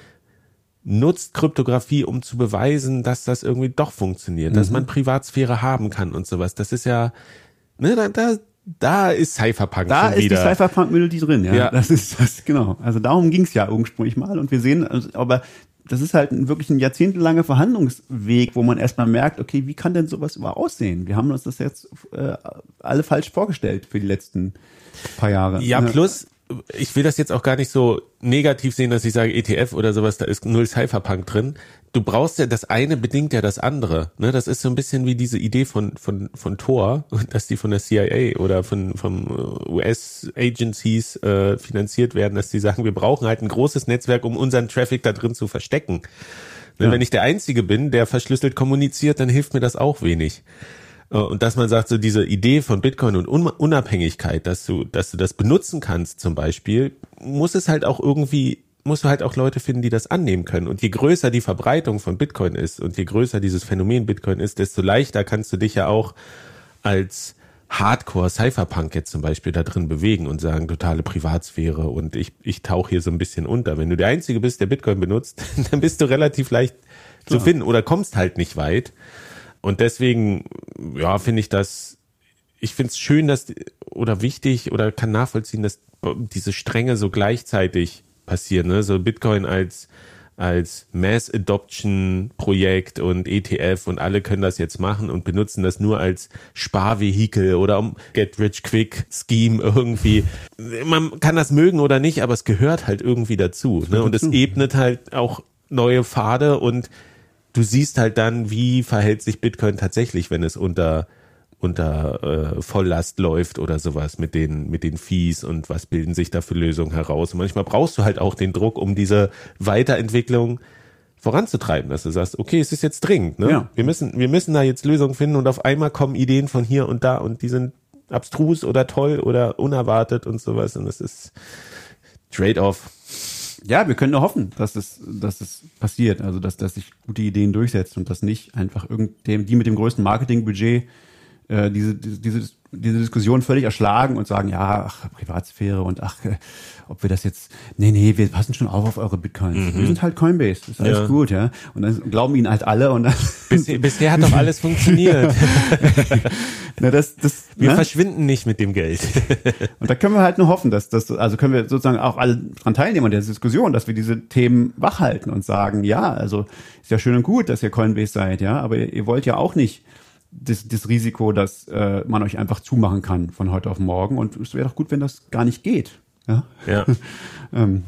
nutzt Kryptographie, um zu beweisen, dass das irgendwie doch funktioniert, mhm. dass man Privatsphäre haben kann und sowas. Das ist ja, ne, da, da, da ist Cypherpunk da schon wieder. Da ist die Cypherpunk-Melodie drin, ja. ja. Das ist das, genau. Also darum ging es ja ursprünglich mal und wir sehen, also, aber das ist halt wirklich ein jahrzehntelanger Verhandlungsweg, wo man erstmal merkt, okay, wie kann denn sowas überhaupt aussehen? Wir haben uns das jetzt äh, alle falsch vorgestellt für die letzten paar Jahre. Ja, plus ich will das jetzt auch gar nicht so negativ sehen, dass ich sage ETF oder sowas, da ist null Cypherpunk drin. Du brauchst ja, das eine bedingt ja das andere. Ne? Das ist so ein bisschen wie diese Idee von, von, von Tor, dass die von der CIA oder von, von US-Agencies äh, finanziert werden, dass die sagen, wir brauchen halt ein großes Netzwerk, um unseren Traffic da drin zu verstecken. Ja. Wenn ich der Einzige bin, der verschlüsselt kommuniziert, dann hilft mir das auch wenig. Äh, und dass man sagt, so diese Idee von Bitcoin und Unabhängigkeit, dass du, dass du das benutzen kannst zum Beispiel, muss es halt auch irgendwie, musst du halt auch Leute finden, die das annehmen können. Und je größer die Verbreitung von Bitcoin ist und je größer dieses Phänomen Bitcoin ist, desto leichter kannst du dich ja auch als Hardcore Cypherpunk jetzt zum Beispiel da drin bewegen und sagen, totale Privatsphäre und ich, ich tauche hier so ein bisschen unter. Wenn du der Einzige bist, der Bitcoin benutzt, dann bist du relativ leicht Klar. zu finden oder kommst halt nicht weit. Und deswegen, ja, finde ich das, ich finde es schön, dass, oder wichtig, oder kann nachvollziehen, dass diese Stränge so gleichzeitig passieren, ne? So Bitcoin als, als Mass Adoption Projekt und ETF und alle können das jetzt machen und benutzen das nur als Sparvehikel oder um Get Rich Quick Scheme irgendwie. Man kann das mögen oder nicht, aber es gehört halt irgendwie dazu. Ne? Und es ebnet halt auch neue Pfade und du siehst halt dann, wie verhält sich Bitcoin tatsächlich, wenn es unter unter äh, Volllast läuft oder sowas mit den mit den Fees und was bilden sich da für Lösungen heraus. Und manchmal brauchst du halt auch den Druck, um diese Weiterentwicklung voranzutreiben, dass du sagst, okay, es ist jetzt dringend, ne? Ja. Wir müssen wir müssen da jetzt Lösungen finden und auf einmal kommen Ideen von hier und da und die sind abstrus oder toll oder unerwartet und sowas und es ist Trade-off ja, wir können nur hoffen, dass es, dass es passiert, also dass, dass sich gute Ideen durchsetzen und dass nicht einfach irgendeinem, die mit dem größten Marketingbudget äh, diese, diese, diese Diskussion völlig erschlagen und sagen, ja, ach, Privatsphäre und ach, ob wir das jetzt, nee, nee, wir passen schon auf auf eure Bitcoins. Mhm. Wir sind halt Coinbase, ist alles ja. gut, ja. Und dann glauben ihnen halt alle und dann bisher, bisher hat doch alles funktioniert. Na, das, das, wir ne? verschwinden nicht mit dem Geld. und da können wir halt nur hoffen, dass das, also können wir sozusagen auch alle dran teilnehmen an der Diskussion, dass wir diese Themen wachhalten und sagen, ja, also ist ja schön und gut, dass ihr Coinbase seid, ja, aber ihr, ihr wollt ja auch nicht das, das Risiko, dass äh, man euch einfach zumachen kann von heute auf morgen. Und es wäre doch gut, wenn das gar nicht geht. Ja. ja. ähm.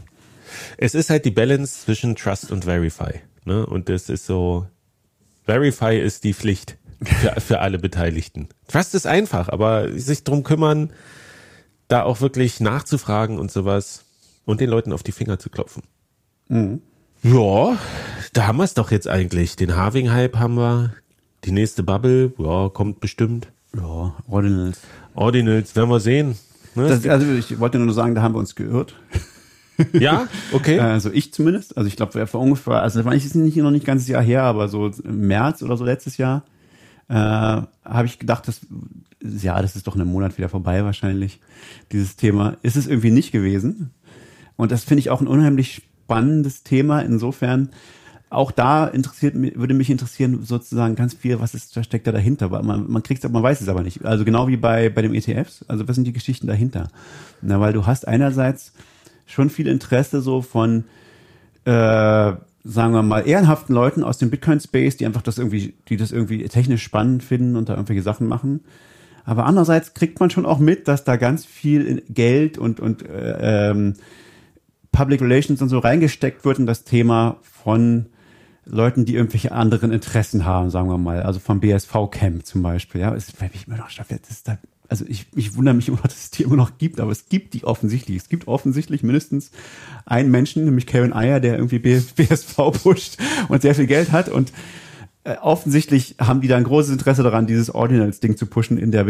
Es ist halt die Balance zwischen Trust und Verify. Ne? Und das ist so, Verify ist die Pflicht für, für alle Beteiligten. Trust ist einfach, aber sich drum kümmern, da auch wirklich nachzufragen und sowas und den Leuten auf die Finger zu klopfen. Mhm. Ja, da haben wir es doch jetzt eigentlich. Den Harving-Hype haben wir, die nächste Bubble, ja, kommt bestimmt. Ja, Ordinals. Ordinals, werden wir sehen. Ne? Das, also ich wollte nur sagen, da haben wir uns geirrt. Ja, okay. Also ich zumindest. Also ich glaube, vor ungefähr, also das ist nicht, noch nicht ganzes Jahr her, aber so im März oder so letztes Jahr äh, habe ich gedacht, dass ja, das ist doch einen Monat wieder vorbei wahrscheinlich. Dieses Thema ist es irgendwie nicht gewesen. Und das finde ich auch ein unheimlich spannendes Thema insofern, auch da interessiert würde mich interessieren sozusagen ganz viel, was ist, was steckt da dahinter, weil man, man kriegt man weiß es aber nicht. Also genau wie bei, bei dem ETFs, also was sind die Geschichten dahinter? Na, weil du hast einerseits schon viel Interesse so von, äh, sagen wir mal, ehrenhaften Leuten aus dem Bitcoin-Space, die einfach das irgendwie, die das irgendwie technisch spannend finden und da irgendwelche Sachen machen. Aber andererseits kriegt man schon auch mit, dass da ganz viel Geld und, und äh, ähm, Public Relations und so reingesteckt wird in das Thema von Leuten, die irgendwelche anderen Interessen haben, sagen wir mal, also vom BSV-Camp zum Beispiel, ja, ist weil ich immer noch das ist da, also ich, ich wundere mich immer noch, dass es die immer noch gibt, aber es gibt die offensichtlich. Es gibt offensichtlich mindestens einen Menschen, nämlich Karen Ayer, der irgendwie BSV pusht und sehr viel Geld hat. Und äh, offensichtlich haben die da ein großes Interesse daran, dieses Ordinals-Ding zu pushen in der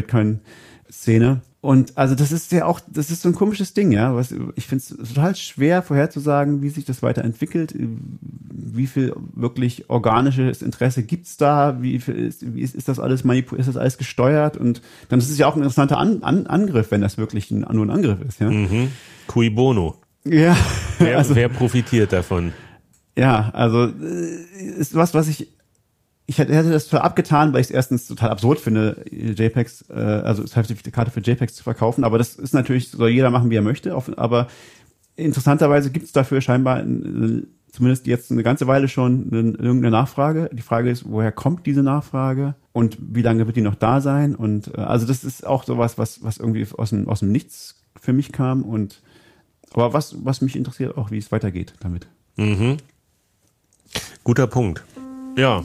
Bitcoin-Szene. Und also das ist ja auch, das ist so ein komisches Ding, ja. Was, ich finde es total schwer vorherzusagen, wie sich das weiterentwickelt, wie viel wirklich organisches Interesse gibt's da, wie viel ist, wie ist, ist das alles manipuliert, ist das alles gesteuert und dann ist es ja auch ein interessanter An An Angriff, wenn das wirklich ein, nur ein Angriff ist, ja. Mhm. Cui bono. Ja. Wer, also, wer profitiert davon? Ja, also äh, ist was, was ich ich hätte das total abgetan, weil ich es erstens total absurd finde, JPEGs, äh, also Zertifikate für JPEGs zu verkaufen. Aber das ist natürlich, soll jeder machen, wie er möchte. Aber interessanterweise gibt es dafür scheinbar zumindest jetzt eine ganze Weile schon irgendeine Nachfrage. Die Frage ist, woher kommt diese Nachfrage und wie lange wird die noch da sein? Und äh, also das ist auch sowas, was, was irgendwie aus dem, aus dem Nichts für mich kam. Und aber was, was mich interessiert, auch wie es weitergeht damit. Mhm. Guter Punkt. Ja,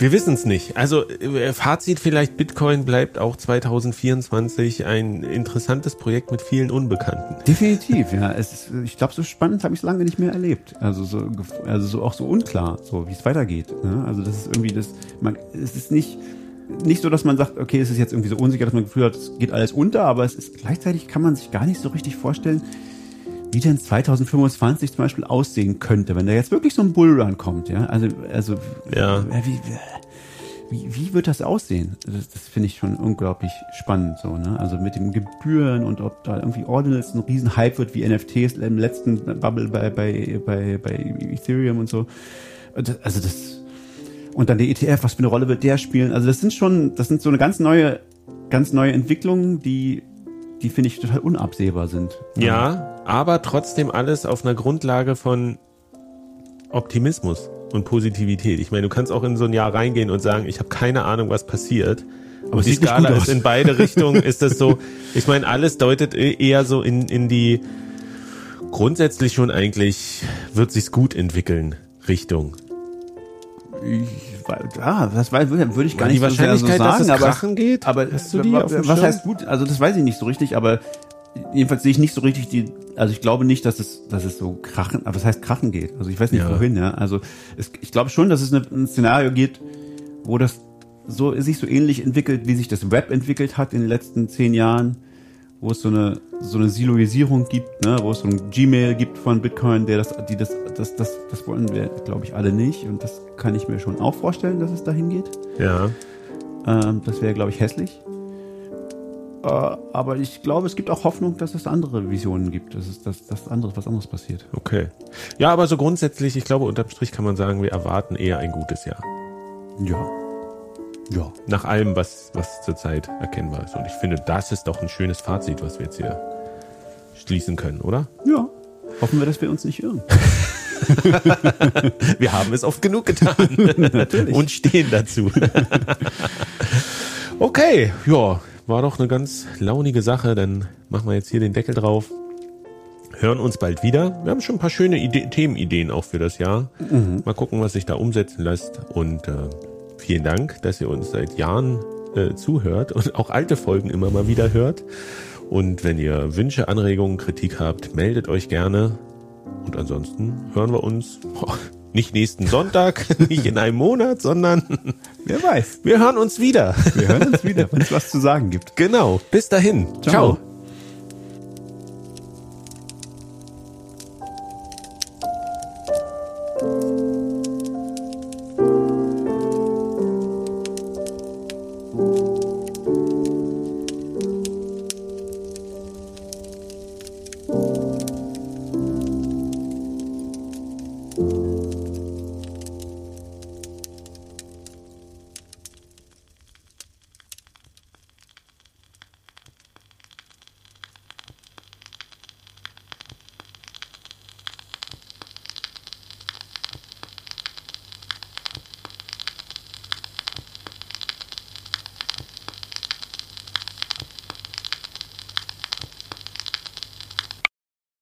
wir wissen es nicht. Also äh, Fazit vielleicht, Bitcoin bleibt auch 2024 ein interessantes Projekt mit vielen Unbekannten. Definitiv, ja. Es ist, ich glaube, so spannend habe ich es lange nicht mehr erlebt. Also so, also so auch so unklar, so wie es weitergeht. Ne? Also das ist irgendwie das, man, es ist nicht nicht so, dass man sagt, okay, es ist jetzt irgendwie so unsicher, dass man das Gefühl hat, es geht alles unter, aber es ist gleichzeitig kann man sich gar nicht so richtig vorstellen, wie denn 2025 zum Beispiel aussehen könnte, wenn da jetzt wirklich so ein Bullrun kommt, ja. Also, also ja. wie, wie, wie wird das aussehen? Das, das finde ich schon unglaublich spannend, so, ne? Also mit den Gebühren und ob da irgendwie Ordinals ein Riesenhype wird wie NFTs im letzten Bubble bei, bei, bei, bei Ethereum und so. Also das und dann der ETF, was für eine Rolle wird der spielen? Also das sind schon, das sind so eine ganz neue, ganz neue Entwicklungen, die die finde ich total unabsehbar sind. Ja, aber trotzdem alles auf einer Grundlage von Optimismus und Positivität. Ich meine, du kannst auch in so ein Jahr reingehen und sagen, ich habe keine Ahnung, was passiert. Aber und die Skala ist in beide Richtungen, ist das so, ich meine, alles deutet e-, eher so in, in die grundsätzlich schon eigentlich wird sich's gut entwickeln Richtung. Ja, das würde ich gar nicht die Wahrscheinlichkeit, so sagen, dass es krachen geht, aber hast du die was heißt gut? Also das weiß ich nicht so richtig, aber jedenfalls sehe ich nicht so richtig die, also ich glaube nicht, dass es, dass es so krachen, aber was heißt krachen geht? Also ich weiß nicht ja. wohin, ja. Also es, ich glaube schon, dass es eine, ein Szenario geht, wo das so sich so ähnlich entwickelt, wie sich das Web entwickelt hat in den letzten zehn Jahren, wo es so eine so eine Siloisierung gibt, ne, wo es so ein Gmail gibt von Bitcoin, der das, die das, das, das, das wollen wir, glaube ich, alle nicht und das kann ich mir schon auch vorstellen, dass es dahin geht. Ja. Ähm, das wäre, glaube ich, hässlich. Äh, aber ich glaube, es gibt auch Hoffnung, dass es andere Visionen gibt, dass es dass, dass anderes, was anderes passiert. Okay. Ja, aber so grundsätzlich, ich glaube, unterm Strich kann man sagen, wir erwarten eher ein gutes Jahr. Ja. Ja. Nach allem, was, was zurzeit erkennbar ist. Und ich finde, das ist doch ein schönes Fazit, was wir jetzt hier schließen können, oder? Ja. Hoffen wir, dass wir uns nicht irren. wir haben es oft genug getan. Natürlich. Und stehen dazu. okay, ja, war doch eine ganz launige Sache. Dann machen wir jetzt hier den Deckel drauf. Hören uns bald wieder. Wir haben schon ein paar schöne Ide Themenideen auch für das Jahr. Mhm. Mal gucken, was sich da umsetzen lässt. Und äh, vielen Dank, dass ihr uns seit Jahren äh, zuhört und auch alte Folgen immer mal wieder hört. Und wenn ihr Wünsche, Anregungen, Kritik habt, meldet euch gerne. Und ansonsten hören wir uns boah, nicht nächsten Sonntag, nicht in einem Monat, sondern wer weiß. Wir hören uns wieder. Wir hören uns wieder, wenn es was zu sagen gibt. Genau. Bis dahin. Ciao. Ciao.